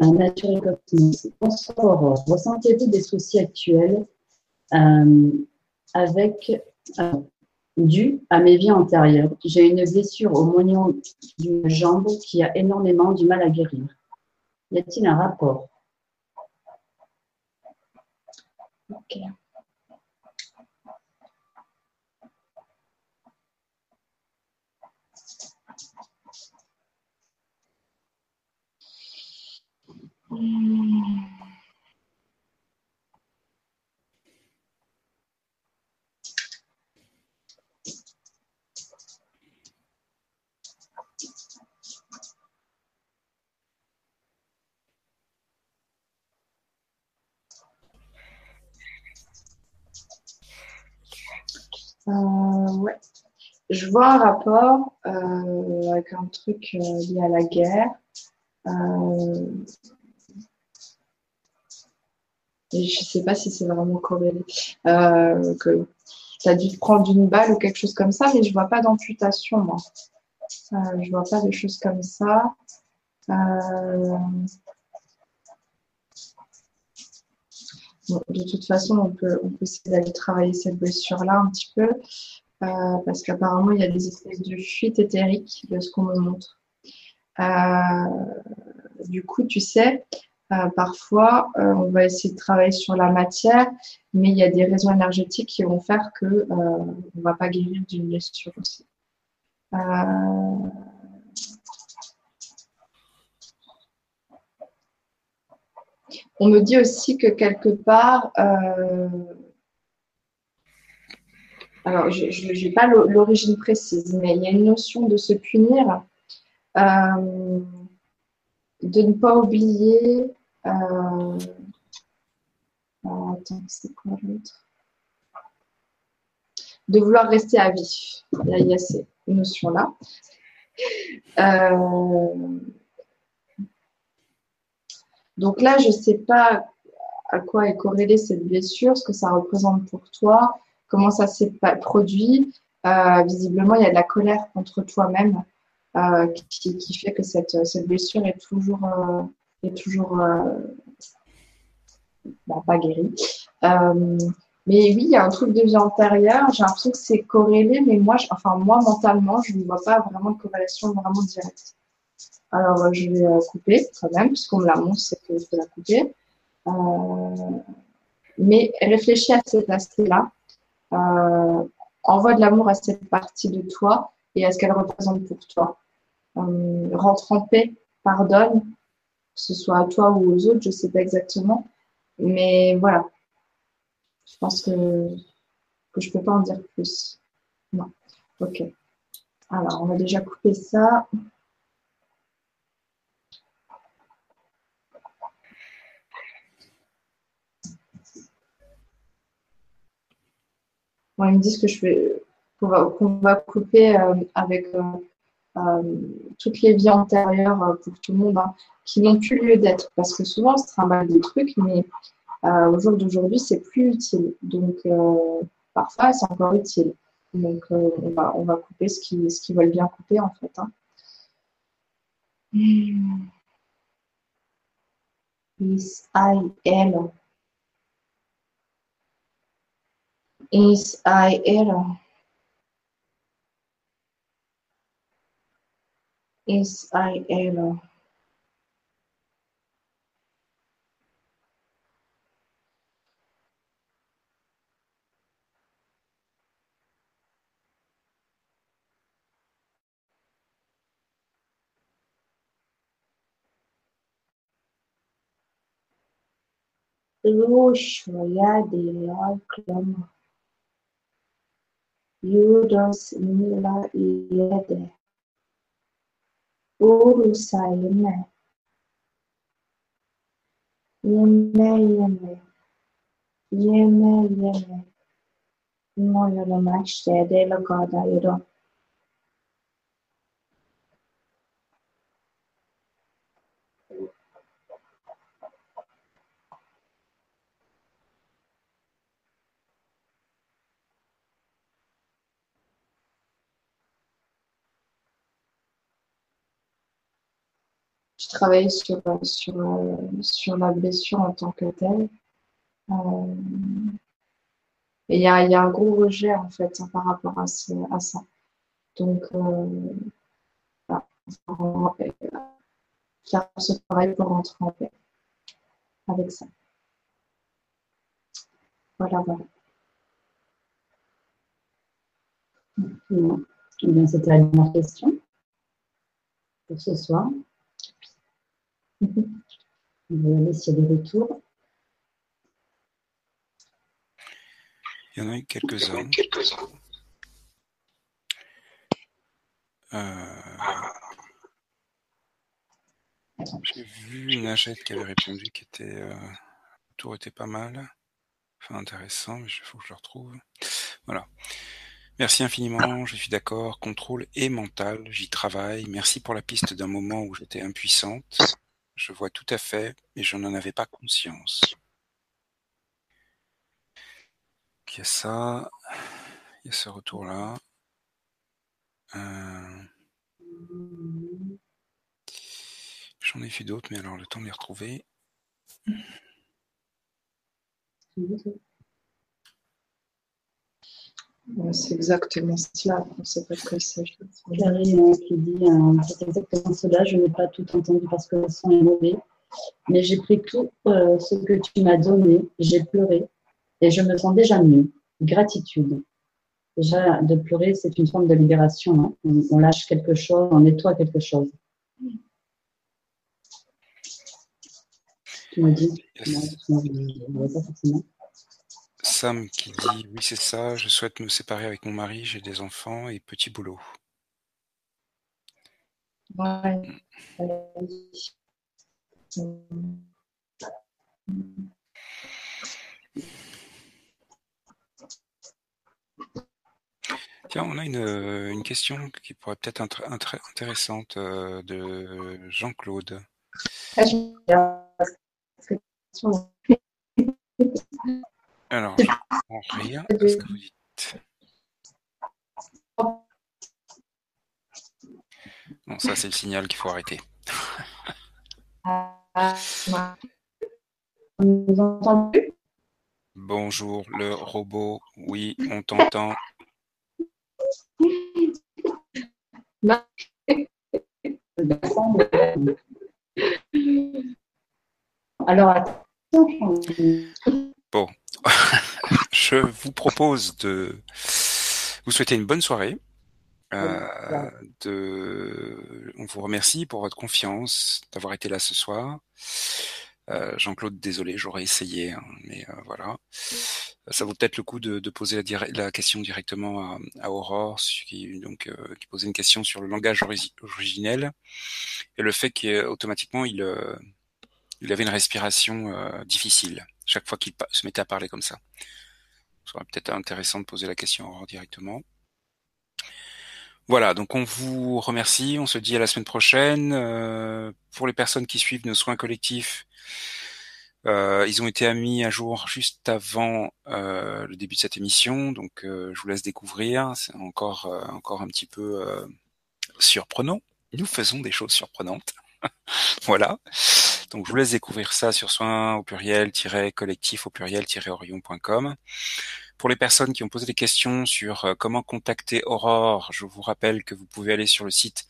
aussi. Elle aussi. Naturel Bonsoir Aurore. Ressentez-vous des soucis actuels euh, avec euh, dû à mes vies antérieures? J'ai une blessure au moignon d'une jambe qui a énormément du mal à guérir. Y a-t-il un rapport? Euh, ouais. Je vois un rapport euh, avec un truc euh, lié à la guerre. Je ne sais pas si c'est vraiment corrélé. que tu as dû prendre une balle ou quelque chose comme ça, mais je ne vois pas d'amputation, moi. je ne vois pas de choses comme ça. de toute façon, on peut, on peut essayer d'aller travailler cette blessure-là un petit peu, euh, parce qu'apparemment, il y a des espèces de fuites éthériques de ce qu'on me montre. Euh, du coup, tu sais, euh, parfois, on va essayer de travailler sur la matière, mais il y a des raisons énergétiques qui vont faire que on ne va pas guérir d'une blessure aussi. On me dit aussi que quelque part, euh, alors je n'ai pas l'origine précise, mais il y a une notion de se punir, euh, de ne pas oublier. Euh, l'autre? De vouloir rester à vie. il y a ces notions-là. Donc là, je ne sais pas à quoi est corrélée cette blessure, ce que ça représente pour toi, comment ça s'est produit. Euh, visiblement, il y a de la colère contre toi-même euh, qui, fait que cette, blessure est toujours, euh, est toujours pas guérie. mais oui, il y a un truc de vie antérieure. J'ai l'impression que c'est corrélé, mais moi, enfin moi mentalement, je ne vois pas vraiment de corrélation vraiment directe. Alors, euh, je vais euh, couper quand même, puisqu'on me la montre, c'est que je peux la couper. Euh, mais réfléchis à cet aspect-là. envoie de l'amour à cette partie de toi et à ce qu'elle représente pour toi. rentre en paix, pardonne, que ce soit à toi ou aux autres, je ne sais pas exactement. Mais voilà. Je pense que, que je ne peux pas en dire plus. Non. Ok. Alors, on va déjà couper ça. ils me disent que vais, qu'on va, couper euh, avec euh, euh, toutes les vies antérieures pour tout le monde hein, qui n'ont plus lieu d'être. Parce que souvent, on se trimballe des trucs, mais au jour d'aujourd'hui, c'est plus utile. Donc, parfois, c'est encore utile. Donc, on, va, on va couper ce qu'ils ce veulent bien couper, en fait. Hein. I am Is I era. Is I Rush моя деяла клема. Юдос мила иеде. Уруса име. Yeme yeme. Yeme yeme. Moyo lo mashte de lo kada yero. Je travaille sur, sur, euh, sur la blessure en tant que telle. Euh, et il y a, y a, un gros rejet en fait hein, par rapport à, ça. Donc, euh, voilà, faire ce travail pour rentrer en paix avec ça. Voilà, voilà. C'était la dernière question pour ce soir. S'il y a des retours. Il y en a eu quelques-uns. Euh... J'ai vu une Agette qui avait répondu qui était. Euh... Le tour était pas mal. Enfin, intéressant, mais il faut que je le retrouve. Voilà. Merci infiniment, je suis d'accord. Contrôle et mental, j'y travaille. Merci pour la piste d'un moment où j'étais impuissante. Je vois tout à fait, mais je n'en avais pas conscience. Il y a ça, il y a ce retour-là. Euh... J'en ai fait d'autres, mais alors le temps de les retrouver. C'est exactement cela, on ne sait pas de quoi il s'agit. Karine qui dit euh, c'est exactement cela, je n'ai pas tout entendu parce que le son est mauvais, mais j'ai pris tout euh, ce que tu m'as donné, j'ai pleuré et je me sens déjà mieux. Gratitude. Déjà, de pleurer, c'est une forme de libération. Hein. On, lâche quelque chose, on nettoie quelque chose. Tu m'as dit yes. Non, je ne pas forcément. Sam qui dit oui c'est ça, je souhaite me séparer avec mon mari, j'ai des enfants et petit boulot. Tiens, on a une, une question qui pourrait peut-être être intéressante euh, de Jean-Claude. Alors, je comprends rien à ce que vous dites. Bon, ça, c'est le signal qu'il faut arrêter. Bonjour, le robot. Oui, on t'entend. Alors, attends. Bon, je vous propose de vous souhaiter une bonne soirée. Euh, de... On vous remercie pour votre confiance, d'avoir été là ce soir. Euh, Jean-Claude, désolé, j'aurais essayé, hein, mais euh, voilà. Ça vaut peut-être le coup de, de poser la, la, question directement à, à Aurore, qui, donc, euh, qui posait une question sur le langage ori originel et le fait qu'automatiquement il, euh, il avait une respiration euh, difficile chaque fois qu'il se mettait à parler comme ça. Ce serait peut-être intéressant de poser la question directement. Voilà, donc on vous remercie, on se dit à la semaine prochaine. Euh, pour les personnes qui suivent nos soins collectifs, euh, ils ont été mis à jour juste avant euh, le début de cette émission, donc euh, je vous laisse découvrir. C'est encore euh, encore un petit peu euh, surprenant. Nous faisons des choses surprenantes. voilà. Donc je vous laisse découvrir ça sur soins au pluriel collectif au pluriel orion.com. Pour les personnes qui ont posé des questions sur euh, comment contacter Aurore, je vous rappelle que vous pouvez aller sur le site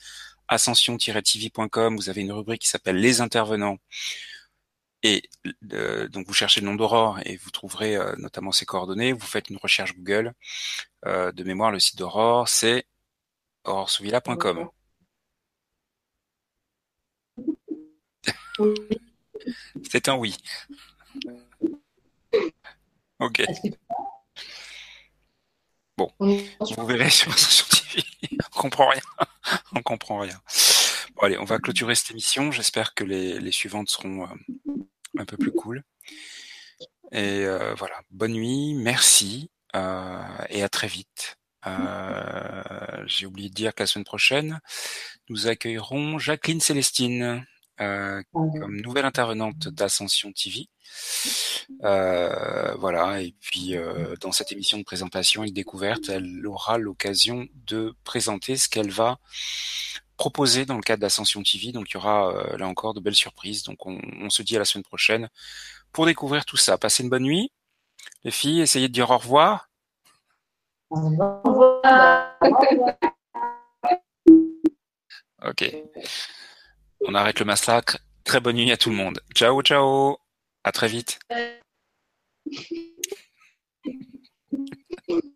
ascension-tv.com. Vous avez une rubrique qui s'appelle Les intervenants. Et euh, donc vous cherchez le nom d'Aurore et vous trouverez euh, notamment ses coordonnées. Vous faites une recherche Google. de mémoire, le site d'Aurore, c'est auroresouvilla.com. C'est un oui. Ok. Bon, vous verrez sur TV. on comprend rien. on comprend rien. Bon, allez, on va clôturer cette émission. J'espère que les, les, suivantes seront euh, un peu plus cool. Et euh, voilà, bonne nuit, merci euh, et à très vite. J'ai oublié de dire que la semaine prochaine, nous accueillerons Jacqueline Célestine. Euh, comme nouvelle intervenante d'Ascension TV. Euh, voilà, et puis euh, dans cette émission de présentation et de découverte, elle aura l'occasion de présenter ce qu'elle va proposer dans le cadre d'Ascension TV. Donc il y aura là encore de belles surprises. Donc on, on, se dit à la semaine prochaine pour découvrir tout ça. Passez une bonne nuit. Les filles, essayez de dire au revoir. Au revoir. Ok. On arrête le massacre. Très bonne nuit à tout le monde. Ciao, ciao. À très vite.